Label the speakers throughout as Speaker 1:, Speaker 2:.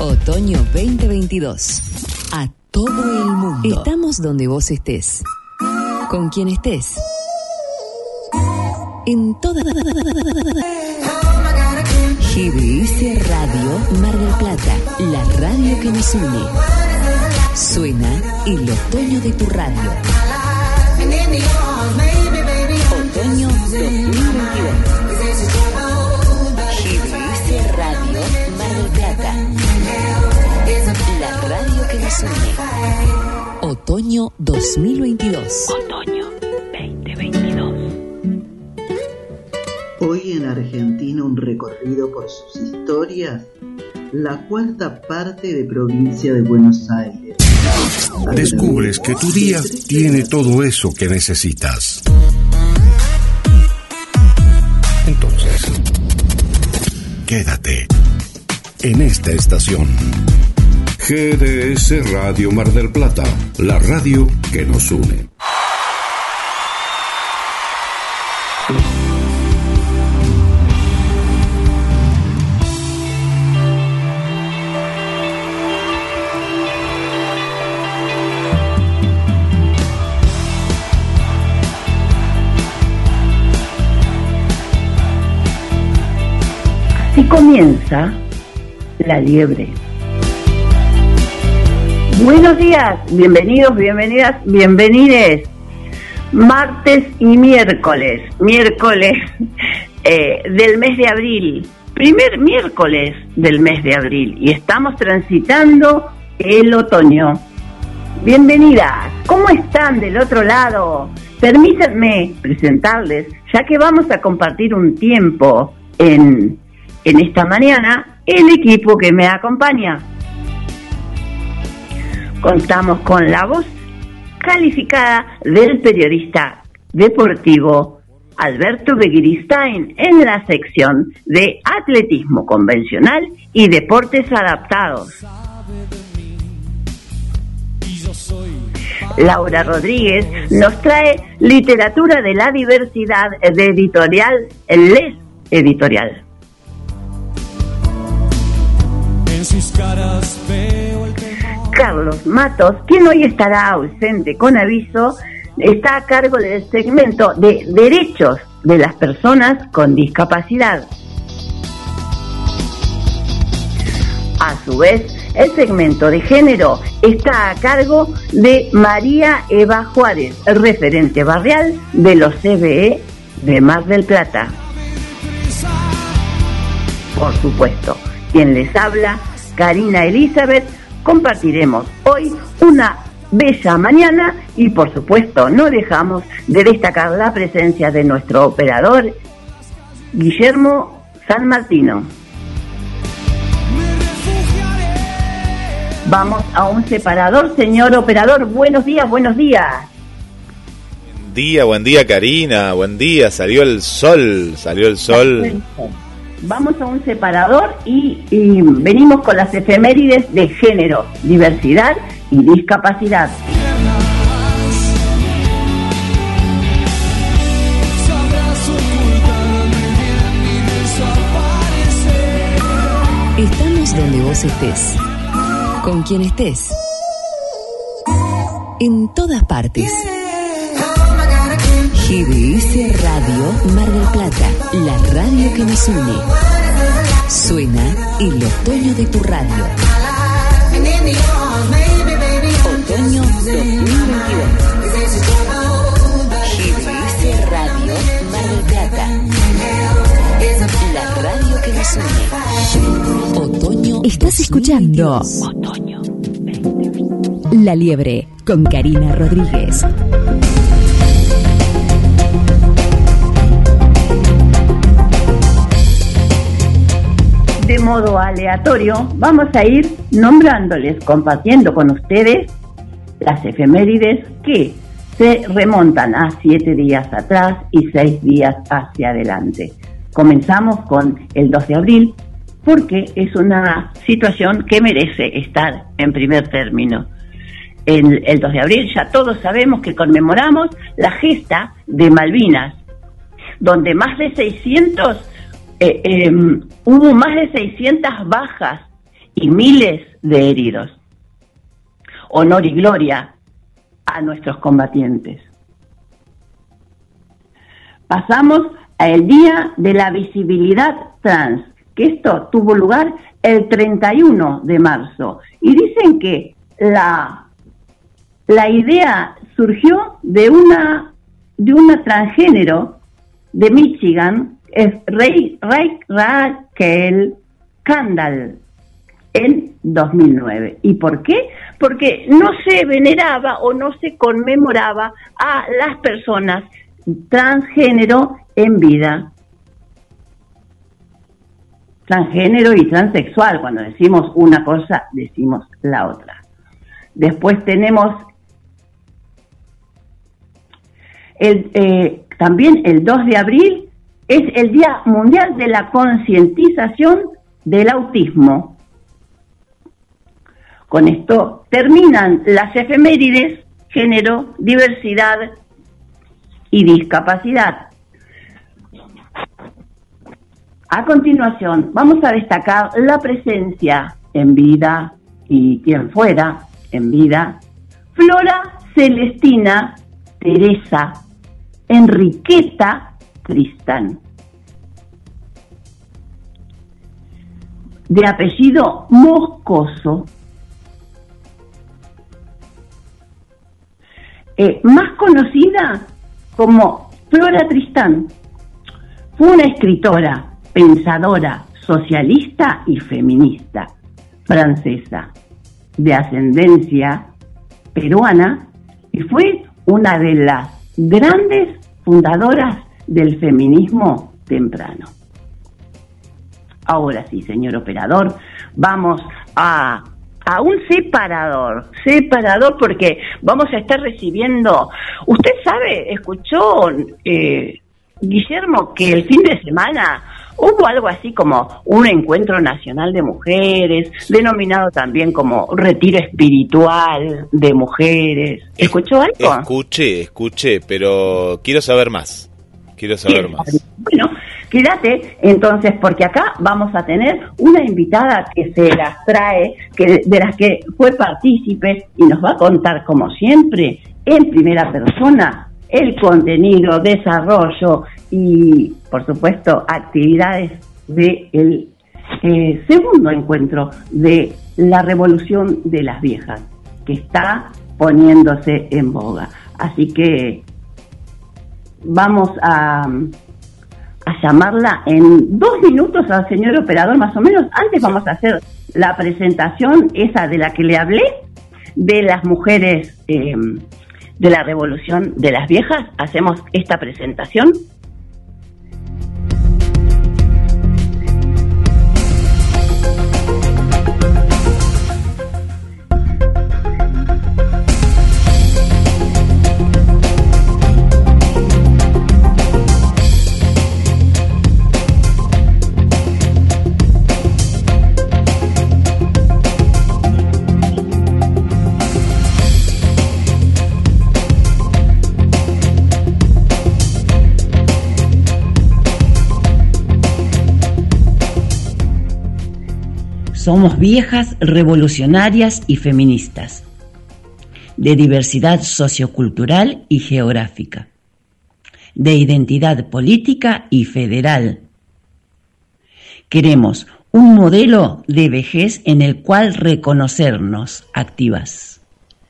Speaker 1: Otoño 2022. A todo el mundo. Estamos donde vos estés. Con quien estés. En toda GBS Radio Mar del Plata, la radio que nos une. Suena el otoño de tu radio. Otoño 2022. Otoño 2022.
Speaker 2: Hoy en Argentina un recorrido por sus historias, la cuarta parte de provincia de Buenos Aires.
Speaker 3: Descubres que tu día tiene todo eso que necesitas. Entonces, quédate en esta estación. GDS Radio Mar del Plata, la radio que nos une.
Speaker 4: Comienza la liebre. Buenos días, bienvenidos, bienvenidas, bienvenides. Martes y miércoles, miércoles eh, del mes de abril, primer miércoles del mes de abril y estamos transitando el otoño. Bienvenidas, ¿cómo están del otro lado? Permítanme presentarles, ya que vamos a compartir un tiempo en, en esta mañana, el equipo que me acompaña. Contamos con la voz calificada del periodista deportivo Alberto Begiristain en la sección de atletismo convencional y deportes adaptados. Laura Rodríguez nos trae literatura de la diversidad de editorial Les Editorial.
Speaker 5: En sus caras veo el temor.
Speaker 4: Carlos Matos, quien hoy estará ausente con aviso, está a cargo del segmento de derechos de las personas con discapacidad. A su vez, el segmento de género está a cargo de María Eva Juárez, referente barrial de los CBE de Mar del Plata. Por supuesto, quien les habla, Karina Elizabeth, compartiremos hoy una bella mañana y por supuesto no dejamos de destacar la presencia de nuestro operador Guillermo San Martino. Vamos a un separador, señor operador. Buenos días, buenos días.
Speaker 6: Buen día, buen día Karina, buen día, salió el sol, salió el sol.
Speaker 4: Vamos a un separador y, venimos con las efemérides de género, diversidad y discapacidad.
Speaker 1: Estamos donde vos estés. Con quien estés. En todas partes. GDS Radio Mar del Plata, la radio que nos une. Suena el otoño de tu radio. Otoño 2022. GDS Radio Mar del Plata, la radio que nos une. Otoño.
Speaker 7: Estás escuchando
Speaker 1: Otoño.
Speaker 7: La Liebre con Karina Rodríguez.
Speaker 4: Modo aleatorio, vamos a ir nombrándoles, compartiendo con ustedes las efemérides que se remontan a siete días atrás y seis días hacia adelante. Comenzamos con el 2 de abril porque es una situación que merece estar en primer término. El, el 2 de abril ya todos sabemos que conmemoramos la gesta de Malvinas, donde más de 600 eh, eh, hubo más de 600 bajas y miles de heridos. Honor y gloria a nuestros combatientes. Pasamos al Día de la Visibilidad Trans, que esto tuvo lugar el 31 de marzo. Y dicen que la, la idea surgió de una, de una transgénero de Michigan, es Ray, Raquel Kandal, en 2009. ¿Y por qué? Porque no se veneraba o no se conmemoraba a las personas transgénero en vida. Transgénero y transexual, cuando decimos una cosa, decimos la otra. Después tenemos el, eh, también el 2 de abril es el Día Mundial de la Concientización del Autismo. Con esto terminan las efemérides, género, diversidad y discapacidad. A continuación, vamos a destacar la presencia en vida y quien fuera en vida, Flora Celestina Teresa Enriqueta Tristán. De apellido Moscoso, eh, más conocida como Flora Tristán, fue una escritora, pensadora, socialista y feminista francesa, de ascendencia peruana, y fue una de las grandes fundadoras del feminismo temprano. Ahora sí, señor operador, vamos a, a un separador, separador porque vamos a estar recibiendo, usted sabe, escuchó eh, Guillermo que el fin de semana hubo algo así como un encuentro nacional de mujeres, denominado también como retiro espiritual de mujeres. ¿Escuchó algo?
Speaker 6: Escuché, escuché, pero quiero saber más. Quiero saber más.
Speaker 4: Bueno, quédate entonces porque acá vamos a tener una invitada que se las trae, que de las que fue partícipe y nos va a contar como siempre en primera persona el contenido, desarrollo y, por supuesto, actividades del eh, segundo encuentro de la revolución de las viejas, que está poniéndose en boga. Así que vamos a, a llamarla en dos minutos al señor operador, más o menos. Antes vamos a hacer la presentación, esa de la que le hablé, de las mujeres. Eh, de la revolución de las viejas, hacemos esta presentación Somos viejas, revolucionarias y feministas, de diversidad sociocultural y geográfica, de identidad política y federal. Queremos un modelo de vejez en el cual reconocernos activas,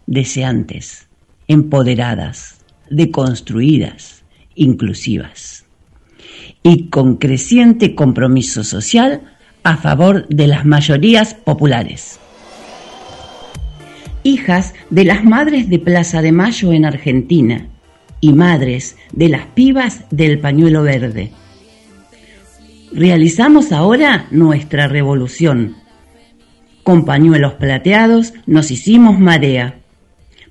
Speaker 4: deseantes, empoderadas, deconstruidas, inclusivas y con creciente compromiso social a favor de las mayorías populares. Hijas de las madres de Plaza de Mayo en Argentina y madres de las pibas del pañuelo verde. Realizamos ahora nuestra revolución. Con pañuelos plateados nos hicimos marea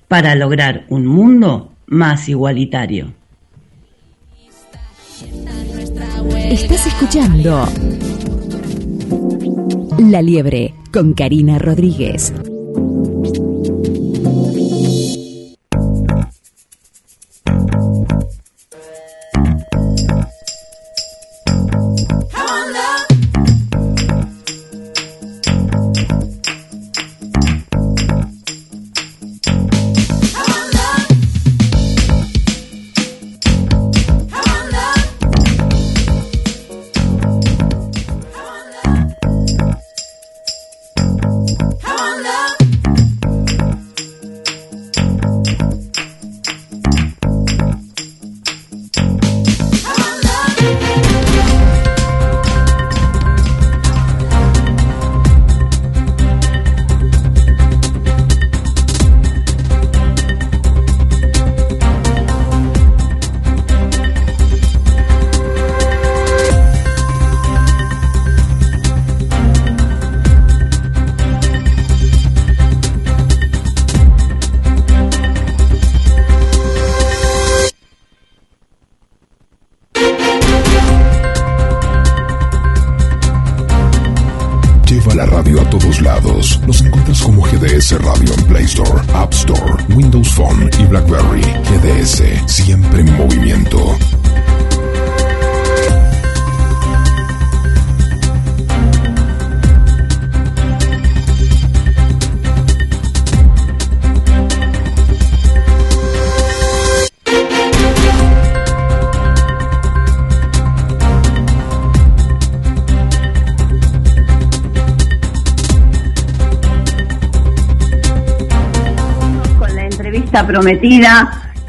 Speaker 4: para lograr un mundo más igualitario.
Speaker 7: Estás escuchando la Liebre con Karina Rodríguez.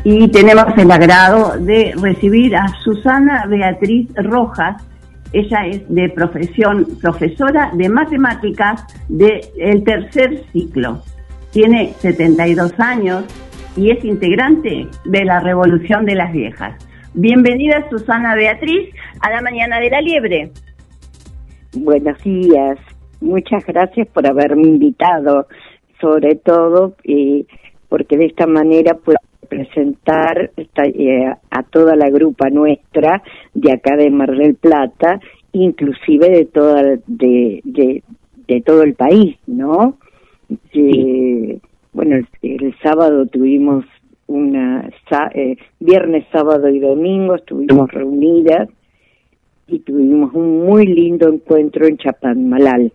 Speaker 8: Y
Speaker 4: tenemos el agrado de recibir a Susana Beatriz Rojas. Ella es de profesión profesora de matemáticas del tercer ciclo. Tiene 72 años y es integrante de la Revolución de las Viejas. Bienvenida Susana Beatriz a la Mañana de la Liebre.
Speaker 9: Buenos días. Muchas gracias por haberme invitado, sobre todo eh, porque de esta manera puedo presentar eh, a toda la grupa nuestra de acá de Mar del Plata, inclusive de toda de, de, de todo el país, ¿no? Eh, bueno, el, el sábado tuvimos una eh, viernes, sábado y domingo estuvimos reunidas y tuvimos un muy lindo encuentro en Chapadmalal.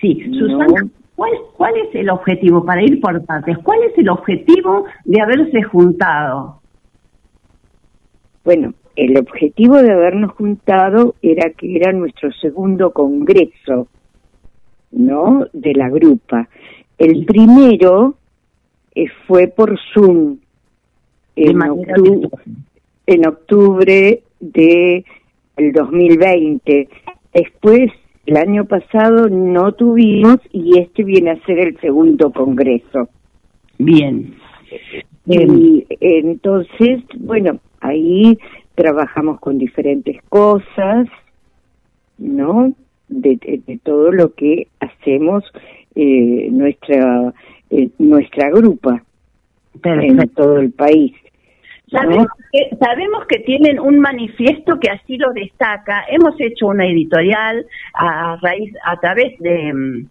Speaker 4: Sí. Susana, ¿cuál, ¿cuál es el objetivo, para ir por partes, cuál es el objetivo de haberse juntado?
Speaker 9: Bueno, el objetivo de habernos juntado era que era nuestro segundo congreso, ¿no? De la grupa. El primero eh, fue por Zoom en, octu- en octubre de el 2020. Después, el año pasado no tuvimos y este viene a ser el segundo congreso.
Speaker 4: Bien.
Speaker 9: Y entonces, bueno, ahí trabajamos con diferentes cosas, ¿no? De, de- de todo lo que hacemos eh, nuestra eh, nuestra grupa en todo el país.
Speaker 4: Sabemos que, sabemos que tienen un manifiesto que así lo destaca. Hemos hecho una editorial a, raíz, a través de, mm,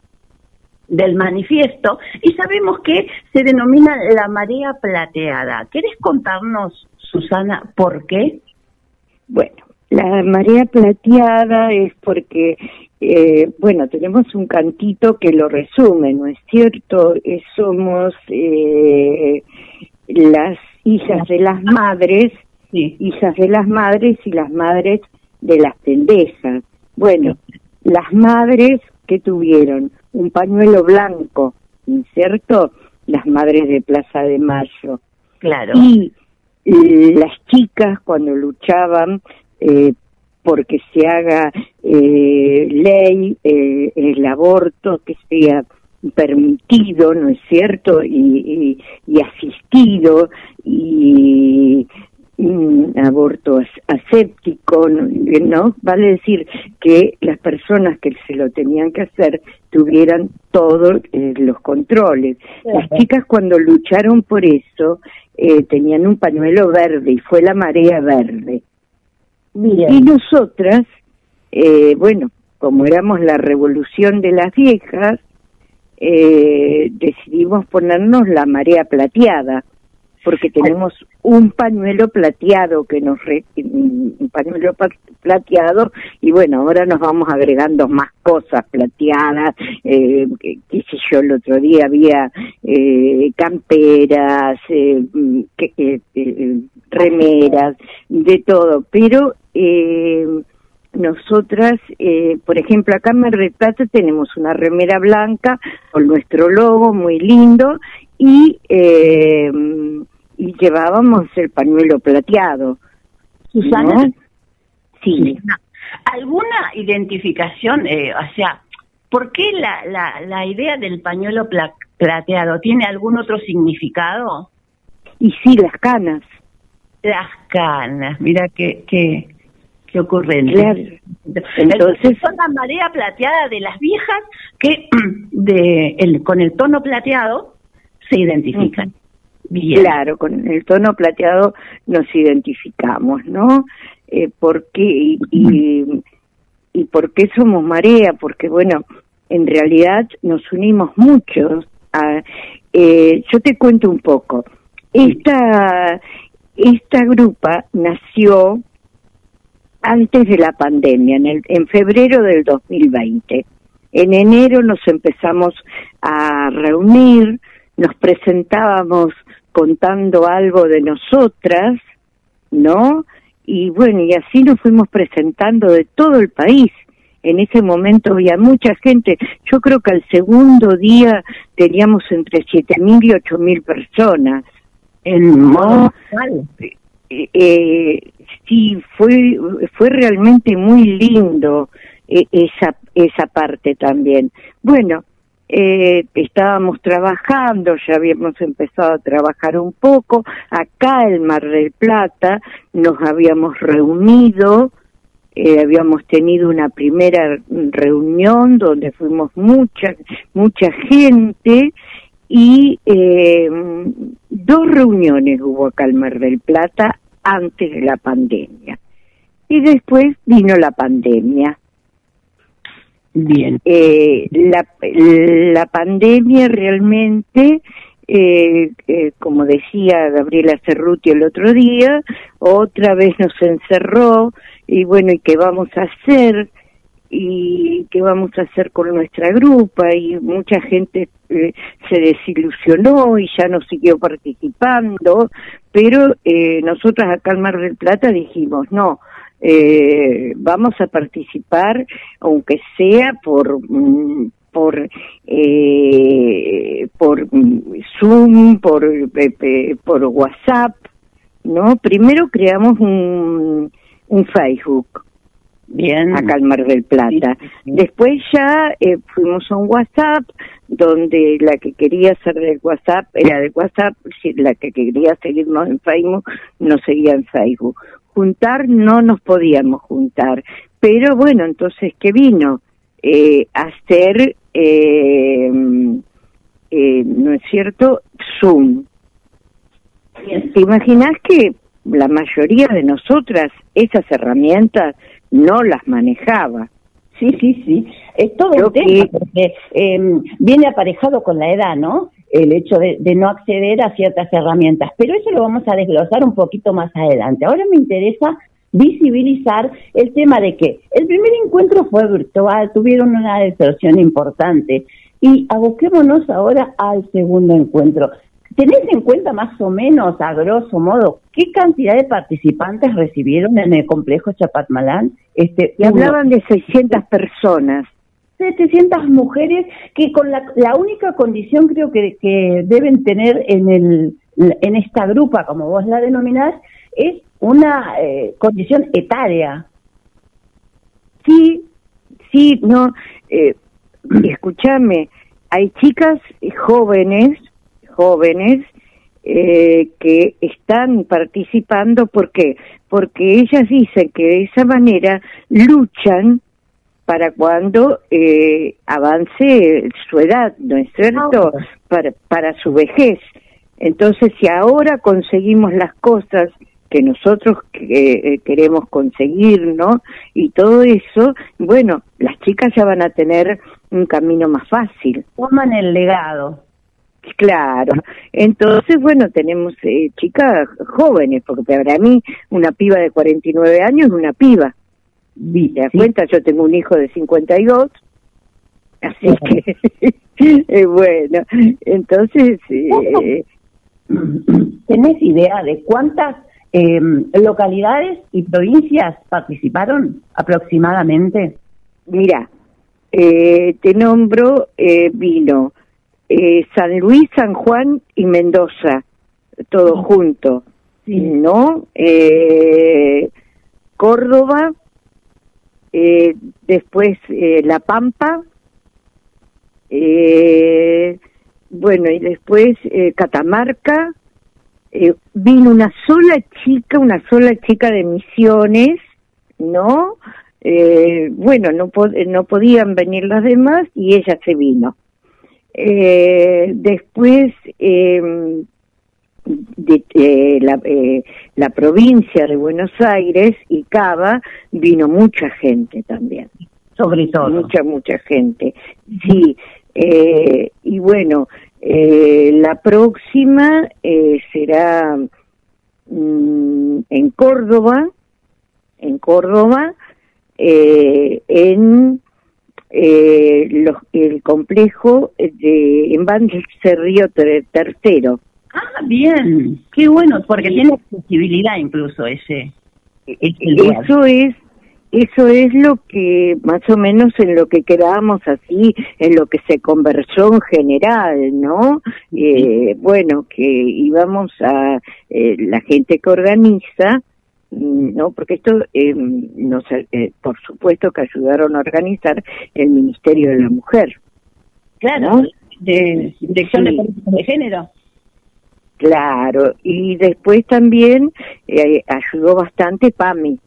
Speaker 4: del manifiesto y sabemos que se denomina la marea plateada. ¿Querés contarnos, Susana, por qué?
Speaker 9: Bueno, la marea plateada es porque, eh, bueno, tenemos un cantito que lo resume, ¿no es cierto? Eh, somos eh, las hijas de las madres,
Speaker 4: Sí.
Speaker 9: hijas de las madres y las madres de las pendejas. Bueno, las madres que tuvieron un pañuelo blanco, ¿no es cierto? Las madres de Plaza de Mayo
Speaker 4: Claro.
Speaker 9: y eh, las chicas cuando luchaban eh, porque se haga eh, ley eh, el aborto que sea permitido, ¿no es cierto? Y, y, y asistido y un aborto as- aséptico, ¿no? ¿no? Vale decir que las personas que se lo tenían que hacer tuvieran todos eh, los controles. Las chicas cuando lucharon por eso eh, tenían un pañuelo verde y fue la marea verde. Y nosotras, eh, bueno, como éramos la revolución de las viejas, eh, decidimos ponernos la marea plateada, porque tenemos un pañuelo plateado que nos re- un pañuelo pa- plateado y bueno ahora nos vamos agregando más cosas plateadas eh, qué sé yo el otro día había eh, camperas eh, mm, que- eh, remeras de todo pero eh, nosotras, eh, por ejemplo, acá en Mar del Plata tenemos una remera blanca con nuestro logo muy lindo y, eh, y llevábamos el pañuelo plateado.
Speaker 4: Susana,
Speaker 9: ¿no? Sí.
Speaker 4: ¿alguna identificación? eh, o sea, ¿por qué la, la, la idea del pañuelo pla- plateado? ¿Tiene algún otro significado?
Speaker 9: Y sí, las canas.
Speaker 4: Las canas, mira qué, qué, qué ocurrente.
Speaker 9: Claro.
Speaker 4: Entonces son la marea plateada de las viejas que de el, con el tono plateado se identifican. Bien.
Speaker 9: Claro, con el tono plateado nos identificamos, ¿no? Eh, ¿Por qué? Y, y, y por qué somos marea? Porque, bueno, en realidad nos unimos muchos. A, eh, yo te cuento un poco. Esta, esta grupa nació antes de la pandemia, en, el, en febrero del 2020. En enero nos empezamos a reunir, nos presentábamos contando algo de nosotras, ¿no? Y bueno, y así nos fuimos presentando de todo el país. En ese momento había mucha gente. Yo creo que al segundo día teníamos entre siete mil y ocho mil personas. ¿no? Eh, sí, fue, fue realmente muy lindo eh, esa, esa parte también. Bueno, eh, estábamos trabajando, ya habíamos empezado a trabajar un poco, acá en Mar del Plata nos habíamos reunido, eh, habíamos tenido una primera reunión donde fuimos mucha, mucha gente y eh, dos reuniones hubo acá en Mar del Plata antes de la pandemia. Y después vino la pandemia.
Speaker 4: Bien.
Speaker 9: Eh, la, la pandemia realmente, eh, eh, como decía Gabriela Cerruti el otro día, otra vez nos encerró y bueno, ¿y qué vamos a hacer? Y qué vamos a hacer con nuestra grupa y mucha gente eh, se desilusionó y ya no siguió participando, pero eh, nosotras acá en Mar del Plata dijimos, no, eh, vamos a participar aunque sea por mm, por eh, por Zoom, por eh, por WhatsApp, ¿no? Primero creamos un un Facebook
Speaker 4: Bien.
Speaker 9: acá en Mar del Plata. Después ya eh, fuimos a un WhatsApp donde la que quería ser del WhatsApp era de WhatsApp, la que quería seguirnos en Facebook no seguía en Facebook. Juntar no nos podíamos juntar, pero bueno, entonces ¿qué vino? Eh, hacer, eh, eh, ¿no es cierto? Zoom. ¿Te imaginas que la mayoría de nosotras esas herramientas no las manejaba.
Speaker 4: Sí, sí, sí. Es todo
Speaker 9: Creo
Speaker 4: un tema, porque eh, viene aparejado con la edad, ¿no? El hecho de, de no acceder a ciertas herramientas. Pero eso lo vamos a desglosar un poquito más adelante. Ahora me interesa visibilizar el tema de que el primer encuentro fue virtual, tuvieron una deserción importante y aboquémonos ahora al segundo encuentro. ¿Tenés en cuenta más o menos, a grosso modo, qué cantidad de participantes recibieron en el complejo Chapatmalán? Este,
Speaker 9: Y hablaban de 600 personas.
Speaker 4: 700 mujeres que con la, la única condición creo que, que deben tener en, el, en esta grupa, como vos la denominás, es una eh, condición etaria.
Speaker 9: Sí, sí, no, eh, escúchame, hay chicas jóvenes, jóvenes, eh, que están participando, ¿por qué? Porque ellas dicen que de esa manera luchan para cuando eh, avance su edad, ¿no es cierto? Para, para su vejez. Entonces, si ahora conseguimos las cosas que nosotros eh, queremos conseguir, ¿no? Y todo eso, bueno, las chicas ya van a tener un camino más fácil.
Speaker 4: Toman el legado.
Speaker 9: Claro, entonces, bueno, tenemos eh, chicas jóvenes, porque para mí una piba de 49 años es una piba. ¿Te das cuenta? Yo tengo un hijo de 52, así que, eh, bueno, entonces... Eh,
Speaker 4: ¿Tenés idea de cuántas eh, localidades y provincias participaron aproximadamente?
Speaker 9: Mira, eh, te nombro, eh, vino eh, San Luis, San Juan y Mendoza, todo junto, ¿no? Eh, Córdoba, eh, después eh, La Pampa, eh, bueno, y después eh, Catamarca, vino una sola chica, una sola chica de Misiones, ¿no? Bueno, no, po- no podían venir las demás y ella se vino. Eh, después, eh, de, eh, la, eh, la provincia de Buenos Aires y Cava, vino mucha gente también.
Speaker 4: sobre todo.
Speaker 9: Mucha, mucha gente. Sí, eh, y bueno, eh, la próxima eh, será mm, en Córdoba, en Córdoba, eh, en eh, los, el complejo de en Van Río Tercero.
Speaker 4: Ah, bien, qué bueno, porque tiene accesibilidad incluso ese. ese lugar.
Speaker 9: Eso es eso es lo que más o menos en lo que quedábamos así, en lo que se conversó en general, ¿no? Eh, bueno, que íbamos a eh, la gente que organiza, mm, ¿no? Porque esto, eh, nos, eh, por supuesto que ayudaron a organizar el Ministerio de la Mujer.
Speaker 4: Claro,
Speaker 9: ¿no?
Speaker 4: de Dirección de. Políticas de Género.
Speaker 9: Claro, y después también eh, ayudó bastante PAMI.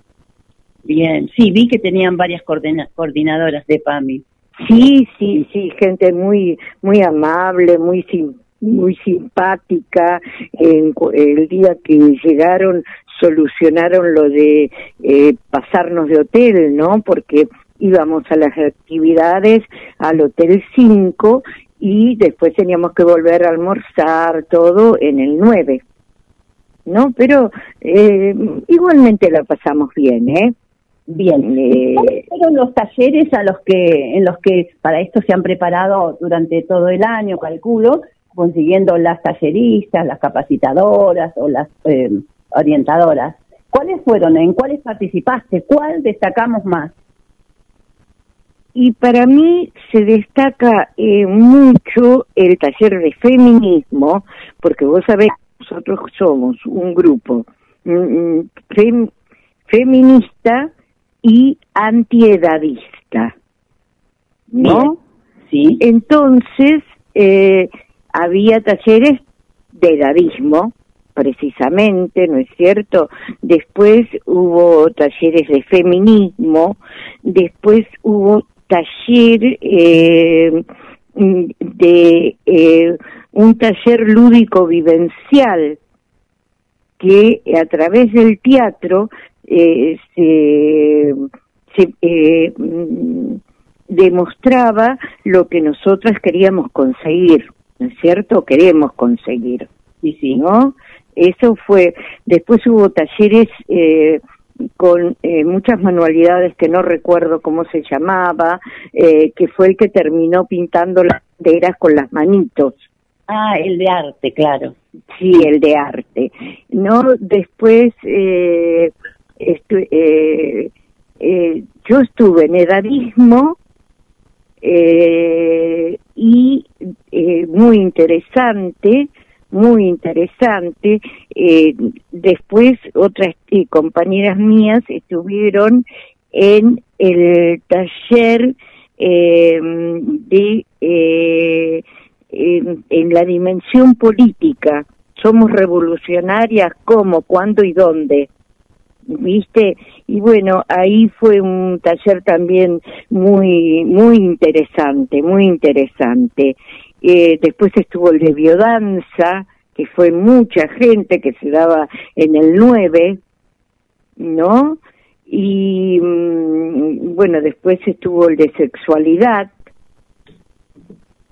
Speaker 4: Bien, sí, vi que tenían varias coordina- coordinadoras de PAMI.
Speaker 9: Sí, sí, sí, gente muy muy amable, muy sim- muy simpática. El día que llegaron solucionaron lo de eh, pasarnos de hotel, ¿no? Porque íbamos a las actividades al Hotel 5 y después teníamos que volver a almorzar todo en el 9. ¿No? Pero eh, igualmente la pasamos bien, ¿eh?
Speaker 4: Bien.
Speaker 9: Eh,
Speaker 4: ¿Cuáles fueron los talleres a los que, en los que para esto se han preparado durante todo el año, calculo, consiguiendo las talleristas, las capacitadoras o las eh, orientadoras? ¿Cuáles fueron? ¿En cuáles participaste? ¿Cuál destacamos más?
Speaker 9: Y para mí se destaca eh, mucho el taller de feminismo, porque vos sabés, nosotros somos un grupo fem- feminista y antiedadista, ¿no?
Speaker 4: Sí.
Speaker 9: Entonces, eh, había talleres de edadismo, precisamente, ¿no es cierto? Después hubo talleres de feminismo, después hubo taller eh, de eh, un taller lúdico vivencial que a través del teatro eh, se, se, eh, demostraba lo que nosotras queríamos conseguir, ¿no es cierto? Queremos conseguir,
Speaker 4: Sí, sí.
Speaker 9: ¿no? Eso fue, después hubo talleres eh, con eh, muchas manualidades que no recuerdo cómo se llamaba, eh, que fue el que terminó pintando las banderas con las manitos.
Speaker 4: Ah, el de arte, claro.
Speaker 9: Sí, el de arte. No, después eh, estu- eh, eh, yo estuve en edadismo eh, y eh, muy interesante, muy interesante. Eh, después otras compañeras mías estuvieron en el taller eh, de eh, en la dimensión política. Somos revolucionarias, cómo, cuándo y dónde. ¿Viste? Y bueno, ahí fue un taller también muy, muy interesante, muy interesante. Eh, después estuvo el de biodanza, que fue mucha gente que se daba en el 9, ¿no? Y mm, bueno, después estuvo el de sexualidad.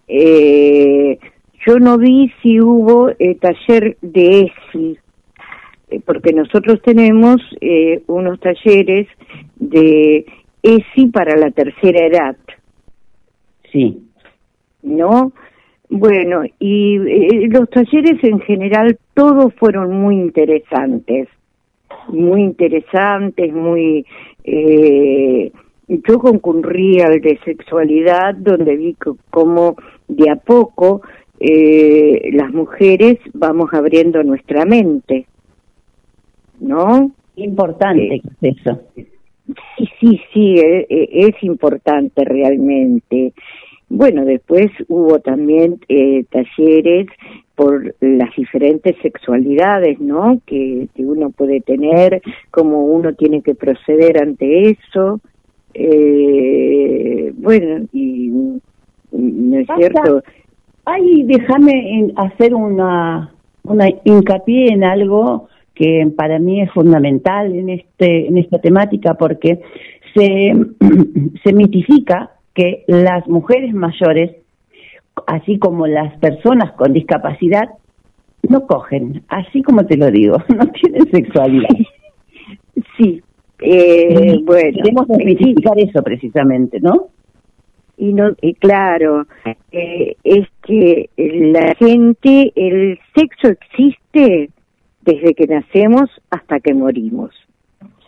Speaker 9: Eh, yo no vi si hubo eh, taller de ESI, eh, porque nosotros tenemos eh, unos talleres de ESI para la tercera edad,
Speaker 4: Sí.
Speaker 9: ¿no? Bueno, y eh, los talleres en general todos fueron muy interesantes, muy interesantes, muy... Eh, yo concurrí al de sexualidad, donde vi cómo de a poco eh, las mujeres vamos abriendo nuestra mente, ¿no?
Speaker 4: Importante
Speaker 9: Eh,
Speaker 4: eso.
Speaker 9: Sí, sí, sí, e- e- es importante realmente. Bueno, después hubo también eh, talleres por las diferentes sexualidades, ¿no? Que, que uno puede tener, cómo uno tiene que proceder ante eso. Eh, bueno, y no es
Speaker 4: Basta.
Speaker 9: cierto.
Speaker 4: Ay, déjame hacer una, una hincapié en algo que para mí es fundamental en este en esta temática porque se, se mitifica que las mujeres mayores, así como las personas con discapacidad, no cogen, así como te lo digo, no tienen sexualidad.
Speaker 9: Sí, eh, bueno.
Speaker 4: Queremos mitificar eso precisamente, ¿no?
Speaker 9: Y, no, y claro, eh, es que la gente, el sexo existe desde que nacemos hasta que morimos.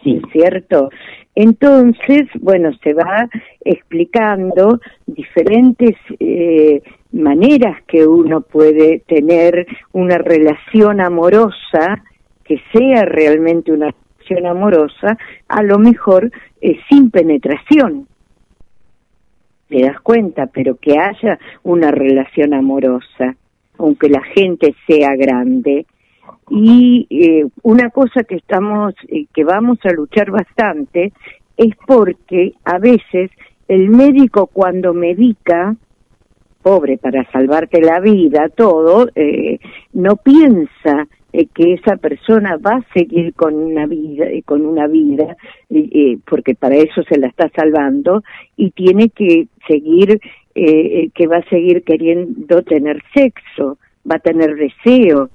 Speaker 9: Sí, ¿cierto? Entonces, bueno, se va explicando diferentes eh, maneras que uno puede tener una relación amorosa que sea realmente una relación amorosa, a lo mejor eh, sin penetración. Te das cuenta, pero que haya una relación amorosa, aunque la gente sea grande, y eh, una cosa que estamos, eh, que vamos a luchar bastante, es porque a veces el médico cuando medica, pobre para salvarte la vida, todo, eh, no piensa que esa persona va a seguir con una vida, con una vida, porque para eso se la está salvando y tiene que seguir, que va a seguir queriendo tener sexo, va a tener deseo,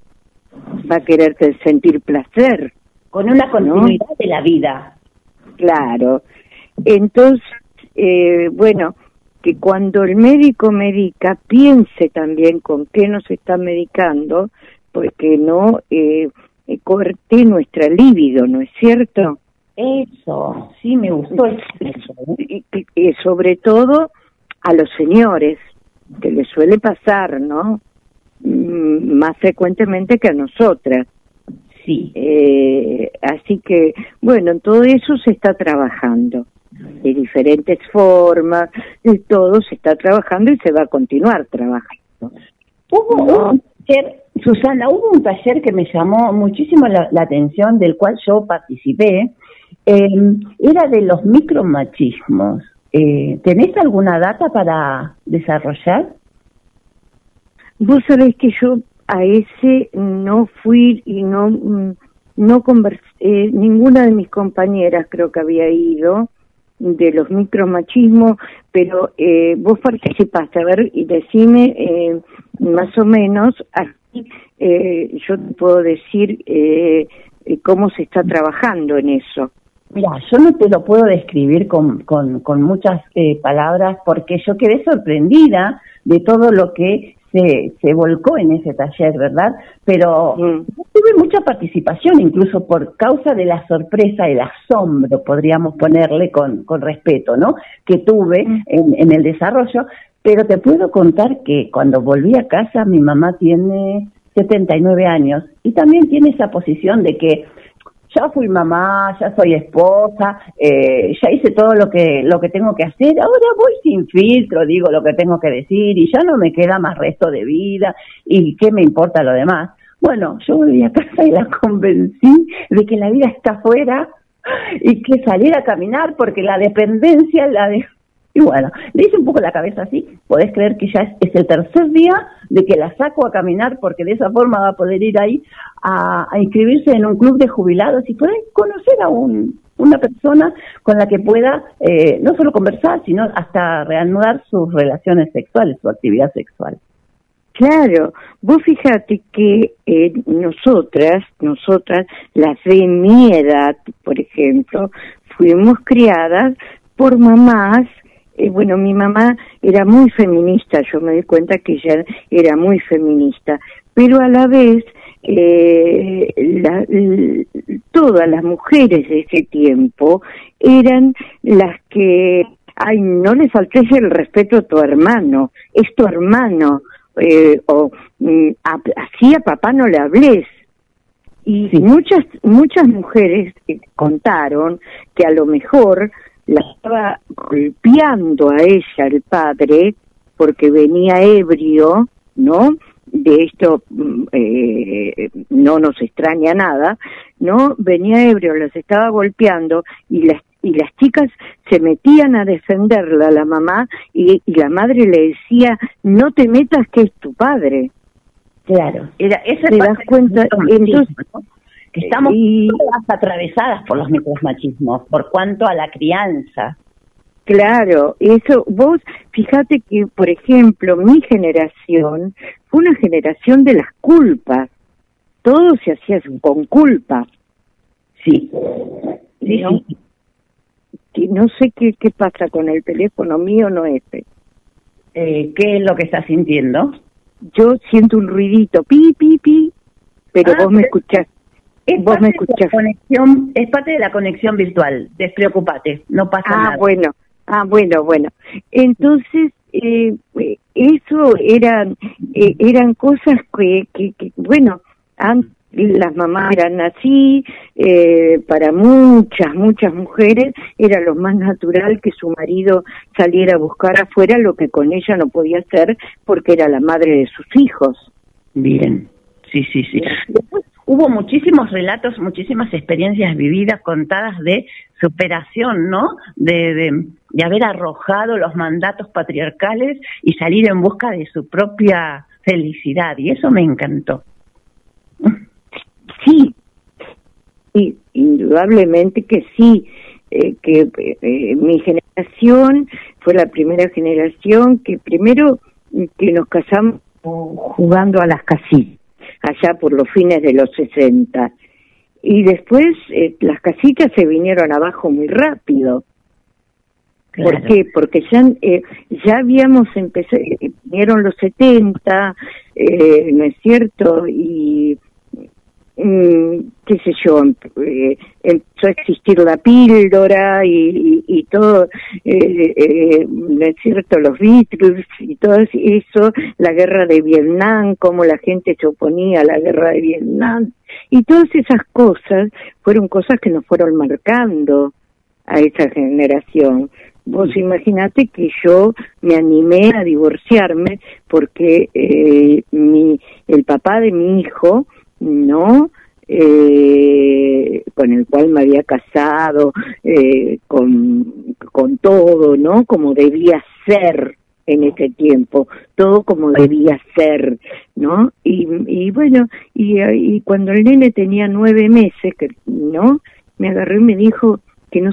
Speaker 9: va a querer sentir placer.
Speaker 4: Con una continuidad de la vida.
Speaker 9: Claro. Entonces, eh, bueno, que cuando el médico medica, piense también con qué nos está medicando, porque no eh, eh, corte nuestra libido, ¿no es cierto?
Speaker 4: Eso, sí, me gustó
Speaker 9: eso. Y, y sobre todo a los señores, que les suele pasar, ¿no? Mm, más frecuentemente que a nosotras.
Speaker 4: Sí.
Speaker 9: Eh, así que, bueno, en todo eso se está trabajando de diferentes formas, de todo se está trabajando y se va a continuar trabajando.
Speaker 4: Hubo un taller, Susana, hubo un taller que me llamó muchísimo la, atención, del cual yo participé, em, era de los micromachismos. Eh, ¿Tenés alguna data para desarrollar?
Speaker 9: Vos sabés que yo a ese no fui y no mm, no conversé, eh, ninguna de mis compañeras creo que había ido de los micromachismos, pero eh, vos participaste, a ver, y decime eh, más o menos, así eh, yo te puedo decir eh, cómo se está trabajando en eso.
Speaker 4: Mira, yo no te lo puedo describir con, con, con muchas palabras porque yo quedé sorprendida de todo lo que se, se volcó en ese taller, ¿verdad? Pero mm. tuve mucha participación, incluso por causa de la sorpresa, el asombro, podríamos ponerle con, con respeto, ¿no? Que tuve mm. en, en el desarrollo. Pero te puedo contar que cuando volví a casa, mi mamá tiene 79 años y también tiene esa posición de que ya fui mamá, ya soy esposa, eh, ya hice todo lo que lo que tengo que hacer, ahora voy sin filtro, digo lo que tengo que decir y ya no me queda más resto de vida y qué me importa lo demás. Bueno, yo volví a casa y la convencí de que la vida está afuera y que salir a caminar porque la dependencia la de y bueno, le hice un poco la cabeza así, podés creer que ya es, el tercer día de que la saco a caminar porque de esa forma va a poder ir ahí a, inscribirse en un club de jubilados y poder conocer a un, una persona con la que pueda eh, no solo conversar, sino hasta reanudar sus relaciones sexuales, su actividad sexual.
Speaker 9: Claro, vos fíjate que eh, nosotras, nosotras, las de mi edad, por ejemplo, fuimos criadas por mamás eh, bueno, mi mamá era muy feminista, yo me di cuenta que ella era muy feminista, pero a la vez eh, todas las mujeres de ese tiempo eran las que, ay, no le faltes el respeto a tu hermano, es tu hermano, eh, o mm, así a papá no le hables. Y muchas, muchas mujeres contaron que a lo mejor la estaba golpeando a ella el padre porque venía ebrio, ¿no? De esto mm, eh, no nos extraña nada, ¿no? Venía ebrio, las estaba golpeando y las y las chicas se metían a defenderla la mamá y, y, la madre le decía no te metas que es tu padre
Speaker 4: claro
Speaker 9: era esa te das cuenta entonces
Speaker 4: que estamos
Speaker 9: Y-
Speaker 4: todas atravesadas por los micromachismos, por cuanto a la crianza.
Speaker 9: Claro, eso, vos, fíjate que, por ejemplo, mi generación fue una generación de las culpas. Todo se hacía con culpa.
Speaker 4: Sí, sí,
Speaker 9: ¿no? Que no sé qué, qué pasa con el teléfono mío, no este.
Speaker 4: Eh, ¿Qué es lo que estás sintiendo?
Speaker 9: Yo siento un ruidito, pi, pi, pi, pero
Speaker 4: Ah,
Speaker 9: vos me escuchás.
Speaker 4: Es
Speaker 9: Vos
Speaker 4: parte
Speaker 9: me
Speaker 4: de la
Speaker 9: escuchás.
Speaker 4: conexión, es parte de la conexión virtual. Despreocupate, no pasa
Speaker 9: Ah,
Speaker 4: nada.
Speaker 9: bueno, ah, bueno, bueno. Entonces, eh, eso eran, eh, eran cosas que, que, que, bueno, las mamás eran así, eh, para muchas, muchas mujeres era lo más natural que su marido saliera a buscar afuera lo que con ella no podía hacer porque era la madre de sus hijos.
Speaker 4: Bien, sí, sí, sí. Después hubo muchísimos relatos, muchísimas experiencias vividas, contadas de superación, ¿no? De, de, haber arrojado los mandatos patriarcales y salir en busca de su propia felicidad. Y eso me encantó.
Speaker 9: Sí, y, indudablemente que sí, eh, que eh, mi generación fue la primera generación que primero mm, que nos casamos jugando a las casitas, allá por los fines de los 60. Y después eh, las casitas se vinieron abajo muy rápido. ¿Por qué? Porque ya, eh, ya habíamos empezado, eh, vinieron los 70, eh, ¿no es cierto? Y qué sé yo, em- eh, empezó a existir la píldora y, y, todo, eh, eh, ¿no es cierto? Los Beatles y todo eso, la guerra de Vietnam, cómo la gente se oponía a la guerra de Vietnam. Y todas esas cosas fueron cosas que nos fueron marcando a esa generación. Vos imaginate que yo me animé a divorciarme porque eh, mi, el papá de mi hijo, ¿no? Eh, con el cual me había casado, eh, con, con todo, ¿no? Como debía ser en ese tiempo, todo como debía ser, ¿no? Y, y bueno, y, y cuando el nene tenía nueve meses, que, ¿no? Me agarró y me dijo que no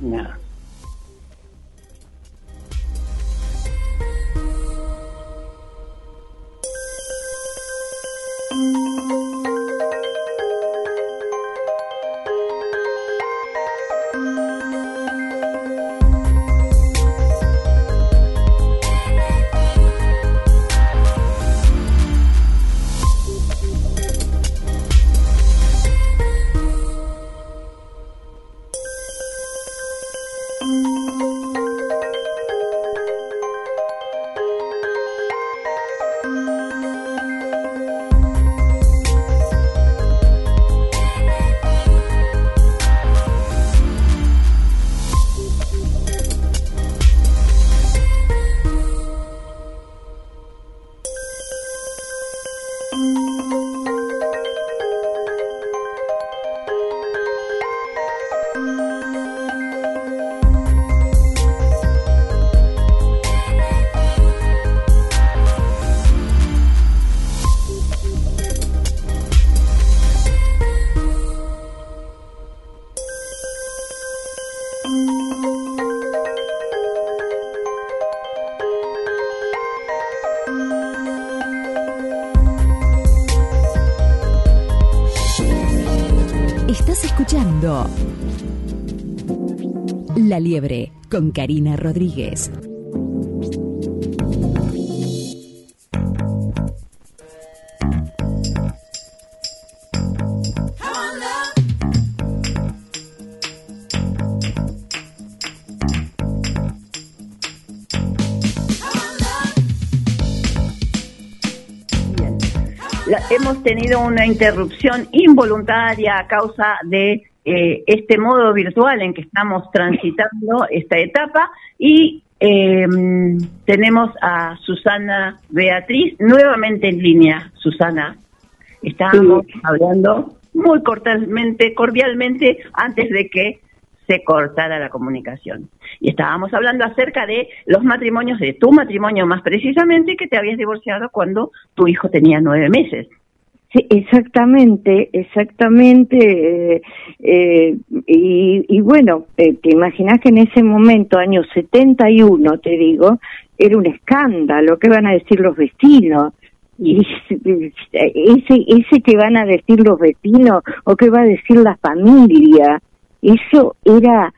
Speaker 4: No.
Speaker 7: Estás Liebre con Karina Rodríguez.
Speaker 4: Hemos tenido una interrupción involuntaria a causa de eh, este modo virtual en que estamos transitando esta etapa y eh, tenemos a Susana Beatriz nuevamente en línea. Susana, estábamos hablando muy cordialmente, cordialmente antes de que se cortara la comunicación. Y estábamos hablando acerca de los matrimonios, de tu matrimonio más precisamente, que te habías divorciado cuando tu hijo tenía nueve meses.
Speaker 9: Sí, exactamente, exactamente. Eh, eh, y, y, bueno, eh, te imaginas que en ese momento, año 71, te digo, era un escándalo. ¿Qué van a decir los vecinos? Y ese, ese que van a decir los vecinos o qué va a decir la familia, eso era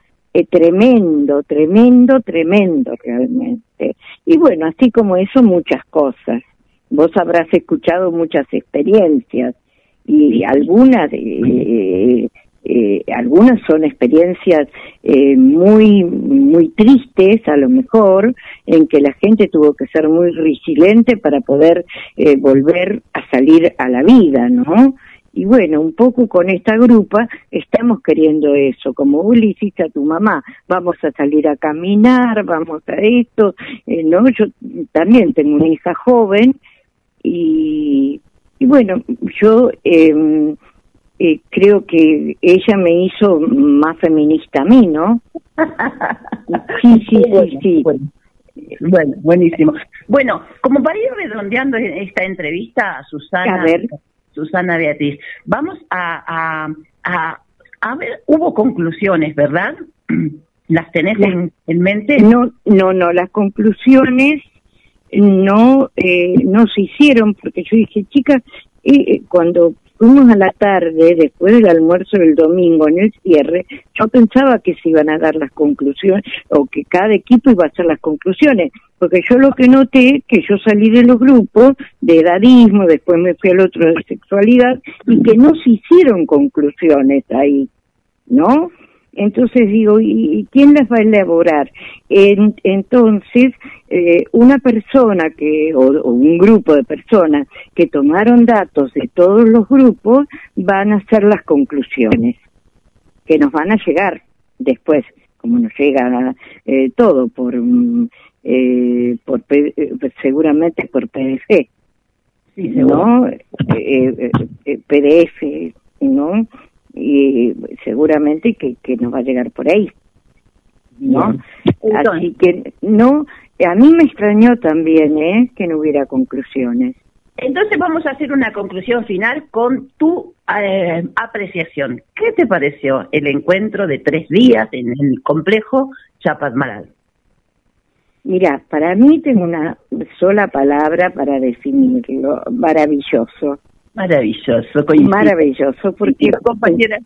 Speaker 9: tremendo, tremendo, tremendo realmente. Y bueno, así como eso, muchas cosas vos habrás escuchado muchas experiencias y algunas eh, eh, algunas son experiencias eh, muy muy tristes a lo mejor en que la gente tuvo que ser muy resiliente para poder eh, volver a salir a la vida no y bueno, un poco con esta grupa estamos queriendo eso, como vos le hiciste a tu mamá, vamos a salir a caminar, vamos a esto, eh, ¿no? Yo también tengo una hija joven y, y bueno, yo eh, eh, creo que ella me hizo más feminista a mí, ¿no?
Speaker 4: sí, sí, sí, sí. Bueno, buenísimo. Bueno, como para ir redondeando esta entrevista a Susana,
Speaker 9: a ver.
Speaker 4: Susana Beatriz, vamos a, a, a, a ver, hubo conclusiones, ¿verdad? ¿Las tenés en, en mente?
Speaker 9: No, no, no, las conclusiones no eh, no se hicieron porque yo dije chicas eh, cuando fuimos a la tarde después del almuerzo del domingo en el cierre yo pensaba que se iban a dar las conclusiones o que cada equipo iba a hacer las conclusiones porque yo lo que noté que yo salí de los grupos de edadismo después me fui al otro de sexualidad y que no se hicieron conclusiones ahí ¿no? Entonces digo, ¿y quién las va a elaborar? En, entonces, eh, una persona que, o, o, un grupo de personas que tomaron datos de todos los grupos van a hacer las conclusiones que nos van a llegar después, como nos llega eh, todo por, eh, por seguramente por PDF,
Speaker 4: sí,
Speaker 9: ¿no? PDF, ¿no? Y seguramente que, que nos va a llegar por ahí no Entonces, así que no a mí me extrañó también eh que no hubiera conclusiones.
Speaker 4: Entonces vamos a hacer una conclusión final con tu eh, apreciación. Qué te pareció el encuentro de tres días en el complejo Chapadmalal
Speaker 9: Mira, para mí tengo una sola palabra para definirlo, maravilloso.
Speaker 4: Maravilloso,
Speaker 9: coincido. Maravilloso, porque compañera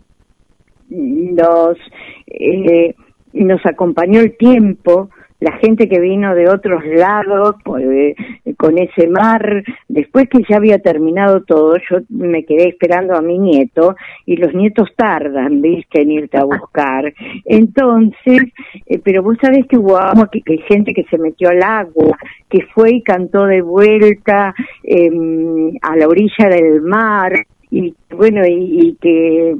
Speaker 9: nos, eh, nos acompañó el tiempo, la gente que vino de otros lados pues, con ese mar, después que ya había terminado todo, yo me quedé esperando a mi nieto y los nietos tardan, viste, en irte a buscar. Entonces, eh, pero vos sabés que hubo que, que gente que se metió al agua, que fue y cantó de vuelta eh, a la orilla del mar, y bueno y, y que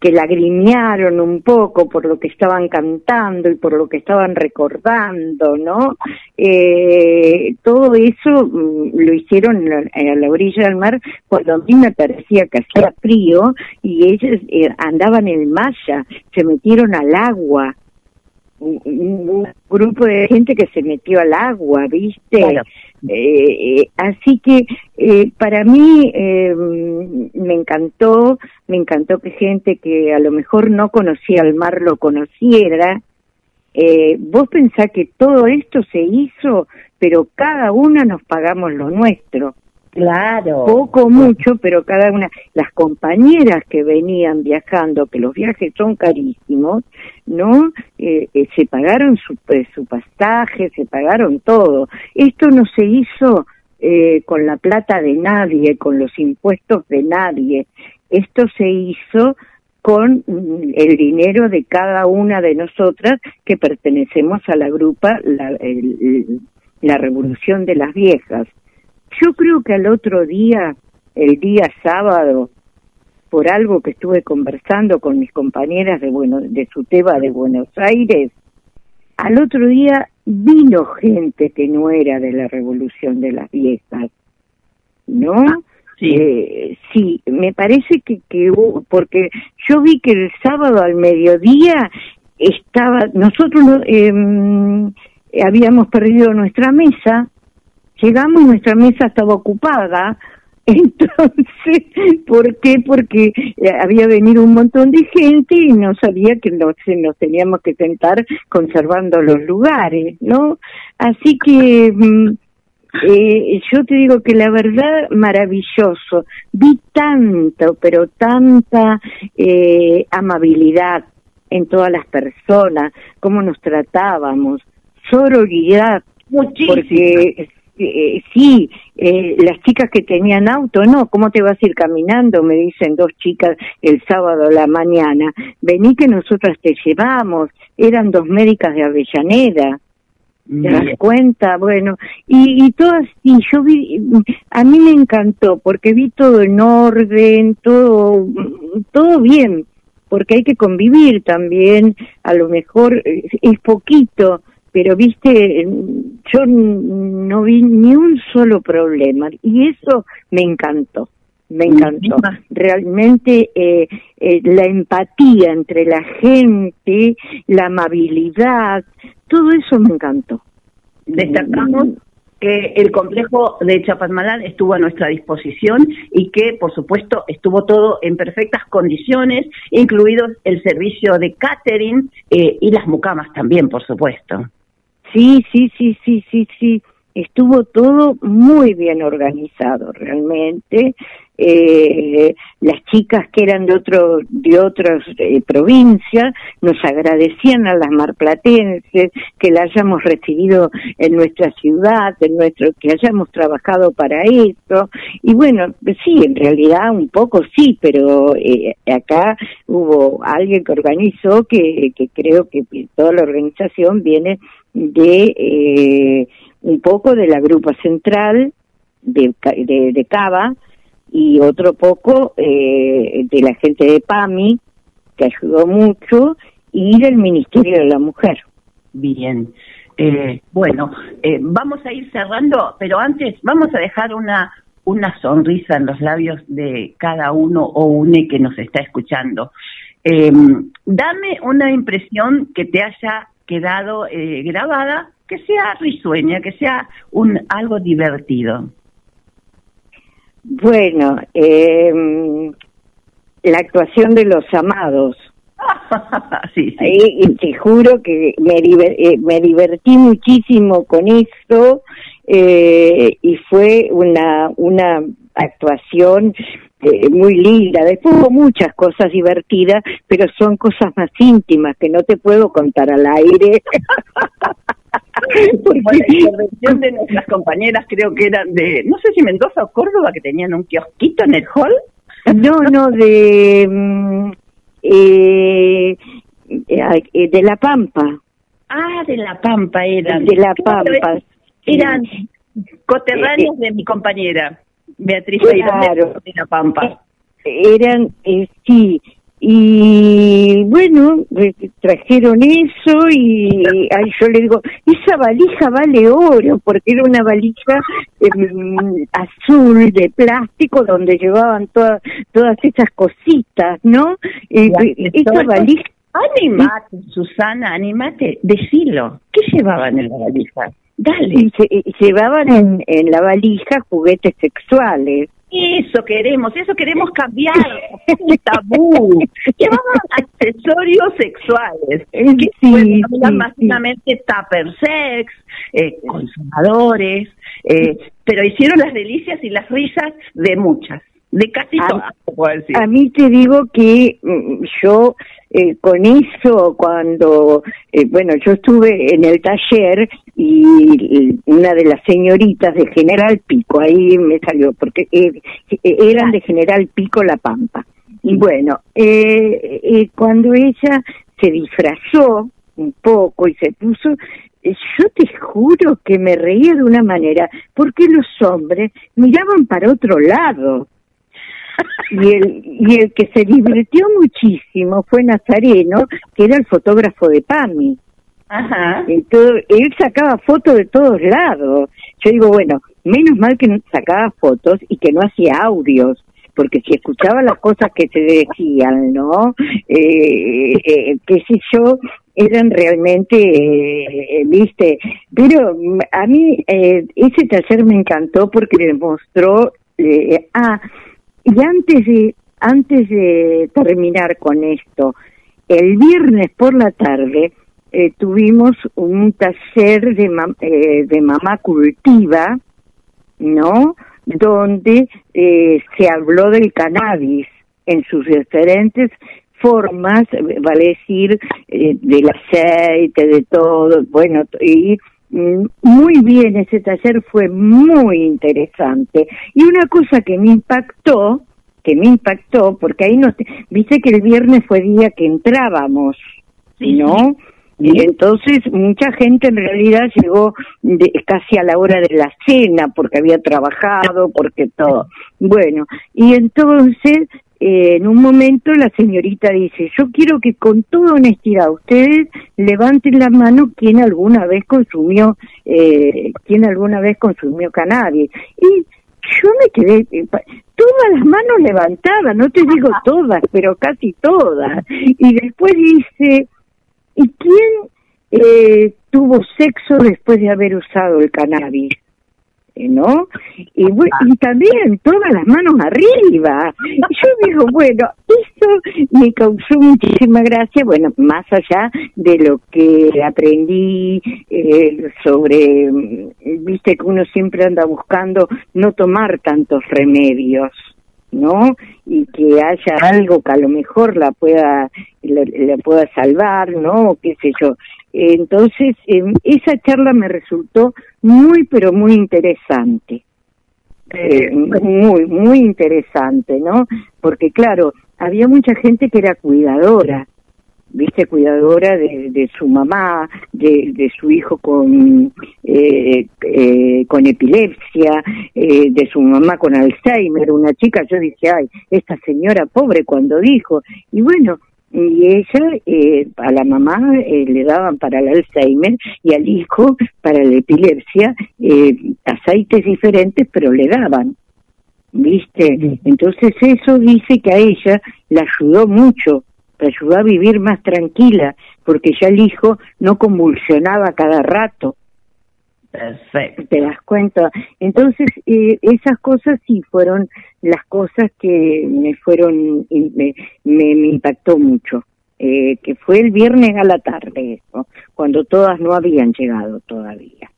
Speaker 9: que lagrimearon un poco por lo que estaban cantando y por lo que estaban recordando no eh, todo eso lo hicieron a la orilla del mar cuando a mí me parecía que hacía frío y ellos eh, andaban en malla se metieron al agua un, un, grupo de gente que se metió al agua, ¿viste?
Speaker 4: Claro.
Speaker 9: Eh, así que eh, para mí eh, me encantó, me encantó que gente que a lo mejor no conocía el mar lo conociera. Eh, vos pensás que todo esto se hizo, pero cada una nos pagamos lo nuestro.
Speaker 4: Claro.
Speaker 9: Poco, mucho, pero cada una, las compañeras que venían viajando, que los viajes son carísimos, ¿no? Eh, eh, se pagaron su, eh, pasaje, se pagaron todo. Esto no se hizo eh, con la plata de nadie, con los impuestos de nadie. Esto se hizo con el dinero de cada una de nosotras que pertenecemos a la grupa, la Revolución de las Viejas. Yo creo que al otro día, el día sábado, por algo que estuve conversando con mis compañeras de bueno, de Suteba de Buenos Aires, al otro día vino gente que no era de la revolución de las viejas, ¿no? Sí. Eh, sí, me parece que, que porque yo vi que el sábado al mediodía estaba, nosotros no- em, habíamos perdido nuestra mesa, llegamos nuestra mesa estaba ocupada, entonces, ¿por qué? Porque eh, había venido un montón de gente y no sabía que nos, nos teníamos que sentar conservando los lugares, ¿no? Así que mm, eh, yo te digo que la verdad, maravilloso. Vi tanto, pero tanta eh, amabilidad en todas las personas, cómo nos tratábamos, sororidad, porque eh, sí, eh, las chicas que tenían auto, no, ¿cómo te vas a ir caminando? Me dicen dos chicas el sábado a la mañana, vení que nosotras te llevamos, eran dos médicas de Avellaneda. ¿Te das cuenta? Bueno, y, y todas, y yo vi, a mí me encantó porque vi todo en orden, todo, todo bien, porque hay que convivir también, a lo mejor eh, es poquito, pero viste, yo no vi ni un solo problema y eso me encantó. Me encantó. Realmente eh, eh, la empatía entre la gente, la amabilidad, todo eso me encantó.
Speaker 4: Destacamos que el complejo de Chapasmalán estuvo a nuestra disposición y que, por supuesto, estuvo todo en perfectas condiciones, incluidos el servicio de catering eh, y las mucamas también, por supuesto.
Speaker 9: Sí, sí, sí, sí, sí, sí. Estuvo todo muy bien organizado realmente. Eh, las chicas que eran de otro de otras eh, provincias nos agradecían a las marplatenses que la hayamos recibido en nuestra ciudad, en nuestro que hayamos trabajado para eso y bueno sí en realidad un poco sí, pero eh, acá hubo alguien que organizó que, que creo que toda la organización viene de eh, un poco de la grupa central de, de Cava y otro poco eh, de la gente de PAMI, que ayudó mucho, y del Ministerio de la Mujer.
Speaker 4: Bien. Eh, bueno, eh, vamos a ir cerrando, pero antes vamos a dejar una una sonrisa en los labios de cada uno o une que nos está escuchando. Eh, dame una impresión que te haya quedado eh, grabada, que sea risueña, que sea un algo divertido.
Speaker 9: Bueno, eh, la actuación de los amados.
Speaker 4: sí, sí.
Speaker 9: Y, y te juro que me, diver- eh, me divertí muchísimo con esto eh, y fue una, una actuación eh, muy linda. Después hubo muchas cosas divertidas, pero son cosas más íntimas que no te puedo contar al aire.
Speaker 4: Bueno, la intervención de nuestras compañeras creo que eran de, no sé si Mendoza o Córdoba, que tenían un kiosquito en el hall.
Speaker 9: No, no, de mm, eh, eh, de La Pampa.
Speaker 4: Ah, de La Pampa eran.
Speaker 9: De La Pampa.
Speaker 4: Eran
Speaker 9: sí.
Speaker 4: coterráneos de mi compañera, Beatriz
Speaker 9: Claro.
Speaker 4: De La Pampa.
Speaker 9: Eran, eh, sí, y bueno, eh, trajeron eso y ay, yo le digo, esa valija vale oro, porque era una valija em, azul de plástico donde llevaban todas todas esas cositas, ¿no? Eh, eh, esa valija
Speaker 4: Animate, Susana, animate, decilo. ¿Qué llevaban en la valija? Dale.
Speaker 9: y se- y llevaban en, en la valija juguetes sexuales.
Speaker 4: Eso queremos, eso queremos cambiar. el tabú. Llevaban accesorios sexuales.
Speaker 9: Eh,
Speaker 4: Que
Speaker 9: sí,
Speaker 4: bueno,
Speaker 9: sí,
Speaker 4: eran
Speaker 9: sí.
Speaker 4: básicamente tupper sex, eh, consumadores, eh, pero hicieron las delicias y las risas de muchas, de casi
Speaker 9: A-
Speaker 4: todas, puedo decir.
Speaker 9: A mí te digo que mm, yo eh, con eso, cuando, eh, bueno, yo estuve en el taller y, una de las señoritas de General Pico, ahí me salió, porque eh, eh, eran de General Pico La Pampa. Y bueno, cuando ella se disfrazó un poco y se puso, yo te juro que me reía de una manera, porque los hombres miraban para otro lado y el y el que se divirtió muchísimo fue Nazareno, que era el fotógrafo de PAMI.
Speaker 4: Ajá.
Speaker 9: Entonces, él sacaba fotos de todos lados. Yo digo, bueno, menos mal que sacaba fotos y que no hacía audios, porque si escuchaba las cosas que se decían, ¿no? Eh, eh, qué sé yo, eran realmente, eh, viste, pero mm, a mí eh, ese taller me encantó porque demostró, eh, ah, y antes de, antes de terminar con esto, el viernes por la tarde eh, tuvimos un taller de, mam- eh, de mamá cultiva, ¿no? Donde eh, se habló del cannabis en sus diferentes formas, vale decir, eh, del aceite, de todo, bueno, y muy bien, ese taller fue muy interesante. Y una cosa que me impactó, que me impactó, porque ahí no, viste que el viernes fue día que entrábamos, ¿no? Y entonces mucha gente en realidad llegó de- casi a la hora de la cena porque había trabajado, porque todo. Bueno, y entonces eh, en un momento la señorita dice, yo quiero que con toda honestidad ustedes levanten la mano quien alguna vez consumió, eh, quien alguna vez consumió cannabis. Y yo me quedé, eh, todas las manos levantadas, no te digo todas, pero casi todas. Y después dice, ¿y quién eh, tuvo sexo después de haber usado el cannabis? Eh, ¿No? Y, bu- y también todas las manos arriba. Yo digo, bueno, eso me causó muchísima gracia, bueno, más allá de lo que aprendí eh, sobre, mm, viste que uno siempre anda buscando no tomar tantos remedios. ¿no? Y que haya algo que a lo mejor la pueda, la, la pueda salvar, ¿no? O qué sé yo. Entonces, eh, esa charla me resultó muy, pero muy interesante. Eh, muy, muy interesante, ¿no? Porque claro, había mucha gente que era cuidadora, viste, cuidadora de, de su mamá, de, de su hijo con, eh, eh, con epilepsia, eh, de su mamá con Alzheimer, una chica, yo dije, ay, esta señora pobre cuando dijo, y bueno, y ella, eh, a la mamá eh, le daban para el Alzheimer y al hijo para la epilepsia eh, aceites diferentes, pero le daban. ¿Viste? Entonces eso dice que a ella la ayudó mucho, la ayudó a vivir más tranquila, porque ya el hijo no convulsionaba cada rato.
Speaker 4: Perfecto.
Speaker 9: ¿Te das cuenta? Entonces, eh, esas cosas sí fueron las cosas que me fueron, me, me, me impactó mucho. Eh, que fue el viernes a la tarde, eso, cuando todas no habían llegado todavía.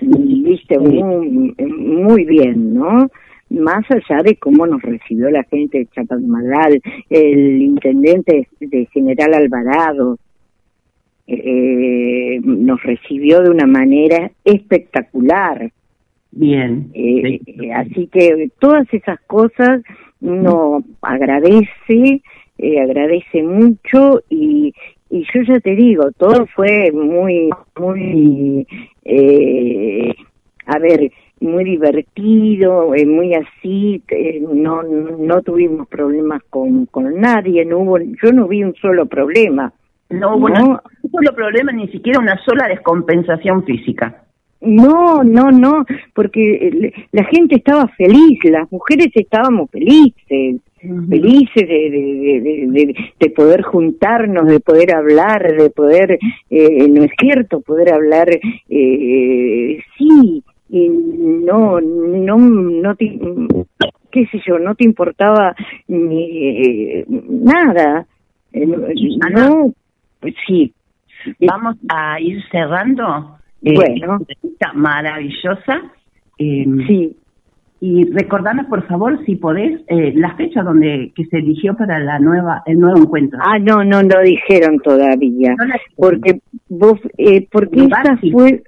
Speaker 9: Y, Viste, muy, muy bien, ¿no? Más allá de cómo nos recibió la gente de Chapadmalal, el intendente de General Alvarado, eh, nos recibió de una manera espectacular.
Speaker 4: Bien.
Speaker 9: Eh, eh, así que todas esas cosas uno agradece, eh, agradece mucho y, y yo ya te digo, todo fue muy, muy, eh, a ver, muy divertido, eh, muy así, no, no tuvimos problemas con, con nadie, no hubo, yo no vi un solo problema.
Speaker 4: No hubo un solo problema, ni siquiera una sola descompensación física.
Speaker 9: No, no, no, porque eh, la gente estaba feliz, las mujeres estábamos felices, felices de, de, de, de- de- de poder juntarnos, de poder hablar, de poder, eh, no es cierto, poder hablar, eh, sí, y no, no, no te, qué sé yo, no te importaba ni eh, nada, Eh, no, sí,
Speaker 4: Vamos a ir cerrando. eh,
Speaker 9: Bueno.
Speaker 4: esta maravillosa. Eh,
Speaker 9: sí.
Speaker 4: Y recordanos, por favor, si podés, eh, la fecha donde que se eligió para la nueva el nuevo encuentro.
Speaker 9: Ah, no, no lo dijeron todavía.
Speaker 4: No
Speaker 9: Porque vos, eh, porque esta fue,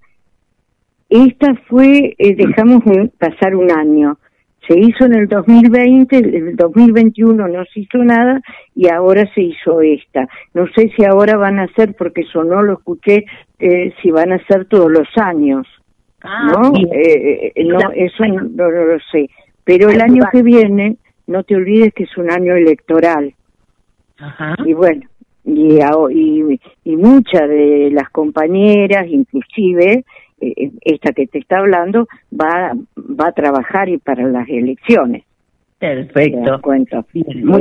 Speaker 9: esta fue, eh, dejamos un- pasar un año. Se hizo en el 2020, el 2021 no se hizo nada y ahora se hizo esta. No sé si ahora van a ser, porque eso no lo escuché, eh, si van a ser todos los años.
Speaker 4: Ah,
Speaker 9: ¿no?
Speaker 4: bien.
Speaker 9: Eh, eh, no,
Speaker 4: Claro.
Speaker 9: eso no, no lo sé. Pero el año que viene, no te olvides que es un año electoral
Speaker 4: Ajá.
Speaker 9: y bueno y, y, y muchas de las compañeras inclusive eh, esta que te está hablando, va, va a trabajar y para las elecciones.
Speaker 4: Perfecto.
Speaker 9: Cuento.
Speaker 4: Muchísimas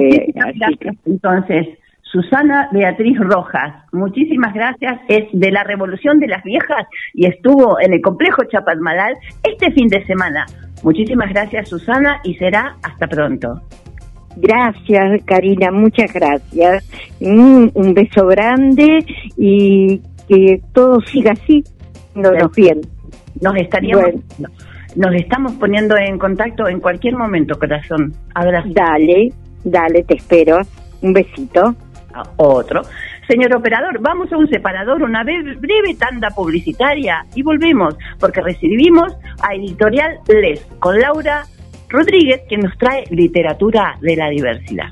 Speaker 4: gracias. Entonces, Susana Beatriz Rojas, muchísimas gracias. Es de la Revolución de las Viejas y estuvo en el complejo Chapadmalal este fin de semana. Muchísimas gracias, Susana, y será hasta pronto.
Speaker 9: Gracias, Karina, muchas gracias. Un, un beso grande y que todo siga así, bien.
Speaker 4: Nos estaríamos, nos estamos poniendo en contacto en cualquier momento, corazón. Abrazo.
Speaker 9: Dale, dale, te espero. Un besito.
Speaker 4: otro. Señor operador, vamos a un separador, una breve tanda publicitaria y volvemos, porque recibimos a Editorial Les con Laura Rodríguez, que nos trae literatura de la diversidad.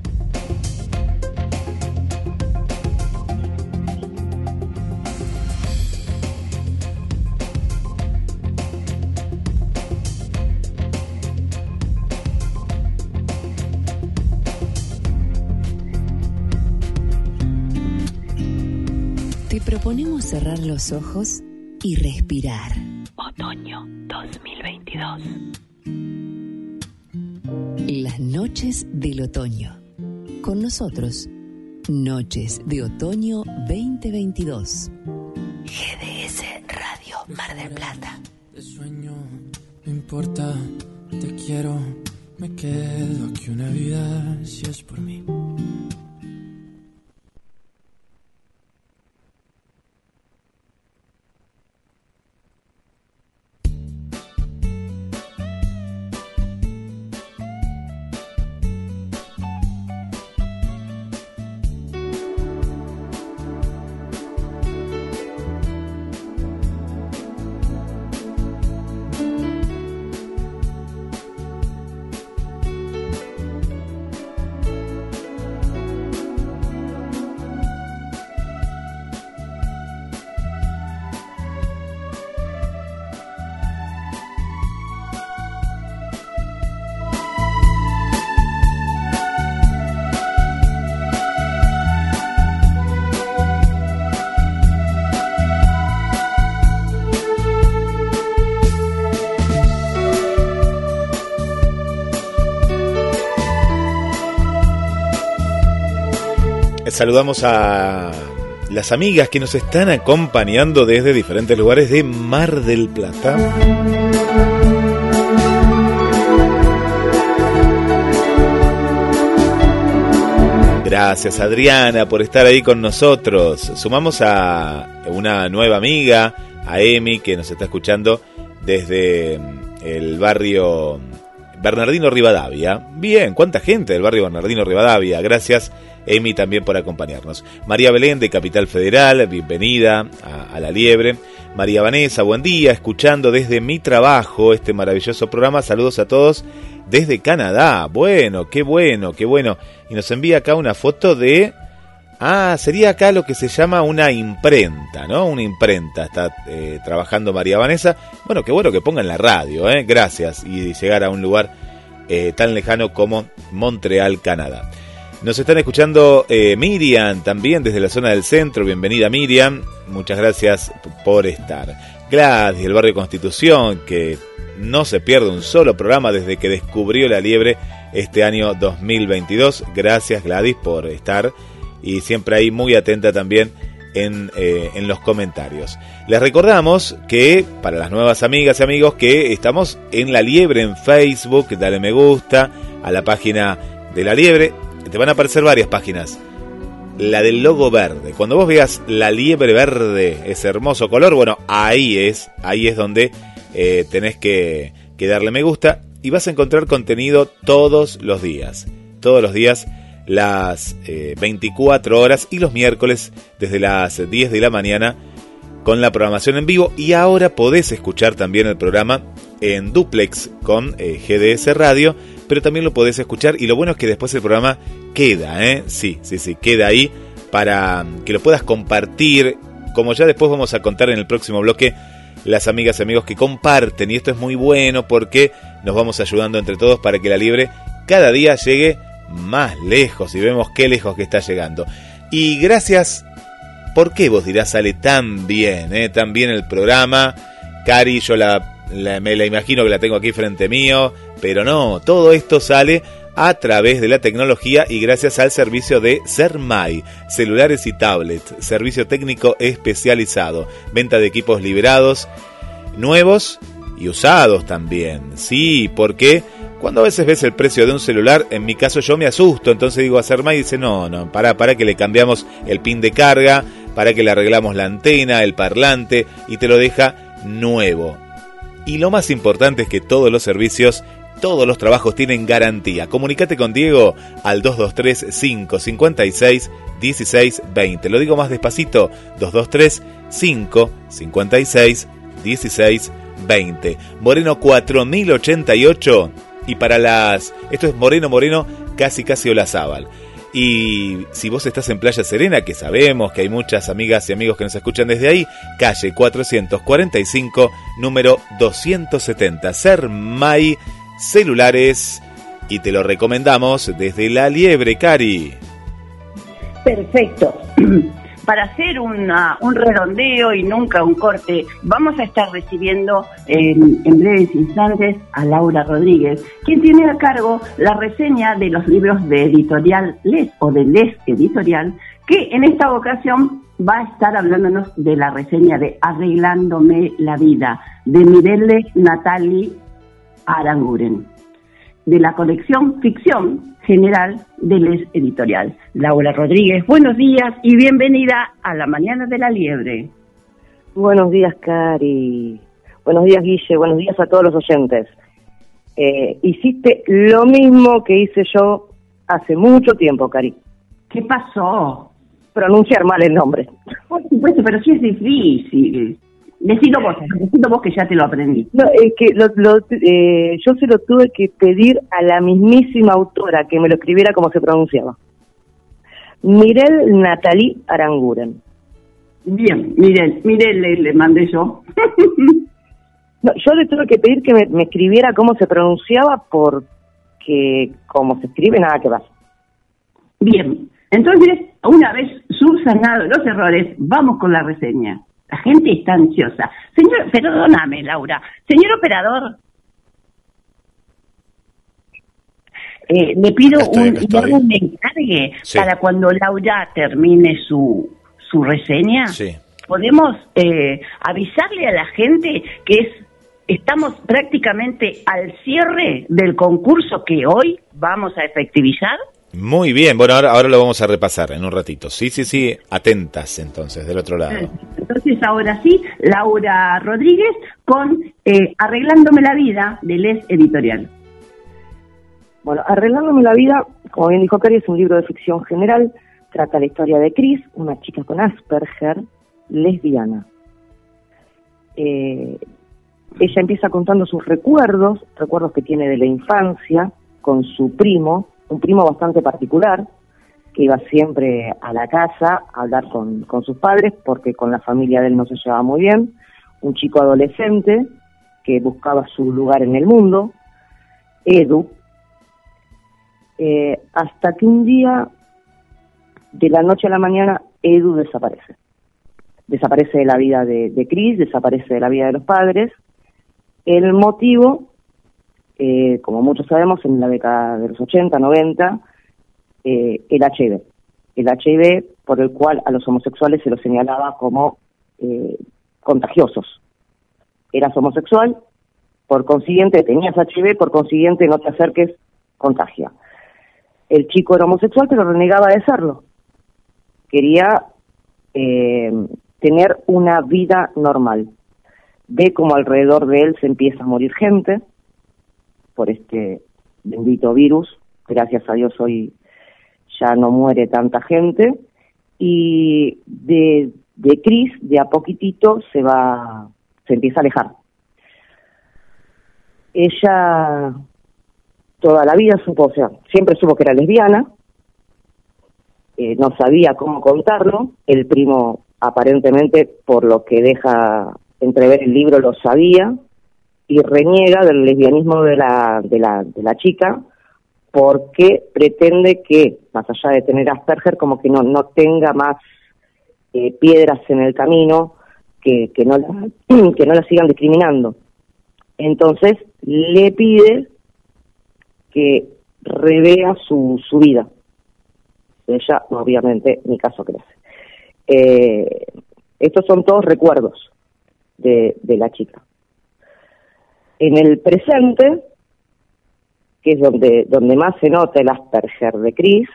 Speaker 1: Proponemos cerrar los ojos y respirar.
Speaker 7: Otoño 2022.
Speaker 1: Las noches del otoño. Con nosotros, Noches de Otoño 2022. GDS Radio Mar del Plata.
Speaker 5: Te sueño, no importa, te quiero, me quedo aquí una vida si es por mí.
Speaker 6: Saludamos a las amigas que nos están acompañando desde diferentes lugares de Mar del Plata. Gracias Adriana por estar ahí con nosotros. Sumamos a una nueva amiga, a Emi, que nos está escuchando desde el barrio Bernardino Rivadavia. Bien, ¿cuánta gente del barrio Bernardino Rivadavia? Gracias Emi también por acompañarnos. María Belén de Capital Federal, bienvenida a, La Liebre. María Vanessa, buen día, escuchando desde mi trabajo este maravilloso programa. Saludos a todos desde Canadá. Bueno, qué bueno, qué bueno. Y nos envía acá una foto de... Ah, sería acá lo que se llama una imprenta, ¿no? Una imprenta. Está eh, trabajando María Vanessa. Bueno, qué bueno que pongan la radio, ¿eh? Gracias. Y llegar a un lugar eh, tan lejano como Montreal, Canadá. Nos están escuchando eh, Miriam también desde la zona del centro. Bienvenida Miriam. Muchas gracias por estar. Gladys del barrio Constitución, que no se pierde un solo programa desde que descubrió la liebre este año 2022. Gracias Gladys por estar y siempre ahí muy atenta también en, eh, en, los comentarios. Les recordamos que para las nuevas amigas y amigos que estamos en La Liebre en Facebook, dale me gusta a la página de La Liebre, te van a aparecer varias páginas. La del logo verde. Cuando vos veas la liebre verde, ese hermoso color, bueno, ahí es, ahí es donde eh, tenés que, darle me gusta y vas a encontrar contenido todos los días. Todos los días, las 24 eh, horas y los miércoles desde las 10 de la mañana con la programación en vivo y ahora podés escuchar también el programa en duplex con eh, GDS Radio, pero también lo podés escuchar y lo bueno es que después el programa queda, ¿eh? Sí, sí, sí, queda ahí para que lo puedas compartir, como ya después vamos a contar en el próximo bloque las amigas y amigos que comparten y esto es muy bueno porque nos vamos ayudando entre todos para que la liebre cada día llegue más lejos y vemos qué lejos que está llegando. Y gracias, ¿por qué vos dirás sale tan bien, eh? tan bien el programa? Cari, yo la, la- me la imagino que la tengo aquí frente mío, pero no, todo esto sale a través de la tecnología y gracias al servicio de Sermai, celulares y tablets, servicio técnico especializado, venta de equipos liberados, nuevos y usados también. Sí, porque cuando a veces ves el precio de un celular, en mi caso yo me asusto, entonces digo a Sermai y dice, no, no, para, para que le cambiamos el pin de carga, para que le arreglamos la antena, el parlante y te lo deja nuevo. Y lo más importante es que todos los servicios, todos los trabajos tienen garantía. Comunicate con Diego al 223-556-1620. Lo digo más despacito, 223-556-1620. Moreno 4088 y para las... Esto es Moreno Moreno, casi casi Olazábal. Y si vos estás en Playa Serena, que sabemos que hay muchas amigas y amigos que nos escuchan desde ahí, calle 445, número 270, Sermay Celulares. Y te lo recomendamos desde La Liebre, Cari.
Speaker 4: Perfecto. Para hacer un redondeo y nunca un corte, vamos a estar recibiendo en, en breves instantes a Laura Rodríguez, quien tiene a cargo la reseña de los libros de editorial Les o de Les Editorial, que en esta ocasión va a estar hablándonos de la reseña de Arreglándome la vida de Mirelle Natali Aranguren de la colección Ficción General de Les Editorial. Laura Rodríguez, buenos días y bienvenida a la Mañana de la Liebre.
Speaker 10: Buenos días, Cari. Buenos días, Guille. Buenos días a todos los oyentes. Eh, hiciste lo mismo que hice yo hace mucho tiempo, Cari.
Speaker 4: ¿Qué pasó?
Speaker 10: Pronunciar mal el nombre.
Speaker 4: Por supuesto, pero sí es difícil. Decilo vos, decilo vos que ya te lo aprendí.
Speaker 10: No, es que lo- lo- eh, yo se lo tuve que pedir a la mismísima autora que me lo escribiera como se pronunciaba. Mirel Natalie Aranguren.
Speaker 4: Bien, miren, miren, le, le mandé yo.
Speaker 10: No, yo le tuve que pedir que me, me escribiera cómo se pronunciaba porque como se escribe nada que ver.
Speaker 4: Bien, entonces, una vez subsanados los errores, vamos con la reseña. La gente está ansiosa. Señor, perdóname, Laura. Señor operador, eh, le pido
Speaker 6: estoy,
Speaker 4: un,
Speaker 6: estoy.
Speaker 4: encargue
Speaker 6: Sí.
Speaker 4: para cuando Laura termine su, su reseña.
Speaker 6: Sí.
Speaker 4: Podemos eh, avisarle a la gente que es estamos prácticamente al cierre del concurso que hoy vamos a efectivizar.
Speaker 6: Muy bien, bueno, ahora, ahora lo vamos a repasar en un ratito. Sí, sí, sí, atentas entonces, del otro lado.
Speaker 4: Entonces, ahora sí, Laura Rodríguez con eh, Arreglándome la vida de Les Editorial.
Speaker 10: Bueno, Arreglándome la vida, como bien dijo Cari, es un libro de ficción general. Trata la historia de Chris, una chica con Asperger, lesbiana. Eh, ella empieza contando sus recuerdos, recuerdos que tiene de la infancia, con su primo, un primo bastante particular, que iba siempre a la casa a hablar con, sus padres, porque con la familia de él no se llevaba muy bien. Un chico adolescente que buscaba su lugar en el mundo, Edu, eh, hasta que un día, de la noche a la mañana, Edu desaparece. Desaparece de la vida de, de Chris, desaparece de la vida de los padres. El motivo, eh, como muchos sabemos, en la década de los 80, 90, eh, el HIV. El HIV por el cual a los homosexuales se los señalaba como eh, contagiosos. Eras homosexual, por consiguiente tenías HIV, por consiguiente no te acerques, contagia. El chico era homosexual, pero renegaba de serlo. Quería eh, tener una vida normal. Ve como alrededor de él se empieza a morir gente por este bendito virus. Gracias a Dios hoy ya no muere tanta gente. Y de, de Cris, de a poquitito, se va, se empieza a alejar. Ella toda la vida supo, o sea, siempre supo que era lesbiana, eh, no sabía cómo contarlo, el primo aparentemente, por lo que deja entrever el libro, lo sabía, y reniega del lesbianismo de la, de la, de la chica, porque pretende que, más allá de tener Asperger, como que no, no tenga más eh, piedras en el camino, que, que, no la, que no la sigan discriminando. Entonces le pide que revea su, su vida. Ella, obviamente, mi caso crece. Eh, estos son todos recuerdos de, de la chica. En el presente, que es donde, donde más se nota el Asperger de Cris,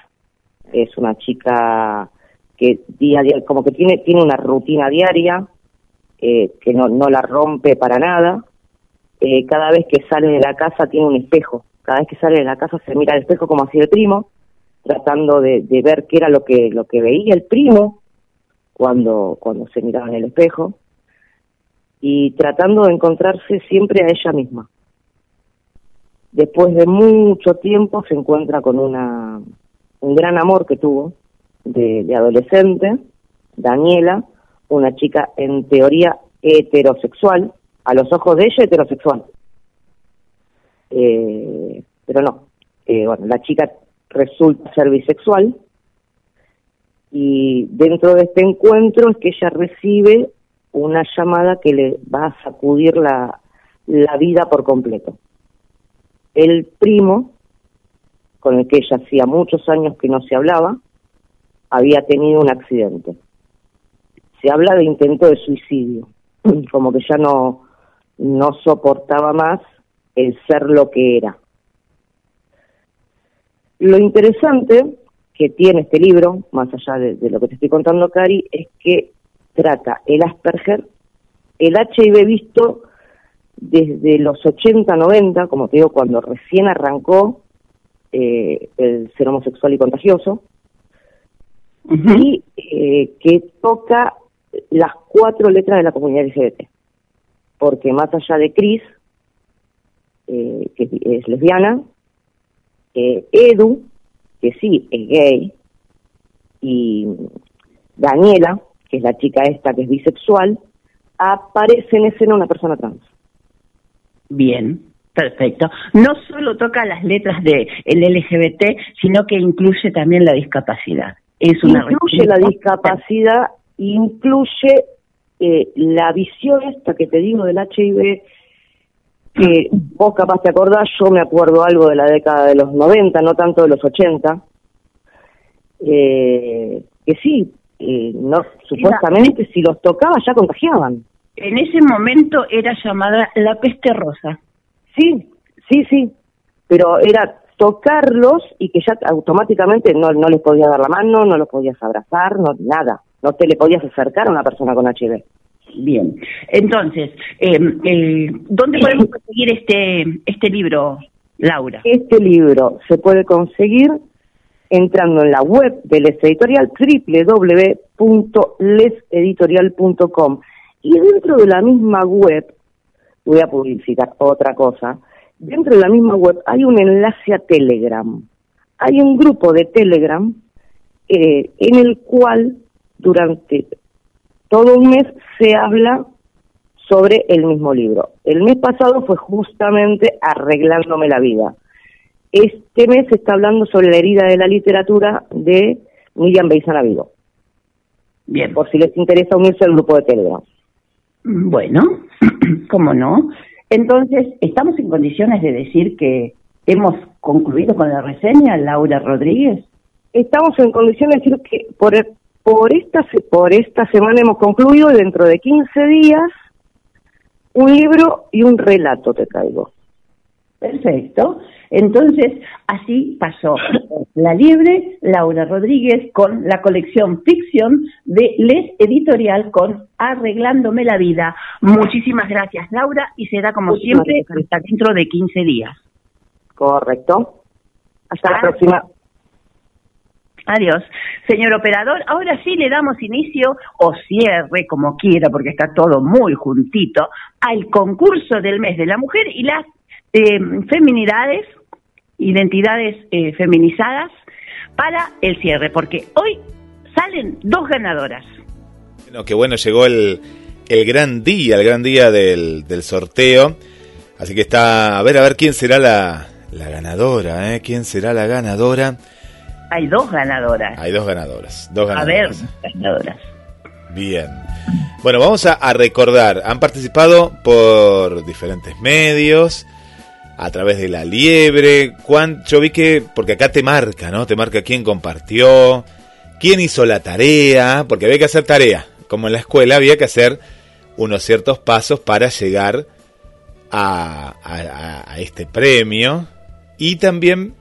Speaker 10: es una chica que día a día, como que tiene, tiene una rutina diaria, eh, que no, no la rompe para nada. Eh, cada vez que sale de la casa tiene un espejo. Cada vez que sale de la casa se mira al espejo como hacía el primo, tratando de, de ver qué era lo que, lo que veía el primo cuando, cuando se miraba en el espejo y tratando de encontrarse siempre a ella misma. Después de mucho tiempo se encuentra con una, un gran amor que tuvo de, adolescente, Daniela, una chica en teoría heterosexual, a los ojos de ella heterosexual. Eh, pero no, eh, bueno, la chica resulta ser bisexual y dentro de este encuentro es que ella recibe una llamada que le va a sacudir la, la vida por completo. El primo, con el que ella hacía muchos años que no se hablaba, había tenido un accidente. Se habla de intento de suicidio, como que ya no, no soportaba más el ser lo que era. Lo interesante que tiene este libro, más allá de, de, lo que te estoy contando, Cari, es que trata el Asperger, el HIV visto desde los 80, 90, como te digo, cuando recién arrancó eh, el ser homosexual y contagioso, uh -huh. y eh, que toca las cuatro letras de la comunidad LGBT. Porque más allá de Cris, eh, que es lesbiana, Edu, que sí es gay, y Daniela, que es la chica esta que es bisexual, aparece en escena una persona trans.
Speaker 4: Bien, perfecto. No solo toca las letras de el LGBT, sino que incluye también la discapacidad. Es una
Speaker 10: incluye la discapacidad, incluye eh, la visión esta que te digo del HIV, que vos capaz te acordás, yo me acuerdo algo de la década de los 90, no tanto de los 80, eh, que sí, eh, no supuestamente si los tocaba ya contagiaban.
Speaker 4: En ese momento era llamada la peste rosa.
Speaker 10: Sí, sí, sí, pero era tocarlos y que ya automáticamente no, no les podías dar la mano, no los podías abrazar, no nada, no te le podías acercar a una persona con HIV.
Speaker 4: Bien, entonces, eh, eh, ¿dónde podemos conseguir este este libro, Laura?
Speaker 10: Este libro se puede conseguir entrando en la web de Les Editorial, www.leseditorial.com. Y dentro de la misma web, voy a publicitar otra cosa, dentro de la misma web hay un enlace a Telegram. Hay un grupo de Telegram eh, en el cual durante todo un mes se habla sobre el mismo libro. El mes pasado fue justamente Arreglándome la vida. Este mes se está hablando sobre la herida de la literatura de Miriam Beizana Vigo.
Speaker 4: Bien.
Speaker 10: Por si les interesa unirse al grupo de Telegram.
Speaker 4: Bueno, ¿cómo no? Entonces, ¿estamos en condiciones de decir que hemos concluido con la reseña, Laura Rodríguez?
Speaker 10: Estamos en condiciones de decir que por, por, esta, por esta semana hemos concluido y dentro de 15 días un libro y un relato te traigo.
Speaker 4: Perfecto. Entonces, así pasó la liebre Laura Rodríguez con la colección Ficción de Les Editorial con Arreglándome la Vida. Muchísimas gracias, Laura, y será como Muchísimas siempre gracias. hasta dentro de 15 días.
Speaker 10: Correcto. Hasta la próxima.
Speaker 4: Adiós. Señor operador, ahora sí le damos inicio o cierre, como quiera, porque está todo muy juntito, al concurso del mes de la mujer y las eh, feminidades, identidades eh, feminizadas para el cierre, porque hoy salen dos ganadoras.
Speaker 6: Bueno, qué bueno, llegó el, el gran día, el gran día del, del sorteo. Así que está, a ver, a ver quién será la, la ganadora, ¿eh? ¿Quién será la ganadora?
Speaker 4: Hay dos ganadoras.
Speaker 6: Hay dos ganadoras. Dos ganadoras.
Speaker 4: A ver, ganadoras.
Speaker 6: Bien. Bueno, vamos a, recordar, han participado por diferentes medios, a través de la liebre, yo vi que, porque acá te marca, ¿no? Te marca quién compartió, quién hizo la tarea, porque había que hacer tarea, como en la escuela había que hacer unos ciertos pasos para llegar a, a este premio y también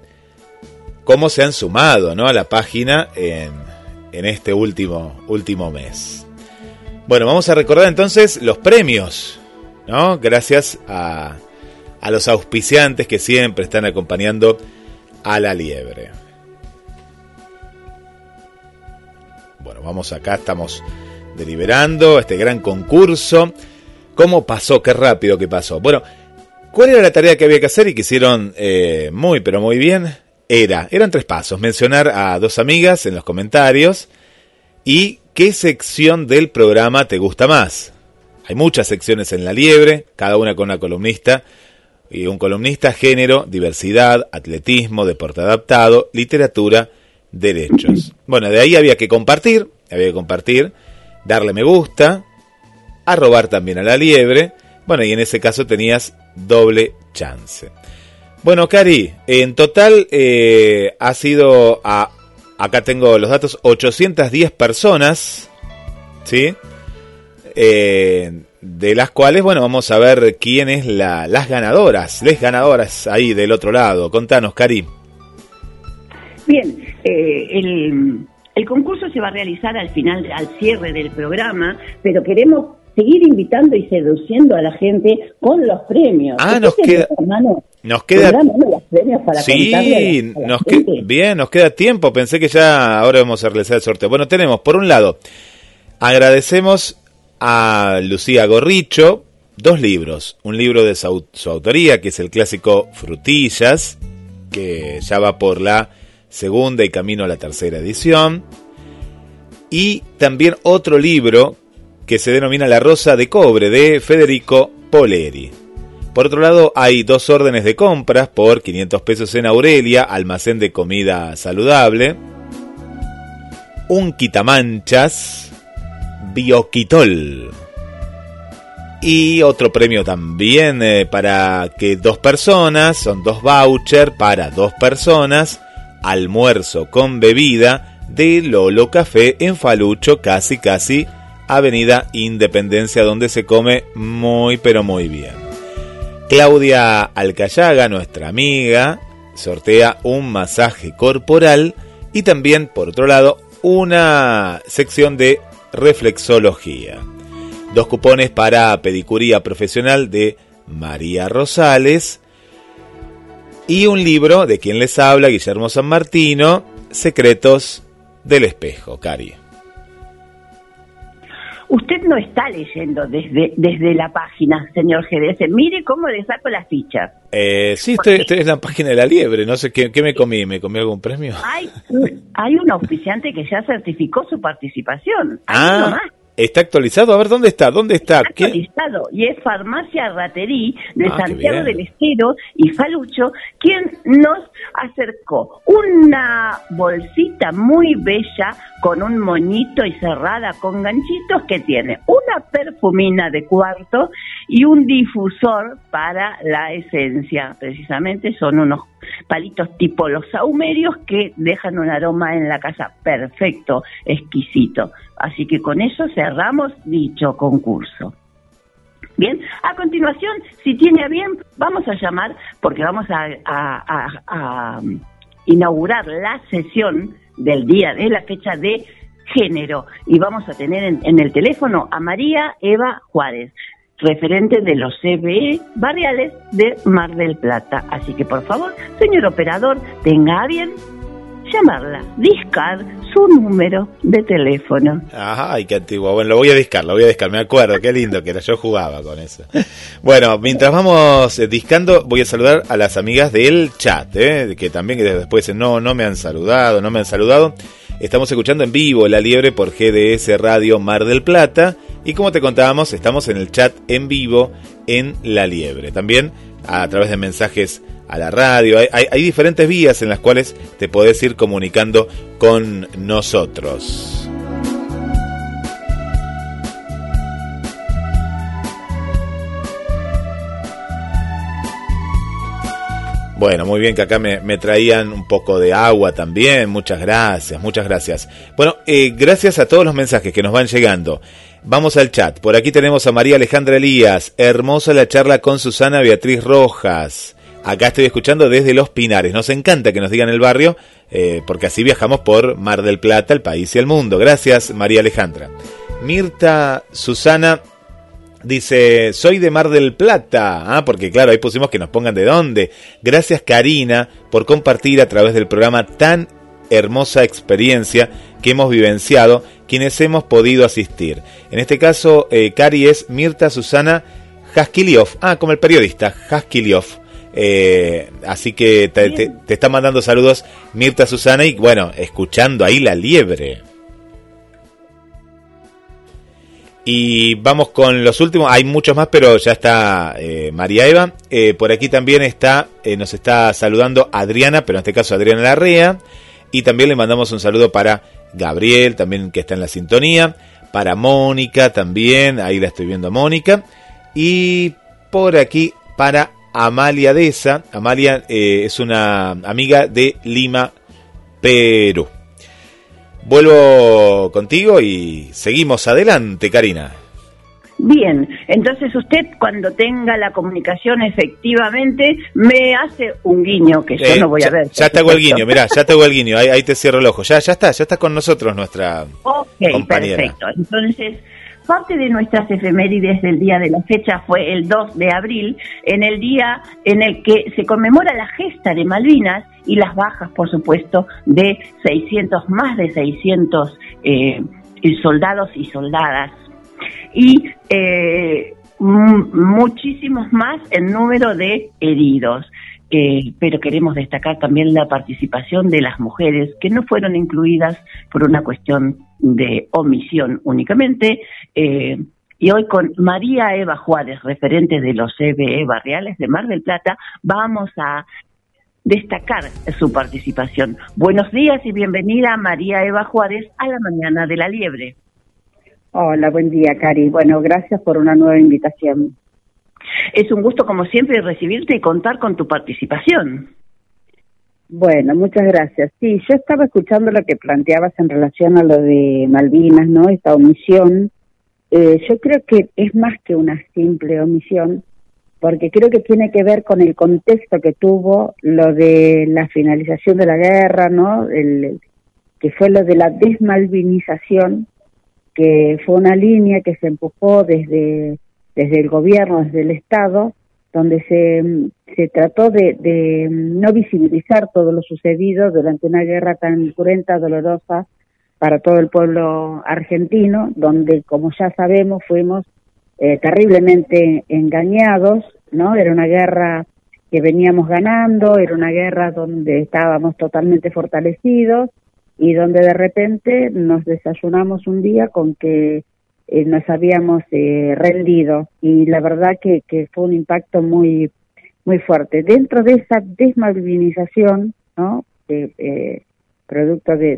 Speaker 6: cómo se han sumado ¿no? a la página en, en este último, último mes. Bueno, vamos a recordar entonces los premios, ¿no? Gracias a, a los auspiciantes que siempre están acompañando a la liebre. Bueno, vamos acá, estamos deliberando este gran concurso. ¿Cómo pasó? Qué rápido que pasó. Bueno, ¿cuál era la tarea que había que hacer y que hicieron eh, muy, pero muy bien? Era, eran tres pasos. Mencionar a dos amigas en los comentarios y ¿Qué sección del programa te gusta más? Hay muchas secciones en La Liebre, cada una con una columnista y un columnista, género, diversidad, atletismo, deporte adaptado, literatura, derechos. Bueno, de ahí había que compartir, había que compartir, darle me gusta, arrobar también a la liebre, bueno, y en ese caso tenías doble chance. Bueno, Cari, en total eh, ha sido a acá tengo los datos, 810 personas, ¿sí? Eh, de las cuales, bueno, vamos a ver quiénes la, las ganadoras, les ganadoras ahí del otro lado. Contanos, Cari.
Speaker 4: Bien, eh, el, el concurso se va a realizar al final, al cierre del programa, pero queremos seguir invitando y seduciendo a la gente con los premios.
Speaker 6: Ah, nos queda, nos queda... sí, nos bien, nos queda tiempo. Pensé que ya ahora vamos a realizar el sorteo. Bueno, tenemos, por un lado, agradecemos a Lucía Gorricho dos libros. Un libro de su, su autoría, que es el clásico Frutillas, que ya va por la segunda y camino a la tercera edición. Y también otro libro que se denomina La Rosa de Cobre de Federico Poleri. Por otro lado, hay dos órdenes de compras por 500 pesos en Aurelia, almacén de comida saludable. Un quitamanchas, Bioquitol. Y otro premio también eh, para que dos personas, son dos vouchers para dos personas, almuerzo con bebida de Lolo Café en Falucho, casi casi Avenida Independencia, donde se come muy pero muy bien. Claudia Alcayaga, nuestra amiga, sortea un masaje corporal y también, por otro lado, una sección de reflexología. Dos cupones para pedicuría profesional de María Rosales y un libro de quien les habla, Guillermo San Martino, Secretos del Espejo, Cari.
Speaker 4: Usted no está leyendo desde, desde la página, señor GDS. Mire cómo le saco las fichas.
Speaker 6: Eh, sí, estoy, en la página de la liebre. No sé qué, me comí. ¿Me comí algún premio?
Speaker 4: Hay, hay un auspiciante que ya certificó su participación.
Speaker 6: ah, ¿Está actualizado? A ver, ¿dónde está? ¿Dónde está?
Speaker 4: está actualizado y es Farmacia Raterí de ah, Santiago del Estero y Falucho quien nos acercó una bolsita muy bella con un moñito y cerrada con ganchitos que tiene una perfumina de cuarto y un difusor para la esencia. Precisamente son unos palitos tipo los saumerios que dejan un aroma en la casa perfecto, exquisito. Así que con eso cerramos dicho concurso. Bien, a continuación, si tiene a bien, vamos a llamar, porque vamos a, um, inaugurar la sesión del día, de la fecha de género, y vamos a tener en, en el teléfono a María Eva Juárez referente de los CBE barriales de Mar del Plata. Así que por favor, señor operador, tenga bien llamarla, discar su número de teléfono.
Speaker 6: Ajá, ay, qué antiguo. Bueno, lo voy a discar, lo voy a discar, me acuerdo, qué lindo que era, yo jugaba con eso. Bueno, mientras vamos eh, discando, voy a saludar a las amigas del chat, ¿eh? que también después no, no me han saludado, no me han saludado. Estamos escuchando en vivo La Liebre por GDS Radio Mar del Plata y como te contábamos, estamos en el chat en vivo en La Liebre. También a través de mensajes a la radio. Hay, diferentes vías en las cuales te podés ir comunicando con nosotros. Bueno, muy bien que acá me, me traían un poco de agua también. Muchas gracias, muchas gracias. Bueno, eh, gracias a todos los mensajes que nos van llegando. Vamos al chat. Por aquí tenemos a María Alejandra Elías. Hermosa la charla con Susana Beatriz Rojas. Acá estoy escuchando desde Los Pinares. Nos encanta que nos digan el barrio, eh, porque así viajamos por Mar del Plata, el país y el mundo. Gracias, María Alejandra. Mirta Susana Dice, soy de Mar del Plata. Ah, porque claro, ahí pusimos que nos pongan de dónde. Gracias Karina por compartir a través del programa tan hermosa experiencia que hemos vivenciado quienes hemos podido asistir. En este caso, eh, Cari es Mirta Susana Haskiliov. Ah, como el periodista, Haskiliov. Eh, así que te, te, está mandando saludos Mirta Susana y bueno, escuchando ahí la liebre. Y vamos con los últimos. Hay muchos más, pero ya está eh, María Eva. Eh, por aquí también está, nos está saludando Adriana, pero en este caso Adriana Larrea. Y también le mandamos un saludo para Gabriel, también que está en la sintonía. Para Mónica también, ahí la estoy viendo a Mónica. Y por aquí para Amalia Deza. Amalia es una amiga de Lima, Perú. Vuelvo contigo y seguimos adelante, Karina.
Speaker 4: Bien, entonces usted cuando tenga la comunicación efectivamente me hace un guiño que yo
Speaker 6: Eh,
Speaker 4: no voy
Speaker 6: ya,
Speaker 4: a ver.
Speaker 6: Ya te hago el guiño, mirá, ya te hago el guiño, ahí, ahí te cierro el ojo. Ya, ya está, ya está con nosotros nuestra
Speaker 4: Ok,
Speaker 6: compañera.
Speaker 4: perfecto. Entonces, parte de nuestras efemérides del día de la fecha fue el 2 de abril, en el día en el que se conmemora la gesta de Malvinas y las bajas, por supuesto, de 600, más de 600 eh, soldados y soldadas. Y eh, muchísimos más en número de heridos. Pero queremos destacar también la participación de las mujeres que no fueron incluidas por una cuestión de omisión únicamente. Eh, y hoy con María Eva Juárez, referente de los CBE barriales de Mar del Plata, vamos a destacar su participación. Buenos días y bienvenida María Eva Juárez a la mañana de la liebre.
Speaker 11: Hola, buen día, Cari. Bueno, gracias por una nueva invitación.
Speaker 4: Es un gusto, como siempre, recibirte y contar con tu participación.
Speaker 11: Bueno, muchas gracias. Sí, yo estaba escuchando lo que planteabas en relación a lo de Malvinas, ¿no? Esta omisión. Eh, yo creo que es más que una simple omisión, porque creo que tiene que ver con el contexto que tuvo lo de la finalización de la guerra, ¿no? Que fue lo de la desmalvinización, que fue una línea que se empujó desde, desde el gobierno, desde el Estado, donde se, se trató de, de no visibilizar todo lo sucedido durante una guerra tan cruenta, dolorosa para todo el pueblo argentino, donde, como ya sabemos, fuimos eh, terriblemente engañados, ¿no? Era una guerra que veníamos ganando, era una guerra donde estábamos totalmente fortalecidos y donde de repente nos desayunamos un día con que eh, nos habíamos eh, rendido y la verdad que, que fue un impacto muy muy fuerte. Dentro de esa desmalvinización, ¿no? Eh, producto de,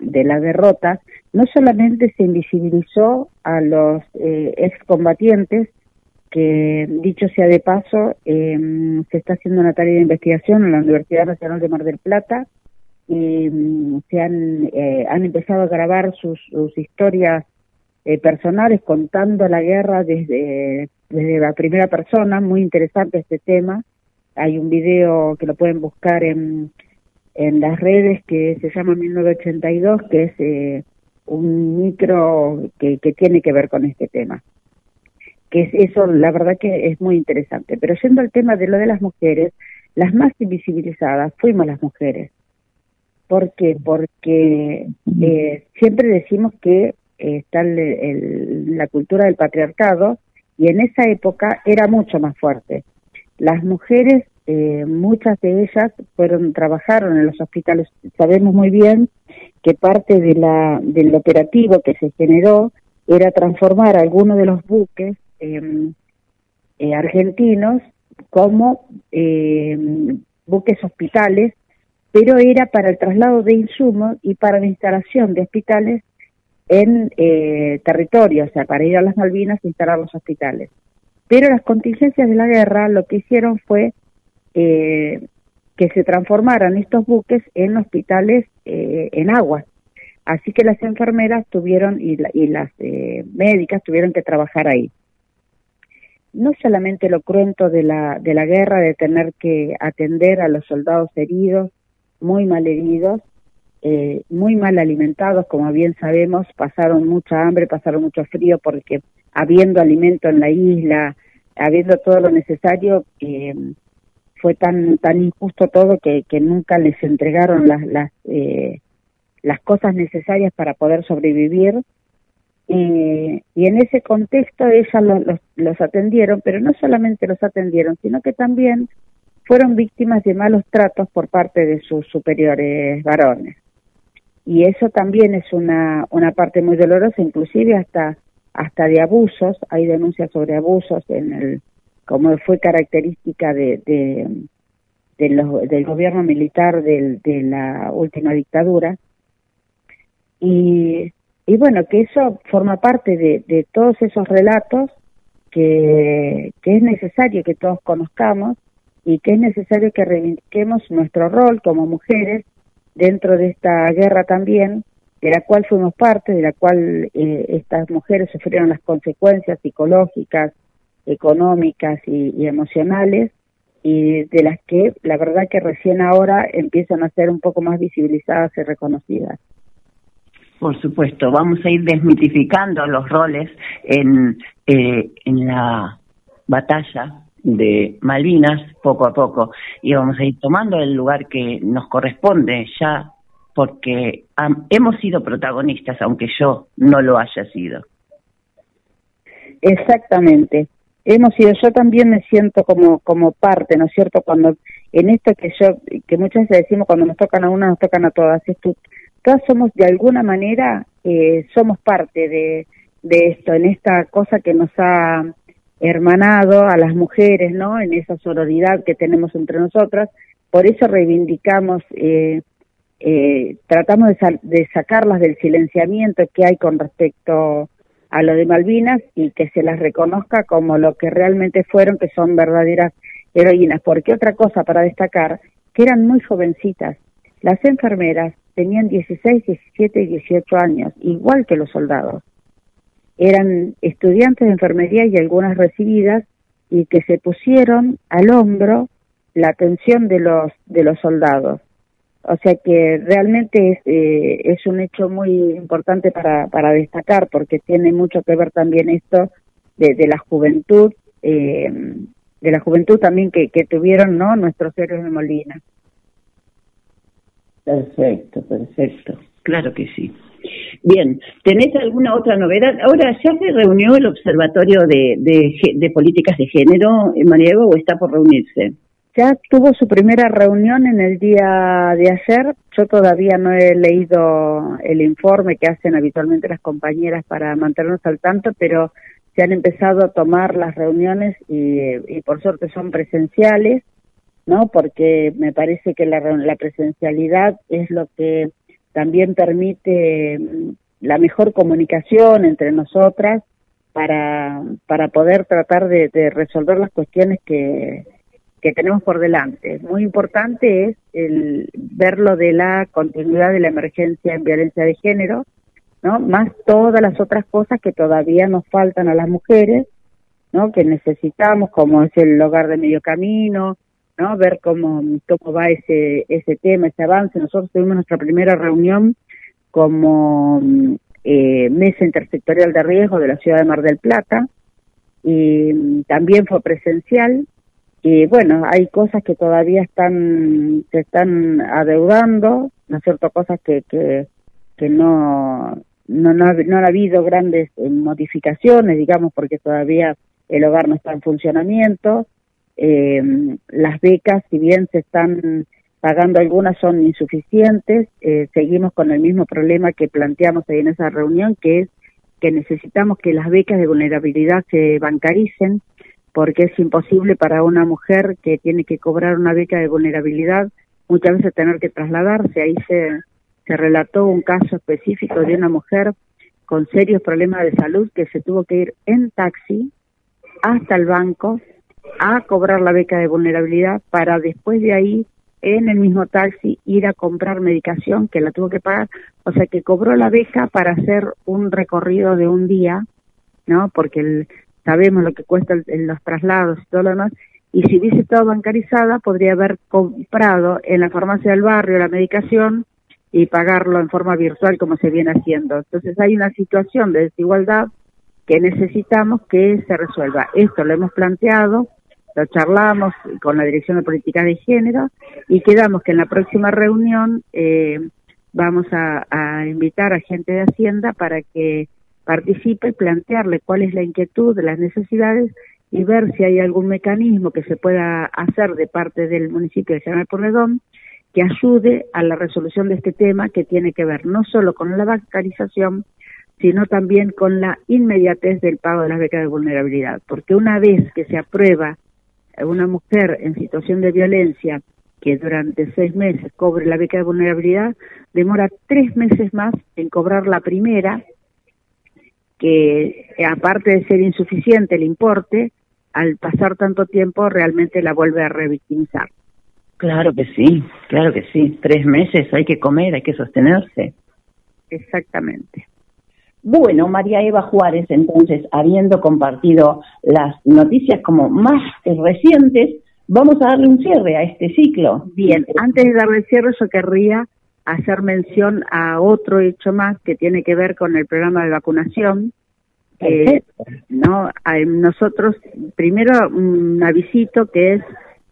Speaker 11: de, la derrota, no solamente se invisibilizó a los eh, excombatientes, que dicho sea de paso, eh, se está haciendo una tarea de investigación en la Universidad Nacional de Mar del Plata y mm, se han, eh, han empezado a grabar sus historias eh, personales contando la guerra desde, desde la primera persona, muy interesante este tema. Hay un video que lo pueden buscar en, en las redes que se llama 1982, que es eh, un micro que, que tiene que ver con este tema. Que es eso, la verdad que es muy interesante. Pero yendo al tema de lo de las mujeres, las más invisibilizadas fuimos las mujeres. ¿Por qué? Porque eh, siempre decimos que está el, la cultura del patriarcado y en esa época era mucho más fuerte. Las mujeres, eh, muchas de ellas fueron trabajaron en los hospitales. Sabemos muy bien que parte de la del operativo que se generó era transformar algunos de los buques eh, argentinos como buques hospitales, pero era para el traslado de insumos y para la instalación de hospitales en eh, territorio, o sea, para ir a las Malvinas e instalar los hospitales. Pero las contingencias de la guerra lo que hicieron fue eh, que se transformaran estos buques en hospitales eh, en agua. Así que las enfermeras tuvieron y, y las eh, médicas tuvieron que trabajar ahí. No solamente lo cruento de la, de la guerra, de tener que atender a los soldados heridos, muy mal heridos, eh, muy mal alimentados, como bien sabemos, pasaron mucha hambre, pasaron mucho frío, porque habiendo alimento en la isla, habiendo todo lo necesario, eh, fue tan tan injusto todo que, que nunca les entregaron las las, eh, las cosas necesarias para poder sobrevivir y en ese contexto ellas los, los, atendieron, pero no solamente los atendieron, sino que también fueron víctimas de malos tratos por parte de sus superiores varones. Y eso también es una, una parte muy dolorosa, inclusive hasta, hasta de abusos, hay denuncias sobre abusos en el, como fue característica de, de, del gobierno militar de la última dictadura. Y, y bueno, que eso forma parte de, de todos esos relatos que, que es necesario que todos conozcamos y que es necesario que reivindiquemos nuestro rol como mujeres dentro de esta guerra también, de la cual fuimos parte, de la cual eh, estas mujeres sufrieron las consecuencias psicológicas, económicas y, emocionales y de las que la verdad que recién ahora empiezan a ser un poco más visibilizadas y reconocidas.
Speaker 4: Por supuesto, vamos a ir desmitificando los roles en, eh, en la batalla de Malvinas poco a poco y vamos a ir tomando el lugar que nos corresponde ya porque hemos sido protagonistas aunque yo no lo haya sido.
Speaker 11: Exactamente hemos sido, yo también me siento como, como parte, ¿no es cierto? Cuando, en esto que yo, que muchas veces decimos cuando nos tocan a una, nos tocan a todas, esto, todas somos de alguna manera, eh, somos parte de, de esto, en esta cosa que nos ha hermanado a las mujeres, ¿no? En esa sororidad que tenemos entre nosotras, por eso reivindicamos, eh, eh, tratamos de, de sacarlas del silenciamiento que hay con respecto a lo de Malvinas y que se las reconozca como lo que realmente fueron, que son verdaderas heroínas. Porque otra cosa para destacar, que eran muy jovencitas. Las enfermeras tenían 16, 17 y 18 años, igual que los soldados. Eran estudiantes de enfermería y algunas recibidas y que se pusieron al hombro la atención de los de los soldados o sea que realmente es, eh, es un hecho muy importante para, para destacar porque tiene mucho que ver también esto de, de la juventud, eh, de la juventud también que, que tuvieron no nuestros héroes de Molina.
Speaker 4: Perfecto, perfecto. Claro que sí. Bien, ¿tenés alguna otra novedad? Ahora, ¿ya se reunió el Observatorio de, de, Políticas de Género, María o está por reunirse?
Speaker 11: ya tuvo su primera reunión en el día de ayer. Yo todavía no he leído el informe que hacen habitualmente las compañeras para mantenernos al tanto, pero se han empezado a tomar las reuniones y, por suerte son presenciales, ¿no? Porque me parece que la, la presencialidad es lo que también permite mm, la mejor comunicación entre nosotras para, para poder tratar de resolver las cuestiones que, que tenemos por delante. Muy importante es el verlo de la continuidad de la emergencia en violencia de género, ¿no? Más todas las otras cosas que todavía nos faltan a las mujeres, ¿no? Que necesitamos, como es el hogar de medio camino, ¿no? Ver cómo, cómo va ese, ese tema, ese avance. Nosotros tuvimos nuestra primera reunión como eh, mesa intersectorial de riesgo de la ciudad de Mar del Plata y también fue presencial y bueno, hay cosas que todavía están, se están adeudando, ¿no es cierto? Cosas que, que, que no, no, no, ha, habido grandes eh, modificaciones, digamos, porque todavía el hogar no está en funcionamiento. Eh, las becas, si bien se están pagando algunas, son insuficientes. Eh, seguimos con el mismo problema que planteamos ahí en esa reunión, que es que necesitamos que las becas de vulnerabilidad se bancaricen porque es imposible para una mujer que tiene que cobrar una beca de vulnerabilidad muchas veces tener que trasladarse. Ahí se, se relató un caso específico de una mujer con serios problemas de salud que se tuvo que ir en taxi hasta el banco a cobrar la beca de vulnerabilidad para después de ahí en el mismo taxi ir a comprar medicación que la tuvo que pagar, o sea que cobró la beca para hacer un recorrido de un día, ¿no? Porque el, sabemos lo que cuesta los traslados y todo lo demás, y si hubiese estado bancarizada podría haber comprado en la farmacia del barrio la medicación y pagarlo en forma virtual como se viene haciendo. Entonces hay una situación de desigualdad que necesitamos que se resuelva. Esto lo hemos planteado, lo charlamos con la Dirección de Política de Género y quedamos que en la próxima reunión eh, vamos a, invitar a gente de Hacienda para que participe y plantearle cuál es la inquietud, las necesidades y ver si hay algún mecanismo que se pueda hacer de parte del municipio de General Porredón que ayude a la resolución de este tema que tiene que ver no solo con la bancarización, sino también con la inmediatez del pago de las becas de vulnerabilidad, porque una vez que se aprueba una mujer en situación de violencia que durante seis meses cobre la beca de vulnerabilidad, demora tres meses más en cobrar la primera, que aparte de ser insuficiente el importe, al pasar tanto tiempo realmente la vuelve a revictimizar.
Speaker 4: Claro que sí, claro que sí. Tres meses hay que comer, hay que sostenerse.
Speaker 11: Exactamente.
Speaker 4: Bueno, María Eva Juárez, entonces, habiendo compartido las noticias como más recientes, vamos a darle un cierre a este ciclo.
Speaker 11: Bien, antes de darle cierre, yo querría hacer mención a otro hecho más que tiene que ver con el programa de vacunación. Eh, no, nosotros primero un avisito que es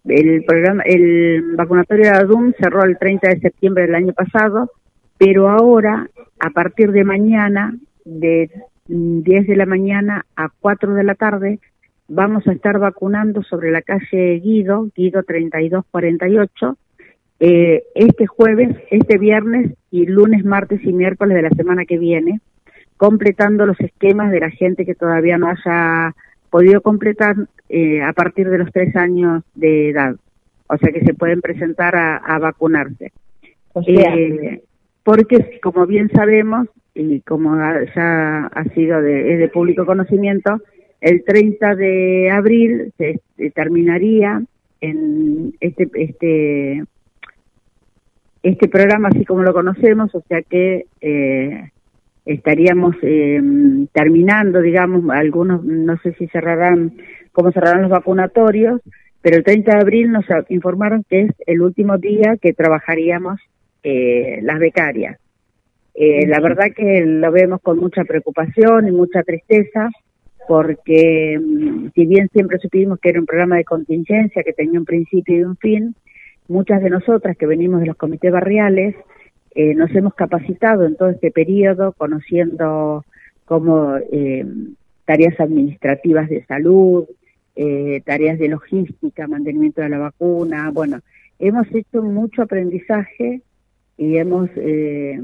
Speaker 11: el programa, el vacunatorio de ADUM cerró el 30 de septiembre del año pasado, pero ahora a partir de mañana de 10 de la mañana a 4 de la tarde vamos a estar vacunando sobre la calle Guido, Guido 3248, eh, este jueves, este viernes y lunes, martes y miércoles de la semana que viene, completando los esquemas de la gente que todavía no haya podido completar eh, a partir de los tres años de edad. O sea que se pueden presentar a, vacunarse. eh, porque, como bien sabemos, y como ya ha sido de, es de público conocimiento, el 30 de abril se, terminaría en este este este programa así como lo conocemos, o sea que eh, estaríamos eh, terminando, digamos, algunos no sé si cerrarán, cómo cerrarán los vacunatorios, pero el 30 de abril nos informaron que es el último día que trabajaríamos eh, las becarias. Eh, la verdad que lo vemos con mucha preocupación y mucha tristeza, porque mm, si bien siempre supimos que era un programa de contingencia, que tenía un principio y un fin, muchas de nosotras que venimos de los comités barriales, eh, nos hemos capacitado en todo este periodo, conociendo como eh, tareas administrativas de salud, eh, tareas de logística, mantenimiento de la vacuna, bueno, hemos hecho mucho aprendizaje y hemos eh,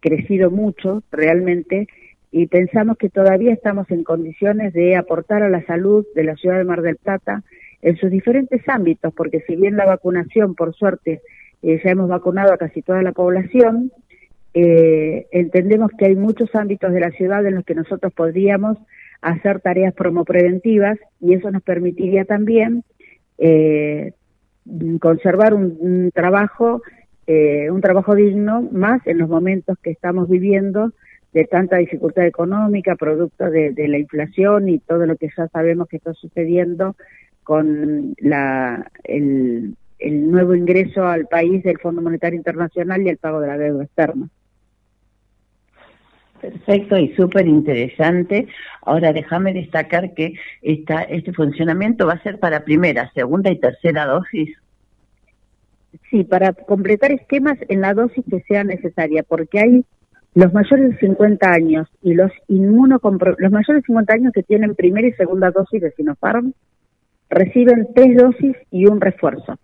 Speaker 11: crecido mucho realmente y pensamos que todavía estamos en condiciones de aportar a la salud de la ciudad de Mar del Plata en sus diferentes ámbitos, porque si bien la vacunación, por suerte, eh, ya hemos vacunado a casi toda la población, eh, entendemos que hay muchos ámbitos de la ciudad en los que nosotros podríamos hacer tareas promopreventivas y eso nos permitiría también eh, conservar un, un trabajo eh, un trabajo digno más en los momentos que estamos viviendo de tanta dificultad económica, producto de, la inflación y todo lo que ya sabemos que está sucediendo con la, el, el nuevo ingreso al país del Fondo Monetario Internacional y el pago de la deuda externa.
Speaker 4: Perfecto y súper interesante. Ahora déjame destacar que esta, este funcionamiento va a ser para primera, segunda y tercera dosis.
Speaker 11: Sí, para completar esquemas en la dosis que sea necesaria, porque hay los mayores de 50 años y los los mayores de 50 años que tienen primera y segunda dosis de Sinopharm reciben tres dosis y un refuerzo.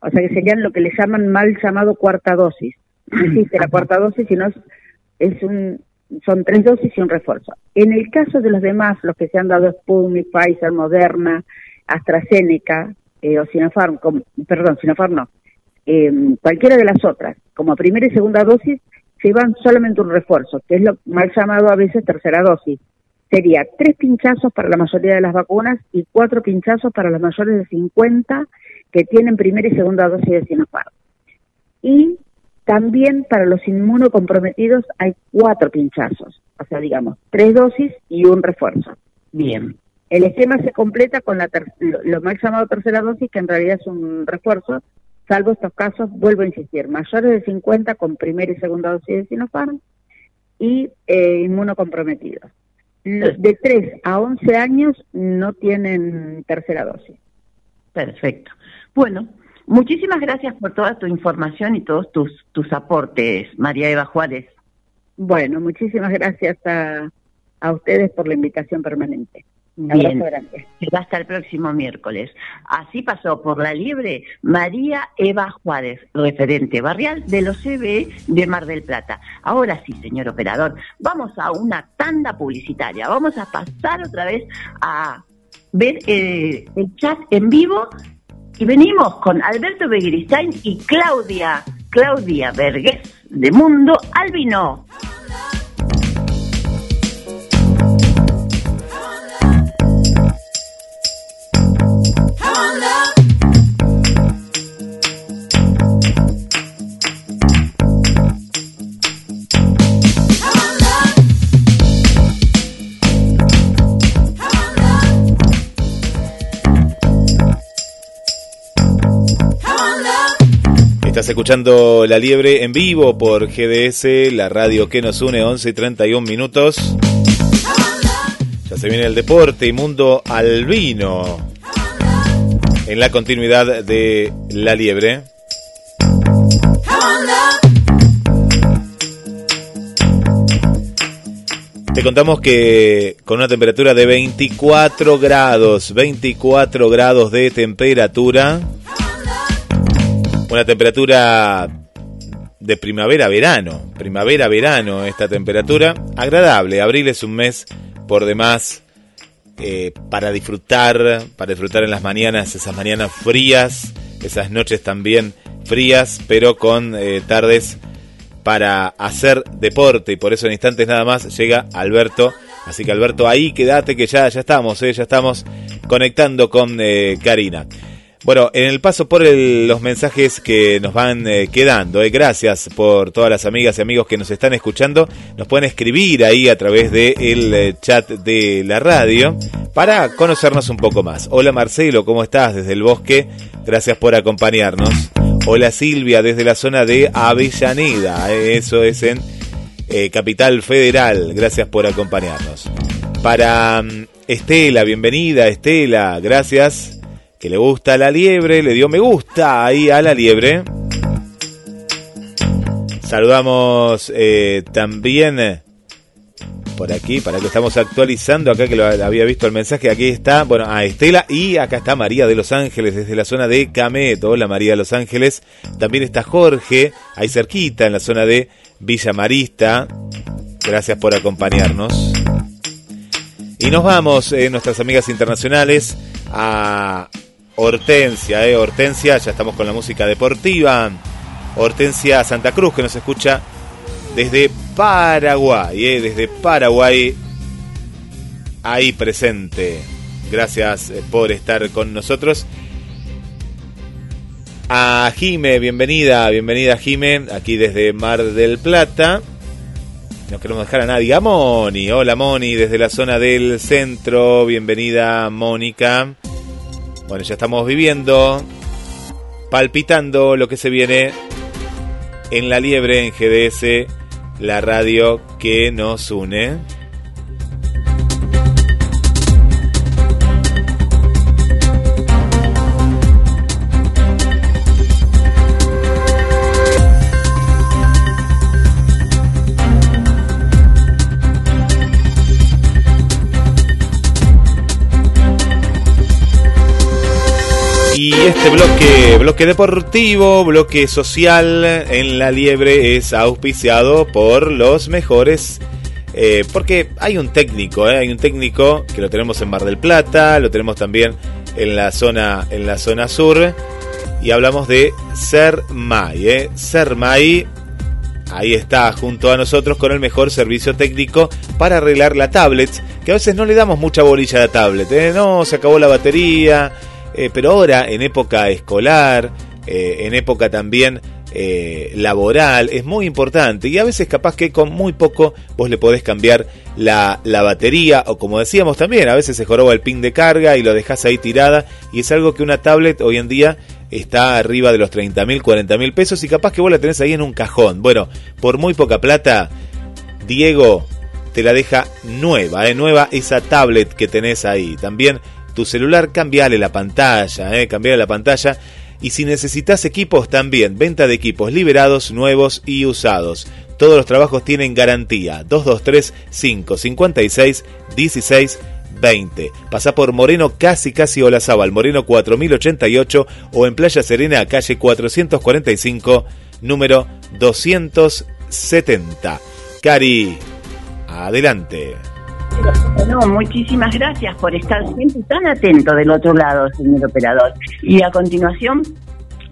Speaker 11: O sea que serían lo que le llaman mal llamado cuarta dosis. No existe la cuarta dosis, sino es un son tres dosis y un refuerzo. En el caso de los demás, los que se han dado Sputnik, Pfizer, Moderna, AstraZeneca, eh, o Sinopharm, perdón, Sinopharm no, eh, cualquiera de las otras, como primera y segunda dosis, llevan solamente un refuerzo, que es lo mal llamado a veces tercera dosis. Sería tres pinchazos para la mayoría de las vacunas y cuatro pinchazos para los mayores de 50 que tienen primera y segunda dosis de Sinopharm. Y también para los inmunocomprometidos hay cuatro pinchazos, o sea, digamos, tres dosis y un refuerzo.
Speaker 4: Bien.
Speaker 11: El esquema se completa con la lo, lo mal llamado tercera dosis, que en realidad es un refuerzo, salvo estos casos, vuelvo a insistir, mayores de 50 con primera y segunda dosis de Sinopharm y eh, inmunocomprometidos. Los de 3 a 11 años no tienen tercera dosis.
Speaker 4: Perfecto. Bueno, muchísimas gracias por toda tu información y todos tus, tus aportes, María Eva Juárez.
Speaker 11: Bueno, muchísimas gracias a, a ustedes por la invitación permanente.
Speaker 4: Bien, hasta el próximo miércoles. Así pasó por la liebre María Eva Juárez, referente barrial de los CBE de Mar del Plata. Ahora sí, señor operador, vamos a una tanda publicitaria. Vamos a pasar otra vez a ver eh, el chat en vivo y venimos con Alberto Begiristain y Claudia, Claudia Vergés de Mundo Albino.
Speaker 6: Estás escuchando La Liebre en vivo por GDS, la radio que nos une 11 y 31 minutos. Ya se viene el deporte y mundo albino en la continuidad de La Liebre. Te contamos que con una temperatura de 24 grados, 24 grados de temperatura, una temperatura de primavera-verano, primavera-verano esta temperatura, agradable, abril es un mes por demás eh, para disfrutar, para disfrutar en las mañanas, esas mañanas frías, esas noches también frías, pero con eh, tardes para hacer deporte y por eso en instantes nada más llega Alberto. Así que Alberto, ahí quédate que ya, ya estamos, eh, ya estamos conectando con eh, Karina. Bueno, en el paso por los mensajes que nos van eh, quedando, eh, gracias por todas las amigas y amigos que nos están escuchando. Nos pueden escribir ahí a través del eh, chat de la radio para conocernos un poco más. Hola Marcelo, ¿cómo estás desde el bosque? Gracias por acompañarnos. Hola Silvia, desde la zona de Avellaneda, eso es en Capital Federal. Gracias por acompañarnos. Para mm, Estela, bienvenida Estela, gracias que le gusta la liebre, le dio me gusta ahí a la liebre. Saludamos eh, también eh, por aquí, para que estamos actualizando, acá que lo había visto el mensaje, aquí está, bueno, a Estela y acá está María de Los Ángeles desde la zona de Cameto, hola María de Los Ángeles, también está Jorge, ahí cerquita en la zona de Villa Marista, gracias por acompañarnos. Y nos vamos, eh, nuestras amigas internacionales, a Hortensia, eh, Hortensia, ya estamos con la música deportiva. Hortensia Santa Cruz, que nos escucha desde Paraguay, eh, desde Paraguay, ahí presente. Gracias eh, por estar con nosotros. A Jime, bienvenida, bienvenida Jime, aquí desde Mar del Plata. No queremos dejar a nadie. A Moni, hola Moni, desde la zona del centro, bienvenida Mónica. Bueno, ya estamos viviendo, palpitando lo que se viene en la liebre en GDS, la radio que nos une. Y este bloque, bloque deportivo, bloque social en la liebre es auspiciado por los mejores. Eh, porque hay un técnico, eh, hay un técnico que lo tenemos en Mar del Plata, lo tenemos también en la zona, en la zona sur. Y hablamos de Sermay, eh. Sermay ahí está junto a nosotros con el mejor servicio técnico para arreglar la tablet, que a veces no le damos mucha bolilla a la tablet, ¿eh? no, se acabó la batería, eh, pero ahora en época escolar, eh, en época también eh, laboral, es muy importante y a veces capaz que con muy poco vos le podés cambiar la, la batería o como decíamos también, a veces se joroba el pin de carga y lo dejás ahí tirada y es algo que una tablet hoy en día está arriba de los 30 mil, 40 mil pesos y capaz que vos la tenés ahí en un cajón. Bueno, por muy poca plata, Diego te la deja nueva, ¿eh? nueva esa tablet que tenés ahí. También tu celular, cambiale la pantalla, ¿eh? cambiale la pantalla. Y si necesitas equipos también, venta de equipos liberados, nuevos y usados. Todos los trabajos tienen garantía. 223 556 16 20. Pasa por Moreno casi casi Olazábal, Moreno 4088 o en Playa Serena, calle 445, número 270. Cari, adelante.
Speaker 4: No, muchísimas gracias por estar siempre tan atento del otro lado, señor operador. Y a continuación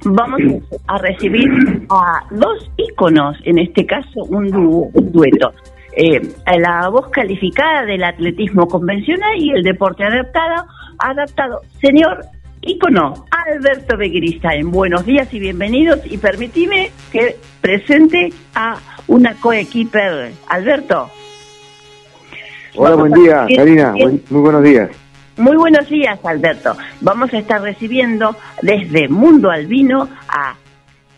Speaker 4: vamos a recibir a dos íconos, en este caso un, dúo, un dueto. Eh, la voz calificada del atletismo convencional y el deporte adaptado, adaptado. Señor ícono, Alberto en buenos días y bienvenidos y permitime que presente a una coequiper. Alberto.
Speaker 12: Hola, buen día, Karina, muy buenos días.
Speaker 4: Muy buenos días, Alberto. Vamos a estar recibiendo desde Mundo Albino a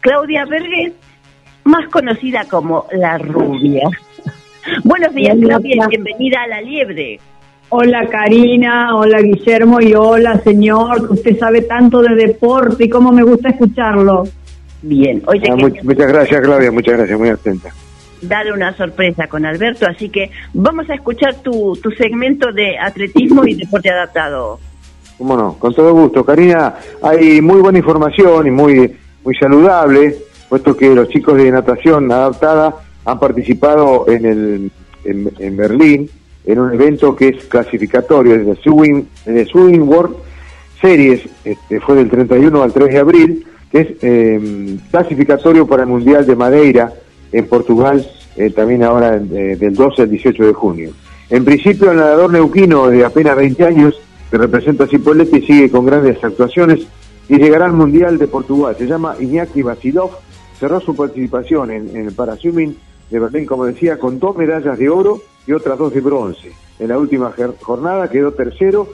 Speaker 4: Claudia Berguet, más conocida como La Rubia. Buenos días, Claudia, bienvenida a La Liebre.
Speaker 13: Hola Karina, hola Guillermo y hola señor, usted sabe tanto de deporte y cómo me gusta escucharlo.
Speaker 4: Bien,
Speaker 12: oye, ah, muchas gracias Claudia, muchas gracias, muy atenta.
Speaker 4: Darle una sorpresa con Alberto, así que vamos a escuchar tu, tu segmento de atletismo y deporte adaptado.
Speaker 12: Cómo no, con todo gusto. Karina, hay muy buena información y muy, muy saludable, puesto que los chicos de natación adaptada han participado en, el, en, Berlín en un evento que es clasificatorio, Swing, de Swing World Series, este, fue del 31 al 3 de abril, que es em, clasificatorio para el Mundial de Madeira en Portugal, eh, también ahora eh, del 12 al 18 de junio. En principio, el nadador neuquino de apenas 20 años, que representa a Cipolletti, sigue con grandes actuaciones y llegará al Mundial de Portugal. Se llama Iñaki Basilov, cerró su participación en, el Paraswimming de Berlín, como decía, con dos medallas de oro y otras dos de bronce. En la última jornada quedó tercero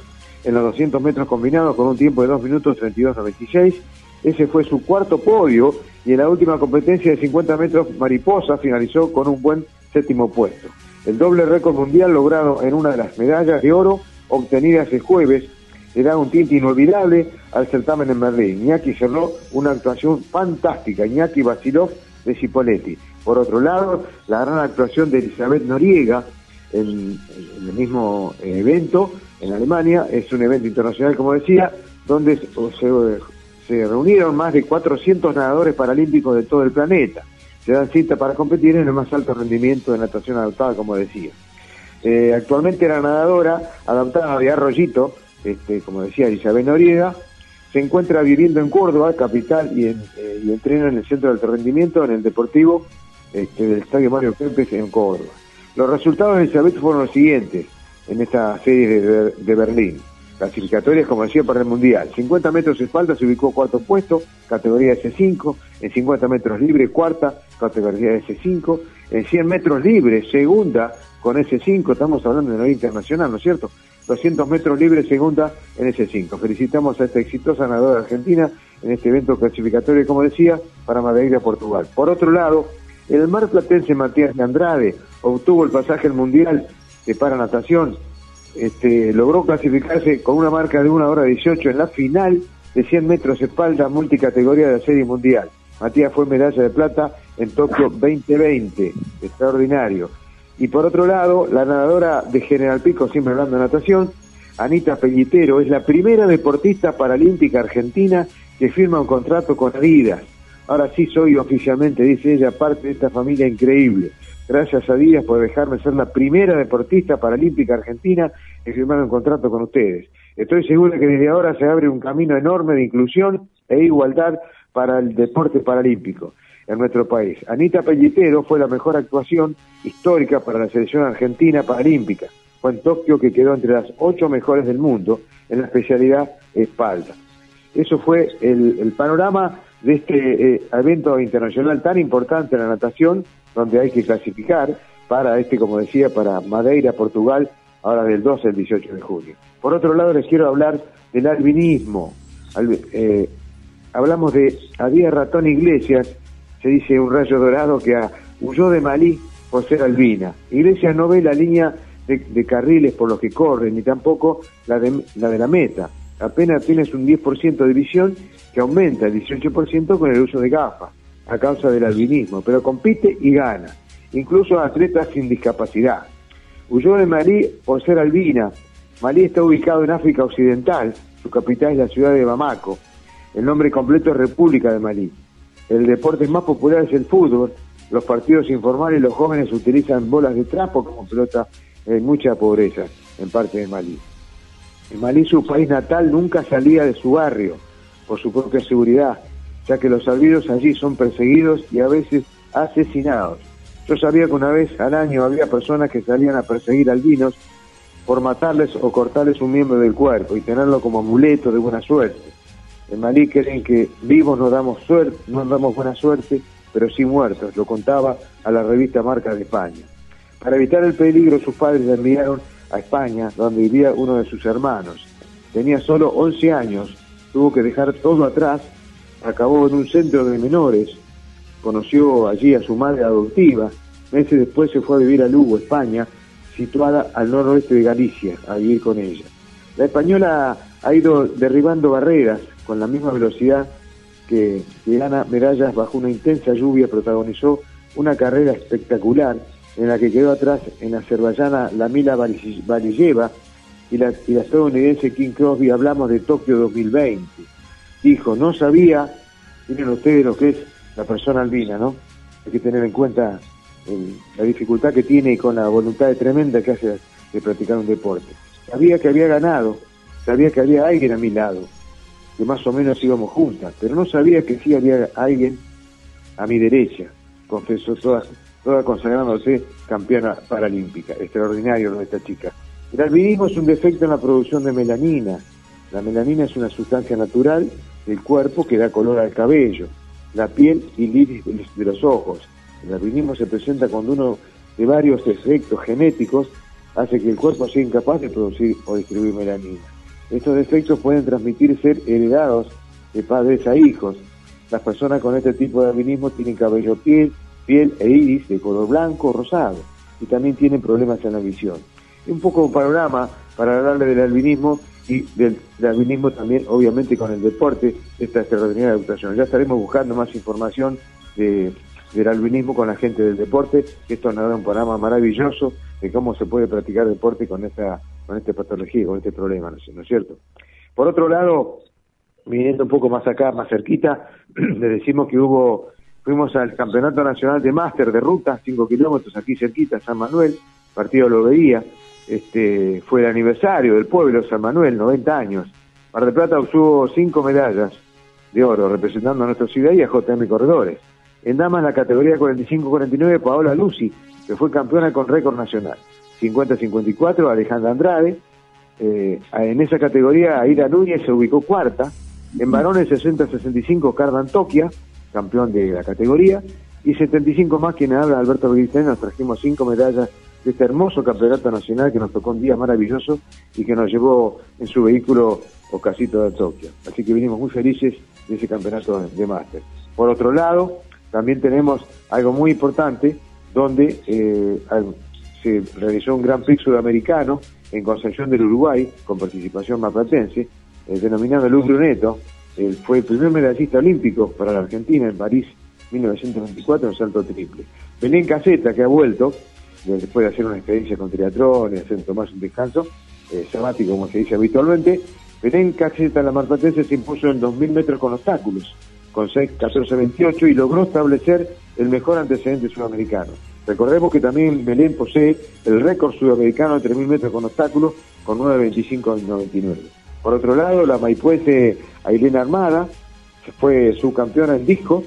Speaker 12: en los 200 metros combinados con un tiempo de 2 minutos 32 a 26. Ese fue su cuarto podio y en la última competencia de 50 metros mariposa finalizó con un buen séptimo puesto. El doble récord mundial logrado en una de las medallas de oro obtenidas el jueves le da un tinte inolvidable al certamen en Berlín. Iñaki cerró una actuación fantástica. Iñaki Basilov de Cipoletti. Por otro lado, la gran actuación de Elizabeth Noriega en, el mismo evento en Alemania, es un evento internacional, como decía, donde se, reunieron más de 400 nadadores paralímpicos de todo el planeta. Se dan cita para competir en el más alto rendimiento de natación adaptada, como decía. Eh, actualmente la nadadora adaptada de Arroyito, este, como decía Elizabeth Noriega, se encuentra viviendo en Córdoba, capital, y, en, eh, y entrena en el centro de alto rendimiento, en el Deportivo este, del Estadio Mario Kempes en Córdoba. Los resultados de Elizabeth fueron los siguientes en esta serie de, de Berlín. Clasificatorias, como decía, para el Mundial. 50 metros de espalda se ubicó cuarto puesto, categoría S5. En 50 metros libre, cuarta, categoría S5. En 100 metros libre, segunda, con S5. Estamos hablando de nivel internacional, ¿no es cierto? 200 metros libres, segunda en ese 5. Felicitamos a esta exitosa nadadora argentina en este evento clasificatorio, como decía, para Madeira, Portugal. Por otro lado, el marplatense Matías de Andrade obtuvo el pasaje al Mundial de para natación. Este, logró clasificarse con una marca de 1 hora 18 en la final de 100 metros espalda multicategoría de la Serie Mundial. Matías fue medalla de plata en Tokio 2020, extraordinario. Y por otro lado, la nadadora de General Pico, siempre hablando de natación, Anita Pellitero, es la primera deportista paralímpica argentina que firma un contrato con Adidas. Ahora sí soy oficialmente, dice ella, parte de esta familia increíble. Gracias a Adidas por dejarme ser la primera deportista paralímpica argentina que firmar un contrato con ustedes. Estoy seguro que desde ahora se abre un camino enorme de inclusión e igualdad para el deporte paralímpico en nuestro país. Anita Pellitero fue la mejor actuación histórica para la selección argentina paralímpica. Fue en Tokio que quedó entre las ocho mejores del mundo en la especialidad espalda. Eso fue el, el panorama de este eh, evento internacional tan importante en la natación, donde hay que clasificar para este, como decía, para Madeira, Portugal, ahora del 12 al 18 de junio. Por otro lado, les quiero hablar del albinismo. Al- eh, hablamos de Adía Ratón Iglesias, se dice un rayo dorado que huyó de Malí por ser albina. Iglesias no ve la línea de, de carriles por los que corre, ni tampoco la de la, de la meta. Apenas tienes un 10% de visión que aumenta el 18% con el uso de gafas, a causa del albinismo, pero compite y gana, incluso atletas sin discapacidad. Huyó de Malí por ser albina. Malí está ubicado en África Occidental, su capital es la ciudad de Bamako. El nombre completo es República de Malí. El deporte más popular es el fútbol. Los partidos informales, los jóvenes utilizan bolas de trapo como pelota. Hay mucha pobreza en parte de Malí. En Malí, su país natal, nunca salía de su barrio por su propia seguridad, ya que los albinos allí son perseguidos y a veces asesinados. Yo sabía que una vez al año había personas que salían a perseguir albinos por matarles o cortarles un miembro del cuerpo y tenerlo como amuleto de buena suerte. En Malí creen que vivos no damos suerte, no damos buena suerte, pero sí muertos, lo contaba a la revista Marca de España. Para evitar el peligro, sus padres le enviaron a España, donde vivía uno de sus hermanos. Tenía solo 11 años, tuvo que dejar todo atrás, acabó en un centro de menores, conoció allí a su madre adoptiva, meses después se fue a vivir a Lugo, España, situada al noroeste de Galicia, a vivir con ella. La española ha ido derribando barreras con la misma velocidad que, gana medallas bajo una intensa lluvia, protagonizó una carrera espectacular en la que quedó atrás en la azerbaiyana Lamila y la, y la estadounidense King Crosby, hablamos de Tokio 2020. Dijo, no sabía, miren ustedes lo que es la persona albina, ¿no? Hay que tener en cuenta el- la dificultad que tiene y con la voluntad tremenda que hace de practicar un deporte. Sabía que había ganado, sabía que había alguien a mi lado, que más o menos íbamos juntas, pero no sabía que sí había alguien a mi derecha, confesó toda, toda consagrándose campeona paralímpica. Extraordinario lo de esta chica. El albinismo es un defecto en la producción de melanina. La melanina es una sustancia natural del cuerpo que da color al cabello, la piel y el iris de los- ojos. El albinismo se presenta cuando uno de varios defectos genéticos hace que el cuerpo sea incapaz de producir o distribuir melanina. Estos defectos pueden transmitir ser heredados de padres a hijos. Las personas con este tipo de albinismo tienen cabello piel, piel e iris de color blanco o rosado y también tienen problemas en la visión. Un poco un panorama para hablarle del albinismo y del, albinismo también obviamente con el deporte, esta extraordinaria educación. Ya estaremos buscando más información de, del albinismo con la gente del deporte, que esto nos da un panorama maravilloso de cómo se puede practicar deporte con esta, con esta patología, con este problema, ¿no es- es cierto? Por otro lado, viniendo un poco más acá, más cerquita, le decimos que hubo, fuimos al Campeonato Nacional de Máster de Ruta, 5 kilómetros aquí cerquita, San Manuel, partido lo veía, este, fue el aniversario del pueblo San Manuel, 90 años. Mar del Plata obtuvo cinco medallas de oro representando a nuestra ciudad y a JM Corredores. En damas, la categoría 45-49, Paola Lucy, que fue campeona con récord nacional. 50-54, Alejandra Andrade. Eh, en esa categoría, Aida Núñez se ubicó cuarta. En varones, 60-65, Cardan Tokia, campeón de la categoría. Y 75 más, quien habla Alberto Beguistén, nos trajimos cinco medallas de este hermoso campeonato nacional que nos tocó un día maravilloso y que nos llevó en su vehículo Ocasito de Tokio. Así que vinimos muy felices de ese campeonato de máster. Por otro lado, también tenemos algo muy importante donde eh, se realizó un Gran Prix sudamericano en Concepción del Uruguay con participación maplatense, eh, denominado Luz Bruneto. Él fue el primer medallista olímpico para la Argentina en París 1924 en salto triple. Belén Caseta, que ha vuelto, después de hacer una experiencia con triatlón y hacer tomarse un descanso eh, sabático, como se dice habitualmente, Belén Caseta, la marplatense, se impuso en 2.000 metros con obstáculos, con 6, 14, 28 y logró establecer el mejor antecedente sudamericano. Recordemos que también Belén posee el récord sudamericano de 3.000 metros con obstáculos con 9.25.99. Por otro lado, la maipuense Ailena Armada fue subcampeona en disco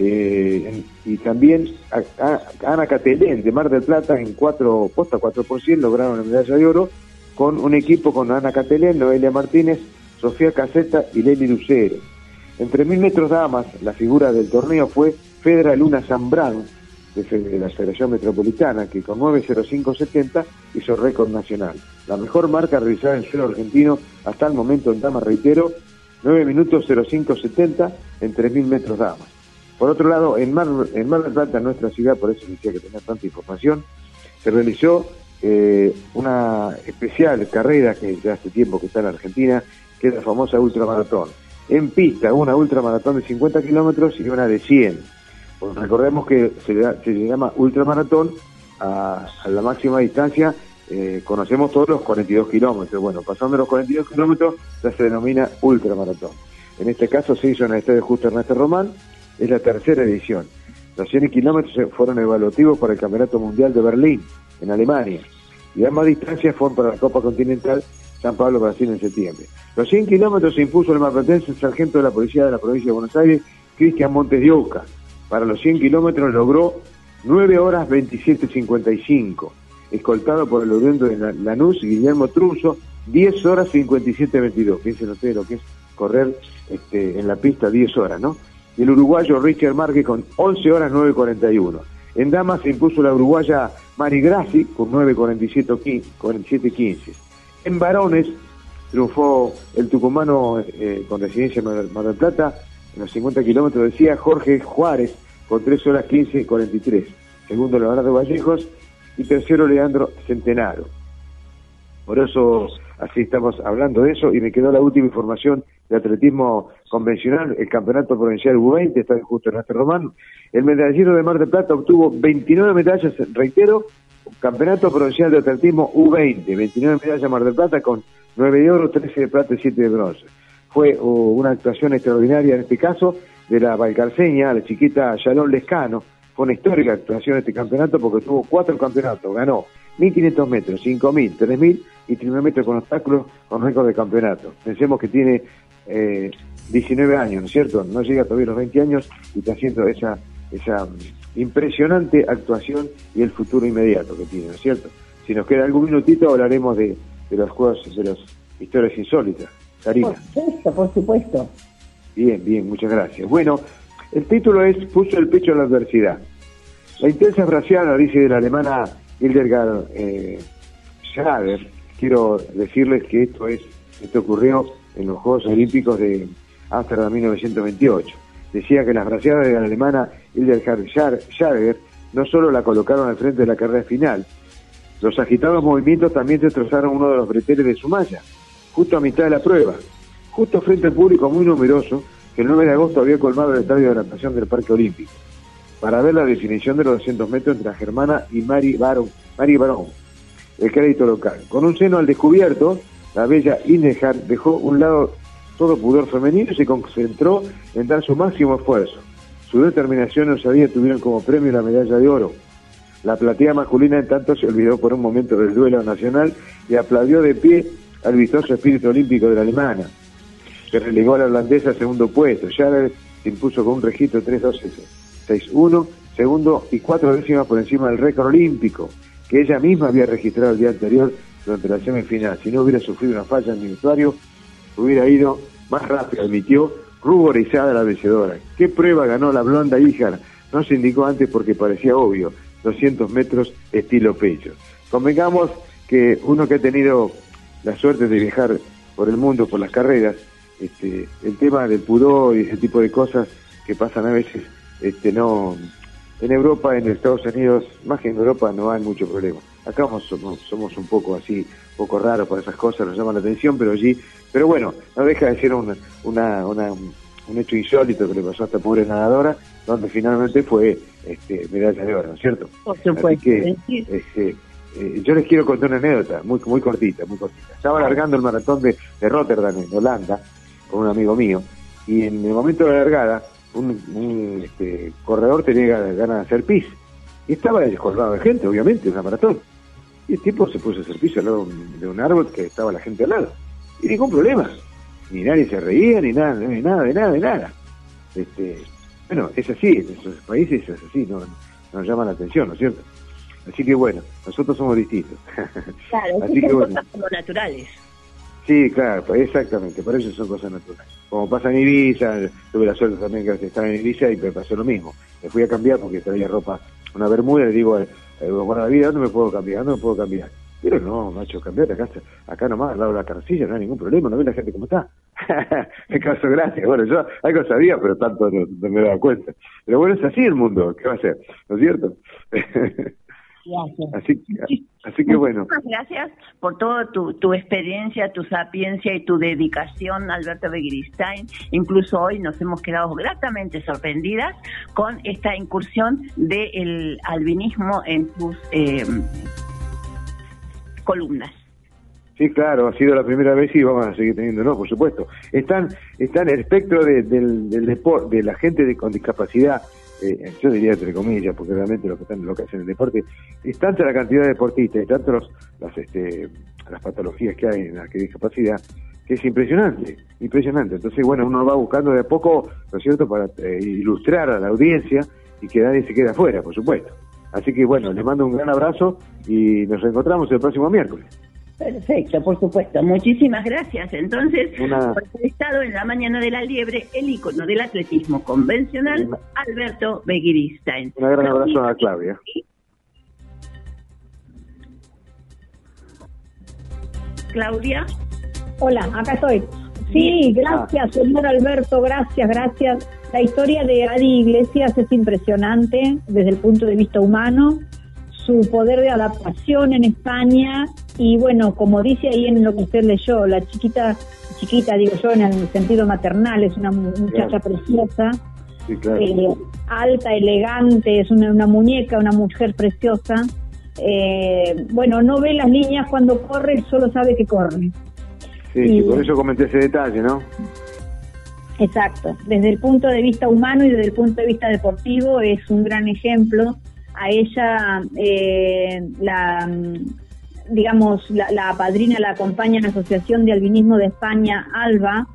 Speaker 12: eh, y también Ana Catelén de Mar del Plata en 4 posta 4 por 100 lograron la medalla de oro con un equipo con Ana Catelén, Noelia Martínez, Sofía Caseta y Leli Lucero. Entre mil metros damas, la figura del torneo fue Fedra Luna Zambrán, de la Federación Metropolitana, que con 9.05.70 hizo récord nacional. La mejor marca realizada en suelo argentino hasta el momento en damas, reitero, 9 minutos 05.70 en 3.000 metros damas. Por otro lado, en Mar, en Mar del Plata, nuestra ciudad, por eso decía que tenía tanta información, se realizó eh, una especial carrera que ya hace tiempo que está en Argentina, que es la famosa ultramaratón. En pista, una ultramaratón de 50 kilómetros y una de 100. Pues recordemos que se, le llama ultramaratón a, a la máxima distancia, eh, conocemos todos los 42 kilómetros. Bueno, pasando los 42 kilómetros ya se denomina ultramaratón. En este caso se hizo en el estadio Justo Ernesto Román, es la tercera edición. Los 100 kilómetros fueron evaluativos para el Campeonato Mundial de Berlín, en Alemania. Y ambas distancias fueron para la Copa Continental San Pablo, Brasil, en septiembre. Los 100 kilómetros se impuso el marplatense sargento de la Policía de la Provincia de Buenos Aires, Cristian Montes de Oca. Para los 100 kilómetros logró 9 horas 27.55, escoltado por el oriundo de La- Lanús, Guillermo Truso, 10 horas 57.22. Piensen ustedes lo que es correr este, en la pista 10 horas, ¿no? El uruguayo Richard Márquez con 11 horas 9.41. En damas se impuso la uruguaya Mari Grassi con 9.47.15. En varones triunfó el tucumano eh, con residencia en Mar del Plata, en los 50 kilómetros decía Jorge Juárez con 3 horas 15 y 43. Segundo Leonardo Vallejos y tercero Leandro Centenaro. Por eso así estamos hablando de eso y me quedó la última información de atletismo convencional, el campeonato provincial U20, está justo en este romano. El medallero de Mar del Plata obtuvo 29 medallas, reitero, campeonato provincial de atletismo U20, 29 medallas Mar del Plata con 9 de oro, 13 de plata y 7 de bronce. Fue uh, una actuación extraordinaria en este caso de la Valcarceña, la chiquita Shalom Lescano. Fue una histórica actuación en este campeonato porque tuvo cuatro campeonatos. Ganó 1.500 metros, 5.000, 3.000 y 3.000 metros con obstáculos con récord de campeonato. Pensemos que tiene eh, 19 años, ¿no es cierto? No llega todavía a los 20 años y está haciendo esa, esa impresionante actuación y el futuro inmediato que tiene, ¿no es cierto? Si nos queda algún minutito hablaremos de, de los juegos, de las historias insólitas. Karina.
Speaker 11: Por supuesto, por supuesto.
Speaker 12: Bien, bien, muchas gracias. Bueno, el título es Puso el pecho a la adversidad. La intensa braciada, dice de la alemana Hildegard eh, Schrader, quiero decirles que esto es esto ocurrió en los Juegos Olímpicos de Ámsterdam 1928. Decía que las braciadas de la alemana Hildegard Schrader no solo la colocaron al frente de la carrera final, los agitados movimientos también destrozaron uno de los breteles de su malla, justo a mitad de la prueba, justo frente al público muy numeroso que el 9 de agosto había colmado el estadio de natación del Parque Olímpico, para ver la definición de los 200 metros entre la germana y Mari Barón, Mari Barón, el crédito local. Con un seno al descubierto, la bella Inehar dejó un lado todo pudor femenino se concentró en dar su máximo esfuerzo. Su determinación y osadía tuvieron como premio la medalla de oro. La platea masculina, en tanto, se olvidó por un momento del duelo nacional y aplaudió de pie al vistoso espíritu olímpico de la alemana, que relegó a la holandesa al segundo puesto. Schaller se impuso con un registro 3-2-6-1, segundo y cuatro décimas por encima del récord olímpico, que ella misma había registrado el día anterior durante la semifinal. Si no hubiera sufrido una falla en el usuario, hubiera ido más rápido, admitió ruborizada la vencedora. ¿Qué prueba ganó la blonda hija? No se indicó antes porque parecía obvio. 200 metros estilo pecho. Convengamos que uno que ha tenido la suerte de viajar por el mundo, por las carreras, este, el tema del pudor y ese tipo de cosas que pasan a veces, este, no, en Europa, en Estados Unidos, más que en Europa no hay mucho problema. Acá somos, somos un poco así, poco raros por esas cosas, nos llaman la atención, pero allí, pero bueno, no deja de ser una, una, una, un hecho insólito que le pasó a esta pobre nadadora, donde finalmente fue este, medalla de oro, ¿no es cierto?
Speaker 11: Por supuesto.
Speaker 12: que este, eh, yo les quiero contar una anécdota, muy muy cortita, muy cortita. Estaba largando el maratón de, de Rotterdam, en Holanda, con un amigo mío, y en el momento de la largada, un, un, este, corredor tenía ganas de hacer pis. Y estaba colgado de gente, obviamente, una maratón. Y el tipo se puso a hacer al lado de un, árbol que estaba la gente al lado. Y ningún problema. Ni nadie se reía, ni nada, ni nada, de nada, de nada. Este, bueno, es así, en esos países es así, no, nos llama la atención, ¿no es cierto? Así que bueno, nosotros somos distintos.
Speaker 4: Claro,
Speaker 12: Así
Speaker 4: sí
Speaker 12: que
Speaker 4: son
Speaker 12: bueno.
Speaker 4: cosas como naturales.
Speaker 12: Sí, claro, pues exactamente, por eso son cosas naturales. Como pasa en Ibiza, tuve la suerte también de estar en Ibiza y me pasó lo mismo. Me fui a cambiar porque traía ropa, una bermuda, y le digo, bueno, la vida, ¿dónde me puedo cambiar? ¿Dónde me puedo cambiar? Pero no, macho, cambiate acá, acá nomás, al lado de la carcilla, no hay ningún problema, no ve la gente cómo está. Me caso gracias. Bueno, yo algo sabía, pero tanto no, no me daba cuenta. Pero bueno, es así el mundo, ¿qué va a ser? ¿No es cierto? así, así que bueno.
Speaker 4: Muchas gracias por toda tu, tu experiencia, tu sapiencia y tu dedicación, Alberto Begiristain. Incluso hoy nos hemos quedado gratamente sorprendidas con esta incursión del albinismo en tus eh, columnas.
Speaker 12: Sí, claro, ha sido la primera vez y vamos a seguir teniéndolo, por supuesto. Están, están el espectro de, del, del deporte, de la gente de, con discapacidad, eh, yo diría entre comillas, porque realmente lo que están, lo que hacen el deporte, es tanta la cantidad de deportistas, y tanto los, las, este, las patologías que hay en la que discapacidad, que es impresionante, impresionante. Entonces, bueno, uno va buscando de a poco, ¿no es cierto?, para eh, ilustrar a la audiencia y que nadie se quede afuera, por supuesto. Así que bueno, les mando un gran abrazo y nos reencontramos el próximo miércoles.
Speaker 4: Perfecto, por supuesto. Muchísimas gracias. Entonces,
Speaker 12: Una-
Speaker 4: por haber estado en la mañana de la liebre, el ícono del atletismo convencional, Alberto Begiristain.
Speaker 12: Un gran abrazo a Claudia.
Speaker 4: Claudia.
Speaker 13: Hola, acá estoy. Sí, gracias, señor Alberto, gracias, gracias. La historia de Adi Iglesias es impresionante desde el punto de vista humano, su poder de adaptación en España y bueno, como dice ahí en lo que usted leyó, la chiquita, chiquita digo yo en el sentido maternal, es una mu- muchacha preciosa,
Speaker 12: Sí, claro.
Speaker 13: eh, alta, elegante, es una, una muñeca, una mujer preciosa. Eh, bueno, no ve las líneas cuando corre, solo sabe que corre.
Speaker 12: Sí, sí, por eso comenté ese detalle, ¿no?
Speaker 13: Exacto. Desde el punto de vista humano y desde el punto de vista deportivo es un gran ejemplo. A ella, eh, la, digamos, la, la padrina la acompaña en la Asociación de Albinismo de España, ALBA,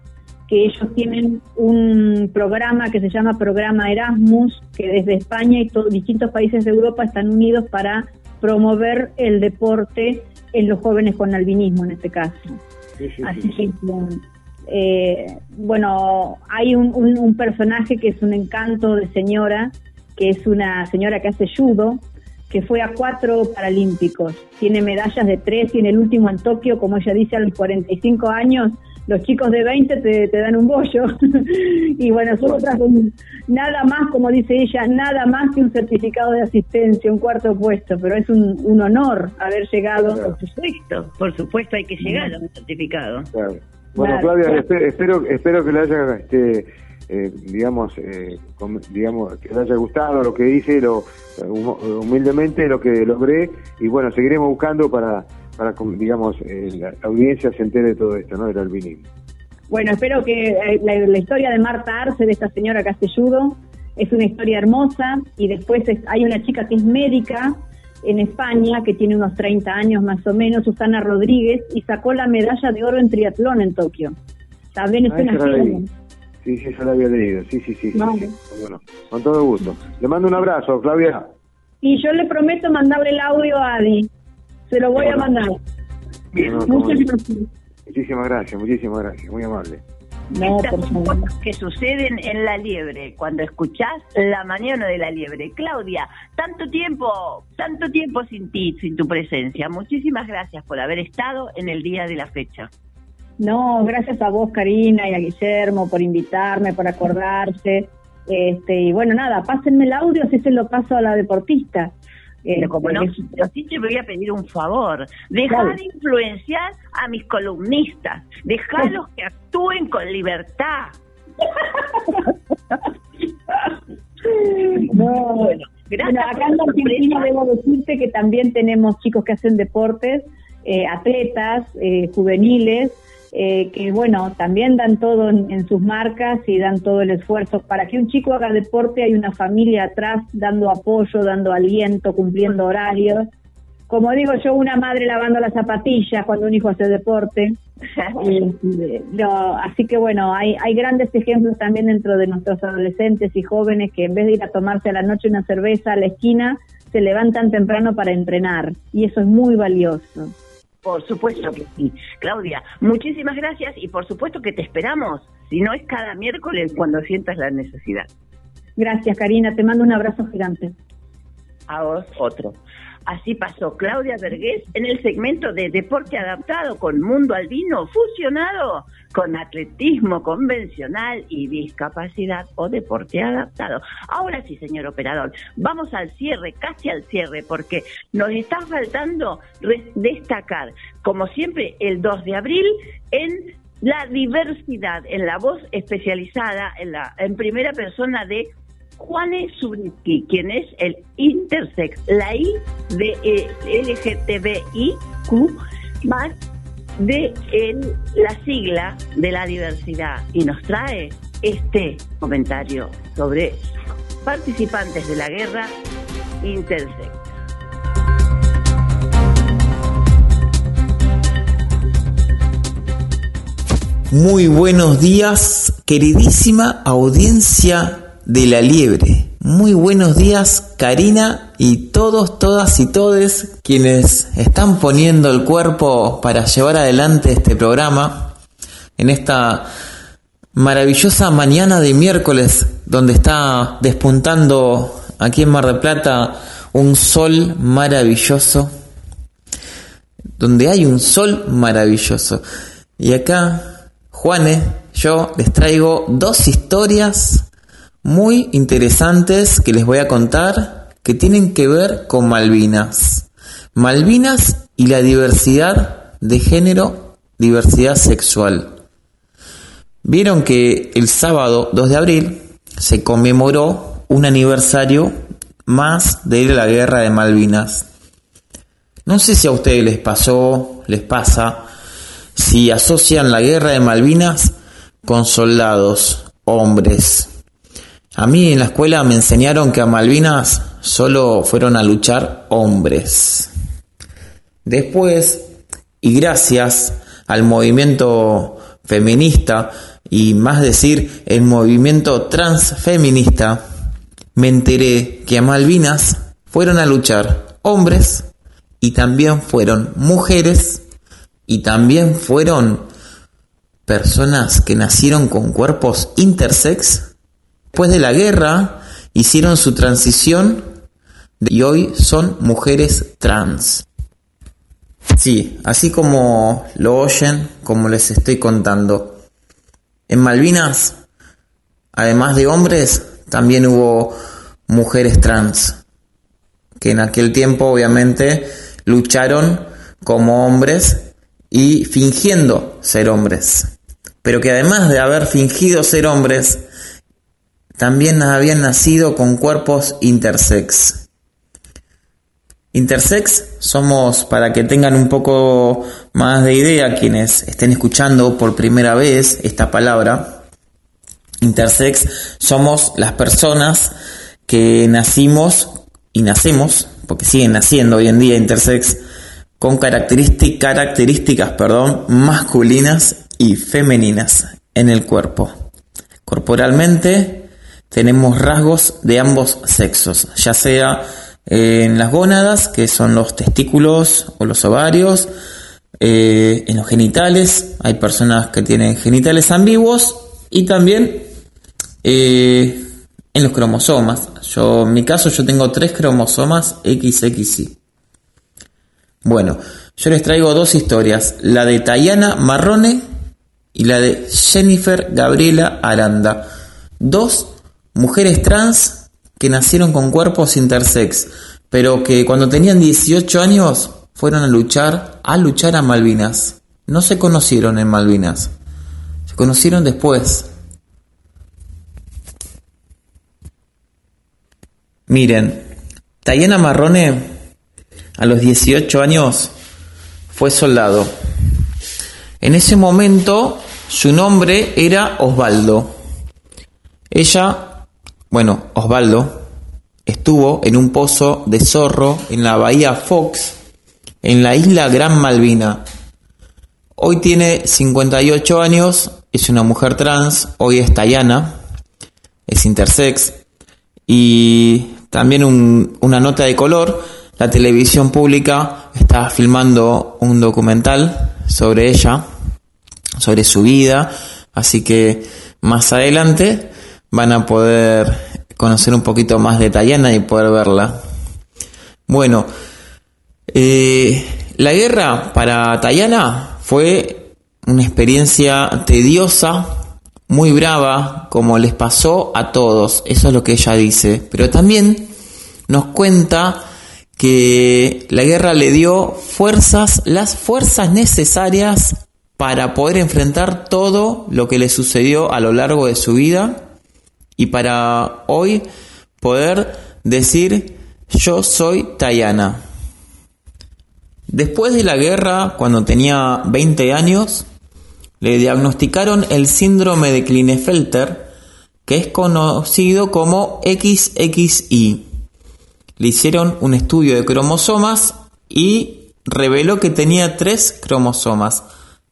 Speaker 13: que ellos tienen un programa que se llama Programa Erasmus, que desde España y todos distintos países de Europa están unidos para promover el deporte en los jóvenes con albinismo en este caso. Así que, eh, bueno, hay un, un- un personaje que es un encanto de señora, que es una señora que hace judo, que fue a cuatro paralímpicos. Tiene medallas de tres y en el último en Tokio, como ella dice, a los 45 años, los chicos de 20 te, te dan un bollo. y bueno, son otras, nada más, como dice ella, nada más que un certificado de asistencia, un cuarto puesto, pero es un, un honor haber llegado.
Speaker 4: Por supuesto, por supuesto hay que llegar a un certificado.
Speaker 12: Claro. Bueno,
Speaker 13: Claro,
Speaker 12: Claudia,
Speaker 13: claro.
Speaker 12: espe- espero, espero que le haya, este, eh, digamos, eh, digamos, que le haya gustado lo que hice, lo, hum- humildemente lo que logré, y bueno, seguiremos buscando para, para digamos, eh, la, audiencia se entere de todo esto, ¿no? Del albinismo.
Speaker 13: Bueno, espero que eh, la, la historia de Marta Arce, de esta señora judo, es una historia hermosa. Y después es- hay una chica que es médica en España, que tiene unos 30 años más o menos, Susana Rodríguez, y sacó la medalla de oro en triatlón en Tokio. También es
Speaker 12: Ah,
Speaker 13: una
Speaker 12: la. Sí, sí, eso lo había leído, sí, sí, sí. sí,
Speaker 13: Vale.
Speaker 12: sí. Bueno, con todo gusto. Le mando un abrazo, Claudia.
Speaker 13: Y yo le prometo mandarle el audio a Adi. Se lo voy a mandar.
Speaker 12: No, no,
Speaker 13: Muchas
Speaker 12: como-
Speaker 13: gracias.
Speaker 12: Muchísimas gracias, muchísimas gracias, muy amable.
Speaker 13: No,
Speaker 4: Estas son cosas que suceden en la liebre, cuando escuchás la mañana de la liebre. Claudia, tanto tiempo, tanto tiempo sin ti, sin tu presencia. Muchísimas gracias por haber estado en el día de la fecha.
Speaker 13: No, gracias a vos, Karina, y a Guillermo por invitarme, por acordarse. Este, y bueno, nada, pásenme el audio si se lo paso a la deportista.
Speaker 4: Pero como no,
Speaker 13: Este,
Speaker 4: pero sí te voy a pedir un favor. Deja
Speaker 13: Dale.
Speaker 4: de influenciar a mis columnistas. Dejalos que actúen con libertad.
Speaker 13: No,
Speaker 4: Bueno, gracias
Speaker 13: Bueno, acá en Argentina debo decirte que también tenemos chicos que hacen deportes, eh, atletas, eh, juveniles, eh, que bueno, también dan todo en, en sus marcas y dan todo el esfuerzo. Para que un chico haga deporte hay una familia atrás dando apoyo, dando aliento, cumpliendo horarios. Como digo yo, una madre lavando las zapatillas cuando un hijo hace deporte. Eh, no, así que bueno, hay, hay grandes ejemplos también dentro de nuestros adolescentes y jóvenes que en vez de ir a tomarse a la noche una cerveza a la esquina, se levantan temprano para entrenar y eso es muy valioso.
Speaker 4: Por supuesto que sí. Claudia, muchísimas gracias y por supuesto que te esperamos, si no es cada miércoles cuando sientas la necesidad.
Speaker 13: Gracias, Karina. Te mando un abrazo gigante.
Speaker 4: A vos otro. Así pasó Claudia Vergés en el segmento de deporte adaptado con mundo albino fusionado con atletismo convencional y discapacidad o deporte adaptado. Ahora sí, señor operador, vamos al cierre, casi al cierre, porque nos está faltando destacar, como siempre, el 2 de abril en la diversidad, en la voz especializada, en, la, en primera persona de Juane Zubrinski, quien es el intersex, la I de eh, LGTBIQ más de la sigla de la diversidad y nos trae este comentario sobre participantes de la guerra intersex.
Speaker 14: Muy buenos días, queridísima audiencia de la liebre. Muy buenos días Karina y todos, todas y todes quienes están poniendo el cuerpo para llevar adelante este programa en esta maravillosa mañana de miércoles donde está despuntando aquí en Mar del Plata un sol maravilloso, donde hay un sol maravilloso. Y acá, Juanes, yo les traigo dos historias muy interesantes que les voy a contar que tienen que ver con Malvinas. Malvinas y la diversidad de género, diversidad sexual. Vieron que el sábado 2 de abril se conmemoró un aniversario más de la guerra de Malvinas. No sé si a ustedes les pasó, les pasa, si asocian la guerra de Malvinas con soldados, hombres, a mí en la escuela me enseñaron que a Malvinas solo fueron a luchar hombres. Después, y gracias al movimiento feminista, y más decir el movimiento transfeminista, me enteré que a Malvinas fueron a luchar hombres y también fueron mujeres y también fueron personas que nacieron con cuerpos intersex Después de la guerra hicieron su transición y hoy son mujeres trans. Sí, así como lo oyen, como les estoy contando. En Malvinas, además de hombres, también hubo mujeres trans, que en aquel tiempo obviamente lucharon como hombres y fingiendo ser hombres. Pero que además de haber fingido ser hombres, también habían nacido con cuerpos intersex. Intersex somos, para que tengan un poco más de idea quienes estén escuchando por primera vez esta palabra, intersex somos las personas que nacimos y nacemos, porque siguen naciendo hoy en día intersex, con características, perdón, masculinas y femeninas en el cuerpo. Corporalmente tenemos rasgos de ambos sexos, ya sea en las gónadas, que son los testículos o los ovarios, eh, en los genitales, hay personas que tienen genitales ambiguos y también eh, en los cromosomas. Yo, en mi caso, yo tengo tres cromosomas XXY. Bueno, yo les traigo dos historias, la de Tayana Marrone y la de Jennifer Gabriela Aranda. Dos mujeres trans que nacieron con cuerpos intersex, pero que cuando tenían 18 años fueron a luchar, a luchar a Malvinas. No se conocieron en Malvinas, se conocieron después. Miren, Tayana Marrone a los 18 años fue soldado. En ese momento su nombre era Osvaldo. Ella bueno, Osvaldo estuvo en un pozo de zorro en la bahía Fox, en la isla Gran Malvina. Hoy tiene 58 años, es una mujer trans, hoy es Tayana, es intersex y también una nota de color. la televisión pública está filmando un documental sobre ella, sobre su vida, así que más adelante van a poder conocer un poquito más de Tayana y poder verla. Bueno, eh, la guerra para Tayana fue una experiencia tediosa, muy brava, como les pasó a todos, eso es lo que ella dice, pero también nos cuenta que la guerra le dio fuerzas, las fuerzas necesarias para poder enfrentar todo lo que le sucedió a lo largo de su vida y para hoy poder decir yo soy Tayana. Después de la guerra, cuando tenía 20 años, le diagnosticaron el síndrome de Klinefelter, que es conocido como XXI. Le hicieron un estudio de cromosomas y reveló que tenía tres cromosomas,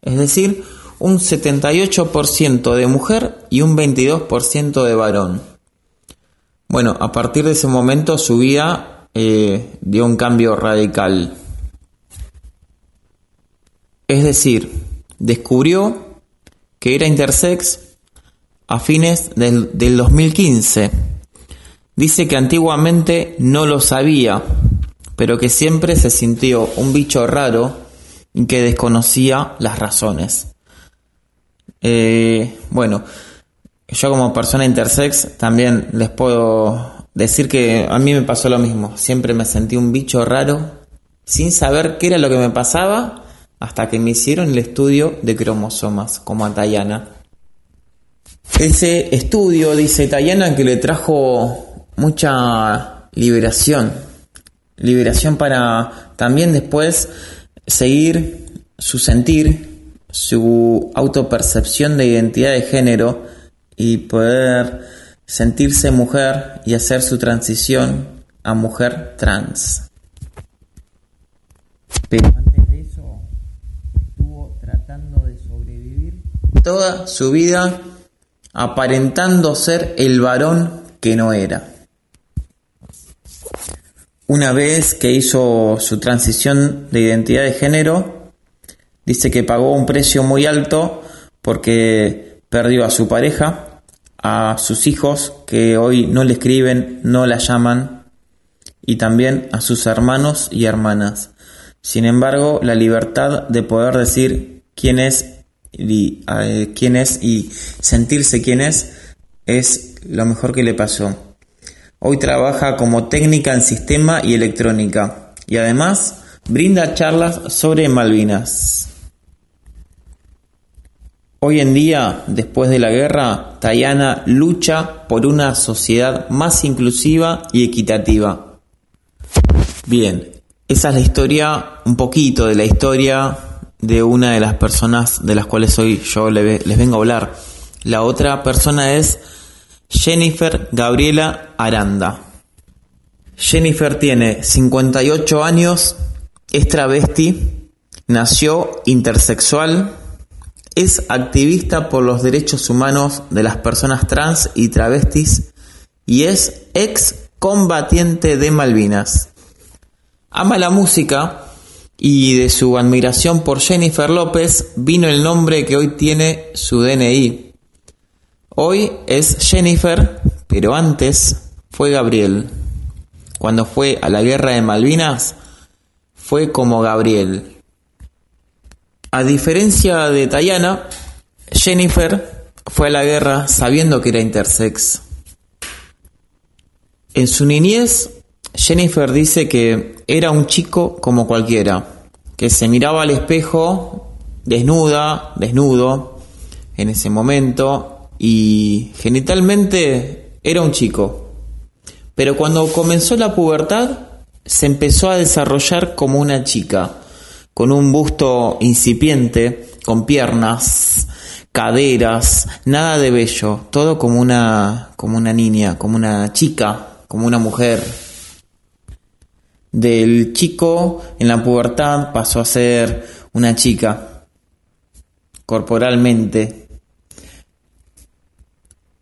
Speaker 14: es decir, un 78% de mujer y un 22% de varón. Bueno, a partir de ese momento su vida eh, dio un cambio radical. Es decir, descubrió que era intersex a fines del, del 2015. Dice que antiguamente no lo sabía, pero que siempre se sintió un bicho raro y que desconocía las razones. Eh, bueno, yo como persona intersex también les puedo decir que a mí me pasó lo mismo. Siempre me sentí un bicho raro sin saber qué era lo que me pasaba hasta que me hicieron el estudio de cromosomas como a Tayana. Ese estudio, dice Tayana, que le trajo mucha liberación. Liberación para también después seguir su sentir, su autopercepción de identidad de género y poder sentirse mujer y hacer su transición a mujer trans. Pero antes de eso estuvo tratando de sobrevivir toda su vida aparentando ser el varón que no era. Una vez que hizo su transición de identidad de género, dice que pagó un precio muy alto porque perdió a su pareja, a sus hijos que hoy no le escriben, no la llaman, y también a sus hermanos y hermanas. Sin embargo, la libertad de poder decir quién es y, eh, quién es y sentirse quién es es lo mejor que le pasó. Hoy trabaja como técnica en sistema y electrónica y además brinda charlas sobre Malvinas. Hoy en día, después de la guerra, Tayana lucha por una sociedad más inclusiva y equitativa. Bien, esa es la historia, un poquito de la historia de una de las personas de las cuales hoy yo les vengo a hablar. La otra persona es Jennifer Gabriela Aranda. Jennifer tiene 58 años, es travesti, nació intersexual, es activista por los derechos humanos de las personas trans y travestis y es ex combatiente de Malvinas. Ama la música y de su admiración por Jennifer López vino el nombre que hoy tiene su DNI. Hoy es Jennifer, pero antes fue Gabriel. Cuando fue a la guerra de Malvinas, fue como Gabriel. A diferencia de Tayana, Jennifer fue a la guerra sabiendo que era intersex. En su niñez, Jennifer dice que era un chico como cualquiera, que se miraba al espejo desnuda, desnudo, en ese momento, y genitalmente era un chico. Pero cuando comenzó la pubertad se empezó a desarrollar como una chica, con un busto incipiente, con piernas, caderas, nada de bello, todo como una como una niña, como una chica, como una mujer. Del chico en la pubertad pasó a ser una chica corporalmente,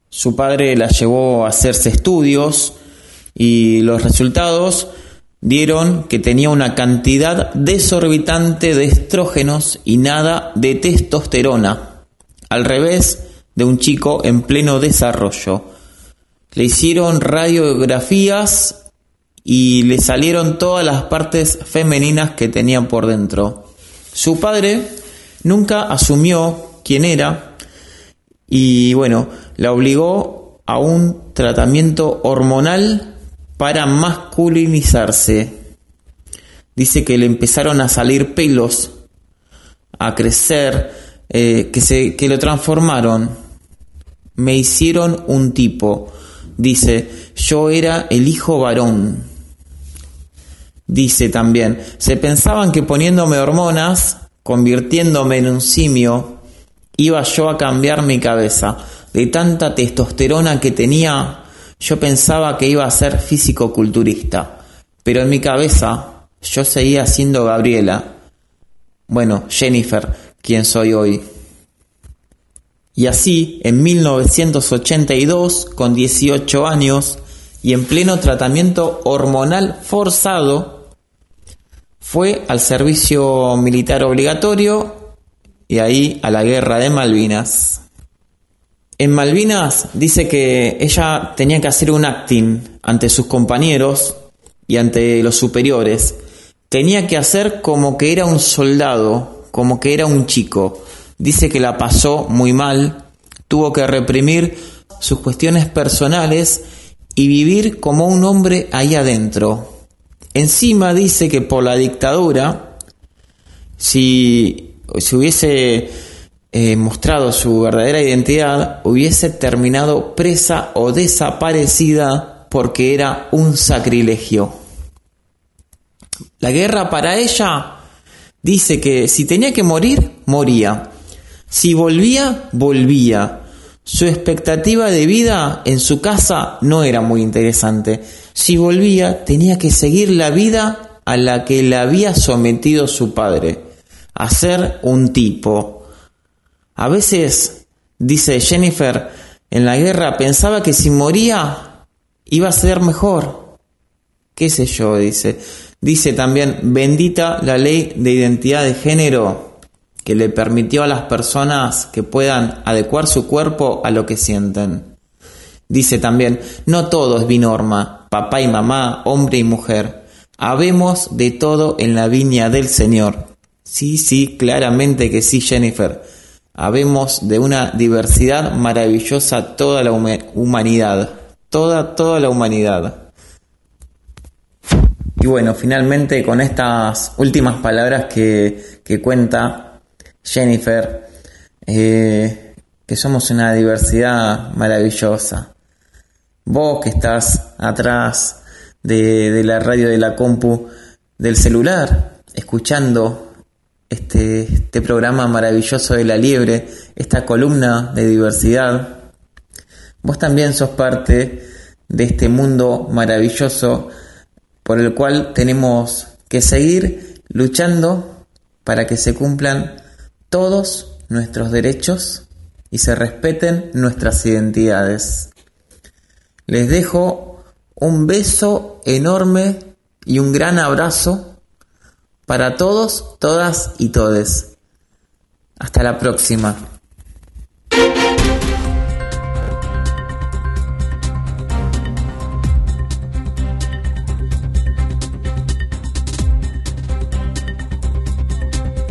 Speaker 14: su padre la llevó a hacerse estudios y los resultados dieron que tenía una cantidad desorbitante de estrógenos y nada de testosterona, al revés de un chico en pleno desarrollo. Le hicieron radiografías y le salieron todas las partes femeninas que tenían por dentro. Su padre nunca asumió quién era y bueno, la obligó a un tratamiento hormonal para masculinizarse. Dice que le empezaron a salir pelos, a crecer, eh, que, se, que lo transformaron. Me hicieron un tipo. Dice, yo era el hijo varón. Dice también, se pensaban que poniéndome hormonas, convirtiéndome en un simio, iba yo a cambiar mi cabeza. De tanta testosterona que tenía, yo pensaba que iba a ser físico-culturista, pero en mi cabeza yo seguía siendo Gabriela. Bueno, Jennifer, quien soy hoy. Y así, en 1982, con 18 años y en pleno tratamiento hormonal forzado, fue al servicio militar obligatorio y ahí a la guerra de Malvinas. En Malvinas dice que ella tenía que hacer un acting ante sus compañeros y ante los superiores. Tenía que hacer como que era un soldado, como que era un chico. Dice que la pasó muy mal, tuvo que reprimir sus cuestiones personales y vivir como un hombre ahí adentro. Encima dice que por la dictadura, si, si hubiese eh, mostrado su verdadera identidad, hubiese terminado presa o desaparecida porque era un sacrilegio. La guerra para ella dice que si tenía que morir, moría. Si volvía, volvía. Su expectativa de vida en su casa no era muy interesante. Si volvía, tenía que seguir la vida a la que le había sometido su padre, a ser un tipo, a veces, dice Jennifer, en la guerra pensaba que si moría iba a ser mejor. ¿Qué sé yo? Dice. Dice también, bendita la ley de identidad de género que le permitió a las personas que puedan adecuar su cuerpo a lo que sienten. Dice también, no todo es binorma, papá y mamá, hombre y mujer. Habemos de todo en la viña del Señor. Sí, sí, claramente que sí, Jennifer habemos de una diversidad maravillosa toda la humanidad, toda, toda la humanidad. Y bueno, finalmente con estas últimas palabras que, que cuenta Jennifer, eh, que somos una diversidad maravillosa. Vos que estás atrás de, de la radio de la compu del celular, escuchando este, este programa maravilloso de la liebre, esta columna de diversidad. Vos también sos parte de este mundo maravilloso por el cual tenemos que seguir luchando para que se cumplan todos nuestros derechos y se respeten nuestras identidades. Les dejo un beso enorme y un gran abrazo para todos, todas y todes. Hasta la próxima.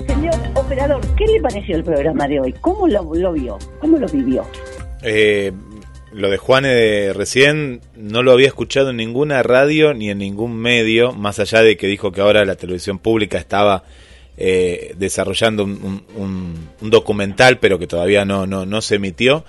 Speaker 4: Señor operador, ¿qué le pareció el programa de hoy? ¿Cómo lo, vio? ¿Cómo lo vivió?
Speaker 6: Eh, lo de Juan de recién no lo había escuchado en ninguna radio ni en ningún medio, más allá de que dijo que ahora la televisión pública estaba eh, desarrollando un, documental, pero que todavía no, no, se emitió.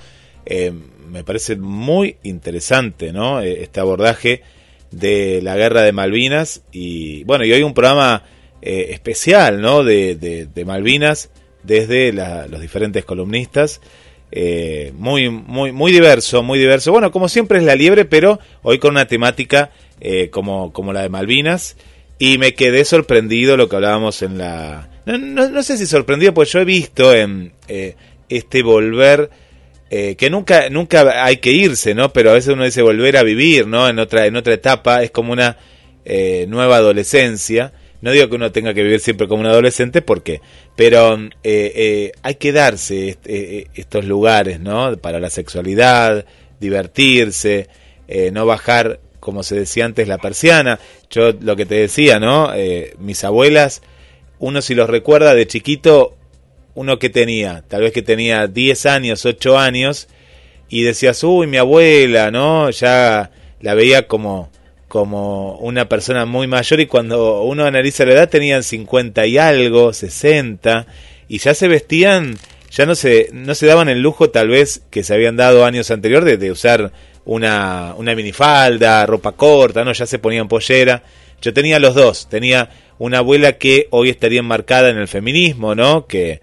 Speaker 6: Eh, me parece muy interesante ¿no? Eh, este abordaje de la guerra de Malvinas y bueno, y hoy un programa especial ¿no? de, de, Malvinas desde los diferentes columnistas. Eh, muy, muy, muy diverso, muy diverso. Bueno, como siempre es la liebre, pero hoy con una temática eh, como, como la de Malvinas. Y me quedé sorprendido lo que hablábamos en la... No, no, sé si sorprendido, pues yo he visto en eh, este volver, que nunca, nunca hay que irse, ¿no? Pero a veces uno dice volver a vivir, ¿no? En otra, en otra etapa, es como una eh, nueva adolescencia. No digo que uno tenga que vivir siempre como un adolescente, porque, pero eh, eh, hay que darse estos lugares, ¿no? Para la sexualidad, divertirse, no bajar, como se decía antes, la persiana. Yo lo que te decía, ¿no? mis abuelas, uno si los recuerda de chiquito, uno que tenía, tal vez que tenía 10 años, 8 años, y decías, uy, mi abuela, ¿no? Ya la veía como, como una persona muy mayor y cuando uno analiza la edad tenían 50 y algo, 60, y ya se vestían, ya no se, no se daban el lujo tal vez que se habían dado años anteriores de, usar una, una minifalda, ropa corta, ¿no? Ya se ponían pollera. Yo tenía los dos, tenía una abuela que hoy estaría enmarcada en el feminismo, ¿no? Que,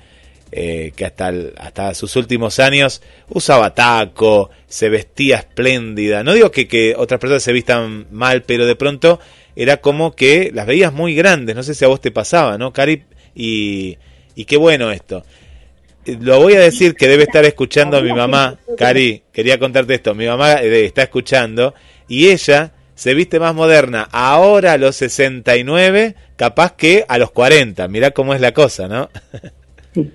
Speaker 6: eh, que hasta, hasta sus últimos años usaba taco, se vestía espléndida. No digo que, que otras personas se vistan mal, pero de pronto era como que las veías muy grandes. No sé si a vos te pasaba, ¿no, Cari? Y, y qué bueno esto. Lo voy a decir que debe estar escuchando a mi mamá. Cari, quería contarte esto. Mi mamá eh, está escuchando y ella se viste más moderna ahora a los 69, capaz que a los 40. Mirá cómo es la cosa, ¿no?
Speaker 4: Sí.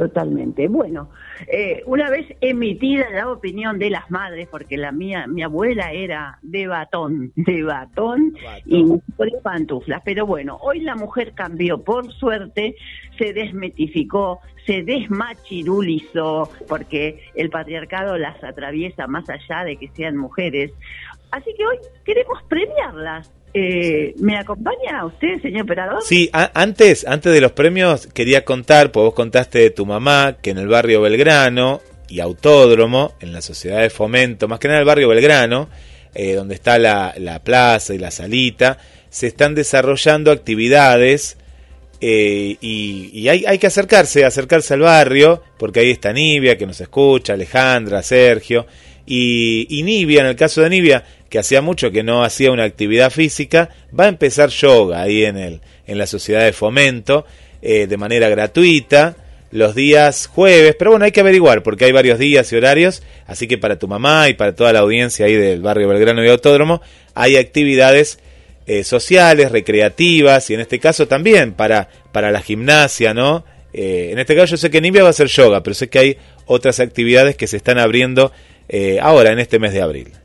Speaker 4: Totalmente. Bueno, eh, una vez emitida la opinión de las madres, porque la mía, mi abuela era de batón, de batón, y por pantuflas. Pero bueno, hoy la mujer cambió, por suerte, se desmetificó, se desmachirulizó, porque el patriarcado las atraviesa más allá de que sean mujeres. Así que hoy queremos premiarlas eh, ¿Me acompaña usted, señor operador?
Speaker 6: Sí, antes, antes de los premios quería contar, pues vos contaste de tu mamá, que en el barrio Belgrano y Autódromo, en la sociedad de fomento, más que nada el barrio Belgrano, eh, donde está la, plaza y la salita, se están desarrollando actividades eh, y, hay, hay, que acercarse, acercarse al barrio, porque ahí está Nibia, que nos escucha, Alejandra, Sergio, y, y Nibia, en el caso de Nibia, que hacía mucho que no hacía una actividad física, va a empezar yoga ahí en, el, en la sociedad de fomento eh, de manera gratuita los días jueves, pero bueno, hay que averiguar porque hay varios días y horarios, así que para tu mamá y para toda la audiencia ahí del barrio Belgrano y Autódromo hay actividades eh, sociales, recreativas y en este caso también para, para la gimnasia, ¿no? Eh, en este caso yo sé que Nivea va a hacer yoga, pero sé que hay otras actividades que se están abriendo ahora en este mes de abril.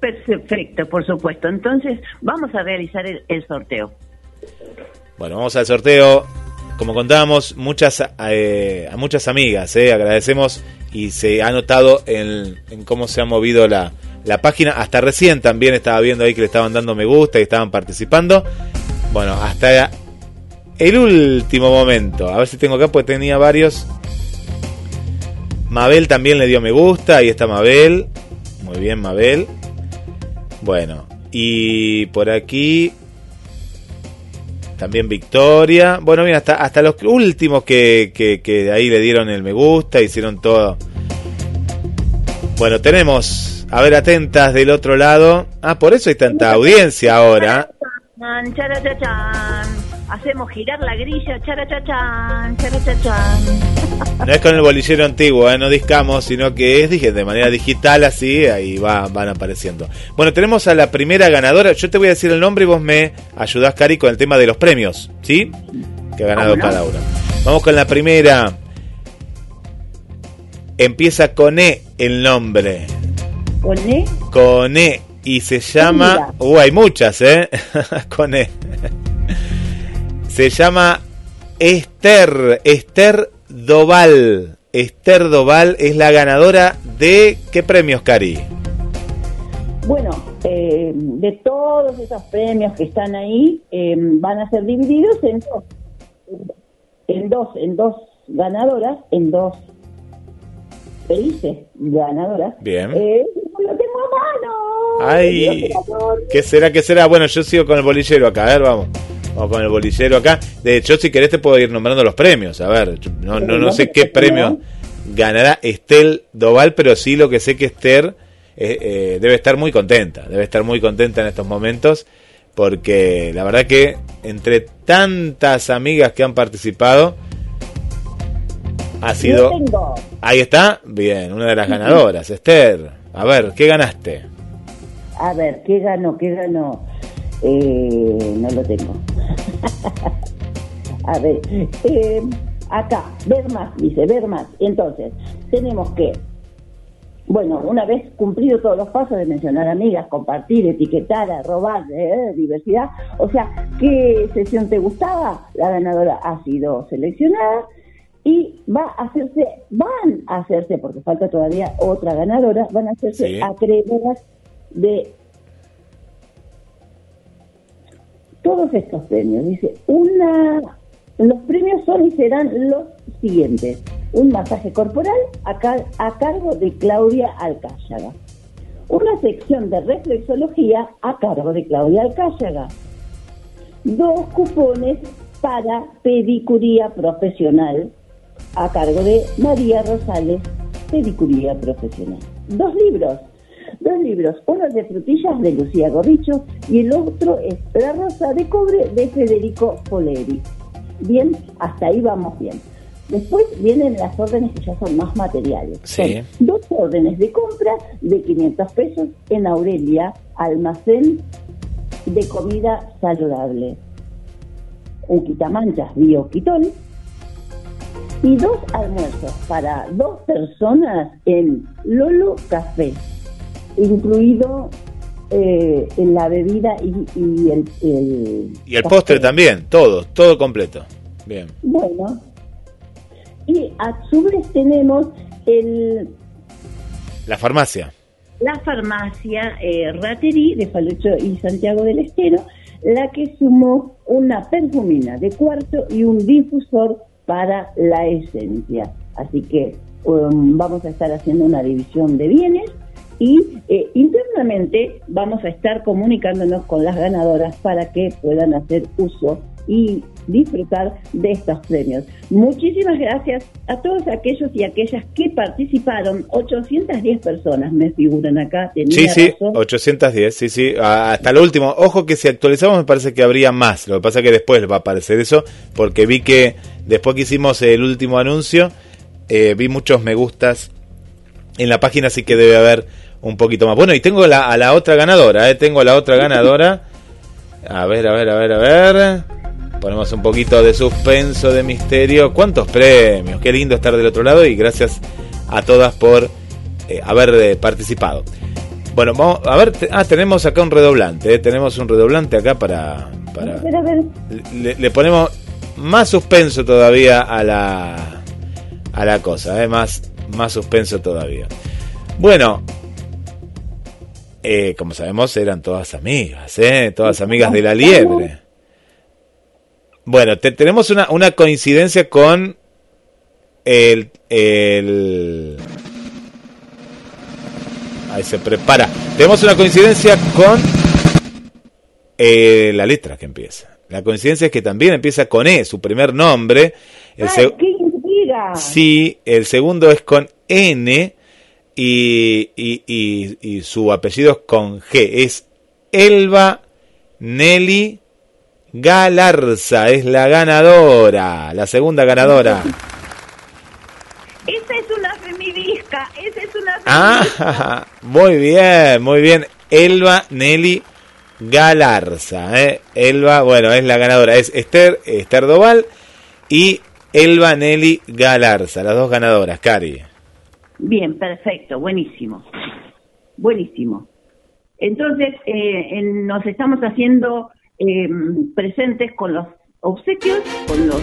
Speaker 4: Perfecto, por supuesto. Entonces, vamos a realizar el, sorteo.
Speaker 6: Bueno, vamos al sorteo. Como contábamos, muchas, eh, a muchas amigas, eh, agradecemos y se ha notado en, cómo se ha movido la, la página. Hasta recién también estaba viendo ahí que le estaban dando me gusta y estaban participando. Bueno, hasta el último momento. A ver si tengo acá, pues tenía varios. Mabel también le dio me gusta. Ahí está Mabel. Muy bien, Mabel. Bueno, y por aquí también Victoria. Bueno, mira, hasta, hasta los últimos que, que, ahí le dieron el me gusta, hicieron todo. Bueno, tenemos, a ver, atentas del otro lado. Ah, por eso hay tanta audiencia ahora
Speaker 4: hacemos girar la grilla, charachachan, charachachan.
Speaker 6: No es con el bolillero antiguo, ¿eh? no discamos, sino que es dije, de manera digital, así, ahí va, van apareciendo. Bueno, tenemos a la primera ganadora. Yo te voy a decir el nombre y vos me ayudás, Cari, con el tema de los premios, ¿sí? Que ha ganado cada una. Vamos con la primera. Empieza con E el nombre.
Speaker 4: ¿Con E?
Speaker 6: Con E. Y se llama. Uh, hay muchas, ¿eh? con E. Se llama Esther, Esther Doval. Esther Doval es la ganadora de qué premios, Cari?
Speaker 4: Bueno, eh, de todos esos premios que están ahí, eh, van a ser divididos en dos, en dos, en dos ganadoras, en dos felices ganadoras.
Speaker 6: Bien.
Speaker 4: Eh, lo tengo a mano.
Speaker 6: Ay, ¿qué será? ¿Qué será? Bueno, yo sigo con el bolillero acá, a ver, vamos. Vamos con el bolillero acá. De hecho, si querés te puedo ir nombrando los premios. A ver, no, no, no sé qué premio ganará Estel Doval, pero sí lo que sé que Esther eh, eh, debe estar muy contenta. Debe estar muy contenta en estos momentos. Porque la verdad que entre tantas amigas que han participado, ha sido... Ahí está, bien, una de las ganadoras, Esther. A ver, ¿qué ganaste?
Speaker 4: A ver, ¿qué ganó? ¿Qué ganó? Eh, no lo tengo. A ver, eh, acá, ver más, dice, ver más. Entonces, tenemos que, bueno, una vez cumplido todos los pasos de mencionar amigas, compartir, etiquetar, arrobar, eh, diversidad, o sea, ¿qué sesión te gustaba? La ganadora ha sido seleccionada y va a hacerse, van a hacerse, porque falta todavía otra ganadora, van a hacerse
Speaker 6: Sí.
Speaker 4: acreedoras de todos estos premios. Dice, una, los premios son y serán los siguientes. Un masaje corporal a, car- a cargo de Claudia Alcáyaga. Una sección de reflexología a cargo de Claudia Alcáyaga. Dos cupones para pedicuría profesional a cargo de María Rosales, pedicuría profesional. Dos libros, dos libros, uno de frutillas de Lucía Gorricho y el otro es La Rosa de Cobre de Federico Poleri. Bien, hasta ahí vamos bien. Después vienen las órdenes que ya son más materiales.
Speaker 6: Sí.
Speaker 4: Son dos órdenes de compra de 500 pesos en Aurelia, almacén de comida saludable. Un quitamanchas bioquitón y dos almuerzos para dos personas en Lolo Café, incluido eh, en la bebida y, y el, el
Speaker 6: Y el
Speaker 4: café.
Speaker 6: postre también, todo, todo completo. Bien.
Speaker 4: Bueno, y a su vez tenemos el,
Speaker 6: La farmacia.
Speaker 4: la farmacia eh, Raterí de Falucho y Santiago del Estero, la que sumó una perfumina de cuarto y un difusor para la esencia. Así que um, vamos a estar haciendo una división de bienes y eh, internamente vamos a estar comunicándonos con las ganadoras para que puedan hacer uso y disfrutar de estos premios. Muchísimas gracias a todos aquellos y aquellas que participaron. 810 personas me figuran acá. Tenía
Speaker 6: Sí, sí,
Speaker 4: razón.
Speaker 6: 810, sí, sí, hasta lo último. Ojo que si actualizamos me parece que habría más. Lo que pasa que después va a aparecer eso, porque vi que después que hicimos el último anuncio, eh, vi muchos me gustas en la página, así que debe haber un poquito más. Bueno, y tengo la, a la otra ganadora, eh, tengo a la otra ganadora. A ver, a ver, a ver, a ver. Ponemos un poquito de suspenso, de misterio. ¿Cuántos premios? Qué lindo estar del otro lado y gracias a todas por eh, haber eh, participado. Bueno, vamos a ver. ah, tenemos acá un redoblante. eh, Tenemos un redoblante acá para. para le, le ponemos más suspenso todavía a la a la cosa, más más suspenso todavía. Bueno, eh, como sabemos eran todas amigas, eh, todas amigas de la liebre. Bueno, te- tenemos una, una coincidencia con el, el ahí se prepara. Tenemos una coincidencia con eh, la letra que empieza. La coincidencia es que también empieza con E, su primer nombre. El
Speaker 4: ¡Ay, qué intriga!
Speaker 6: Sí, el segundo es con N y, y- y- y su apellido es con G. Es Elba Nelly Galarza. Es la ganadora, la segunda ganadora.
Speaker 15: Esa es una feminista, esa es una
Speaker 6: Ah, muy bien, muy bien. Elba Nelly Galarza. ¿eh? Elba, bueno, es la ganadora. Es Esther, Esther Doval y Elba Nelly Galarza, las dos ganadoras, Cari.
Speaker 4: Bien, perfecto, buenísimo. Buenísimo. Entonces, eh, en- nos estamos haciendo eh, presentes con los obsequios, con los,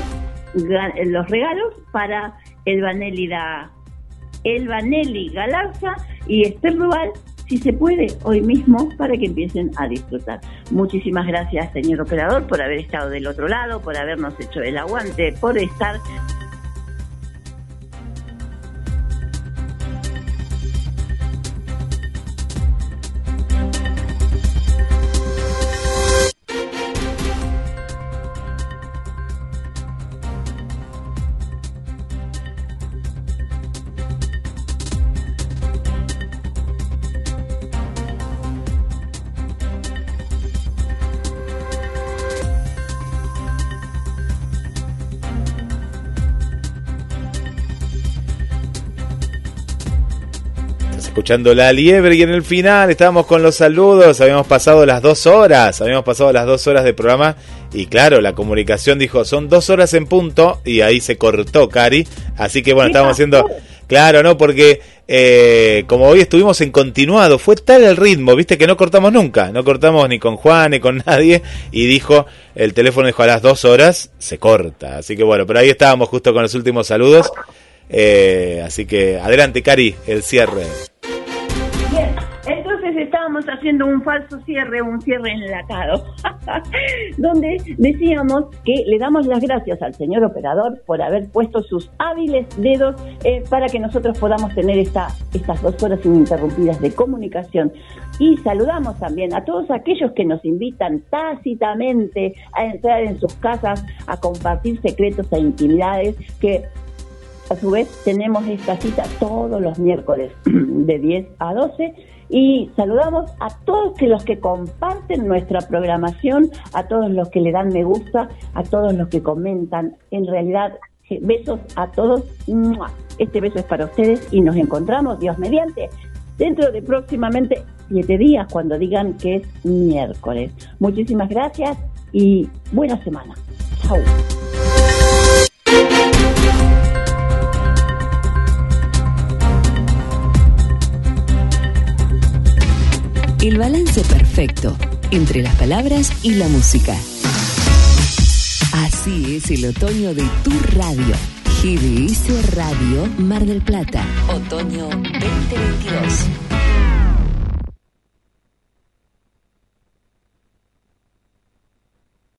Speaker 4: los regalos para el Vanelli, da, el Vanelli Galarza y Esther Duval, si se puede, hoy mismo, para que empiecen a disfrutar. Muchísimas gracias, señor operador, por haber estado del otro lado, por habernos hecho el aguante, por estar
Speaker 6: escuchando La Liebre y en el final estábamos con los saludos, habíamos pasado las dos horas, habíamos pasado las dos horas de programa y claro, la comunicación dijo, son dos horas en punto y ahí se cortó, Cari, así que bueno, estábamos haciendo... Claro, ¿no? Porque eh, como hoy estuvimos en continuado, fue tal el ritmo, viste, que no cortamos nunca, no cortamos ni con Juan ni con nadie, y dijo, el teléfono dijo a las dos horas, se corta. Así que bueno, pero ahí estábamos justo con los últimos saludos. Eh, así que adelante, Cari, el cierre.
Speaker 4: Estábamos haciendo un falso cierre, un cierre enlatado, donde decíamos que le damos las gracias al señor operador por haber puesto sus hábiles dedos eh, para que nosotros podamos tener esta, estas dos horas ininterrumpidas de comunicación. Y saludamos también a todos aquellos que nos invitan tácitamente a entrar en sus casas, a compartir secretos e intimidades que a su vez, tenemos esta cita todos los miércoles de 10 a 12 y saludamos a todos los que comparten nuestra programación, a todos los que le dan me gusta, a todos los que comentan. En realidad, eh, besos a todos. Este beso es para ustedes y nos encontramos, Dios mediante, dentro de próximamente siete días cuando digan que es miércoles. Muchísimas gracias y buena semana. Chao.
Speaker 1: El balance perfecto entre las palabras y la música. Así es el otoño de tu radio. GDS Radio Mar del Plata. Otoño 2022.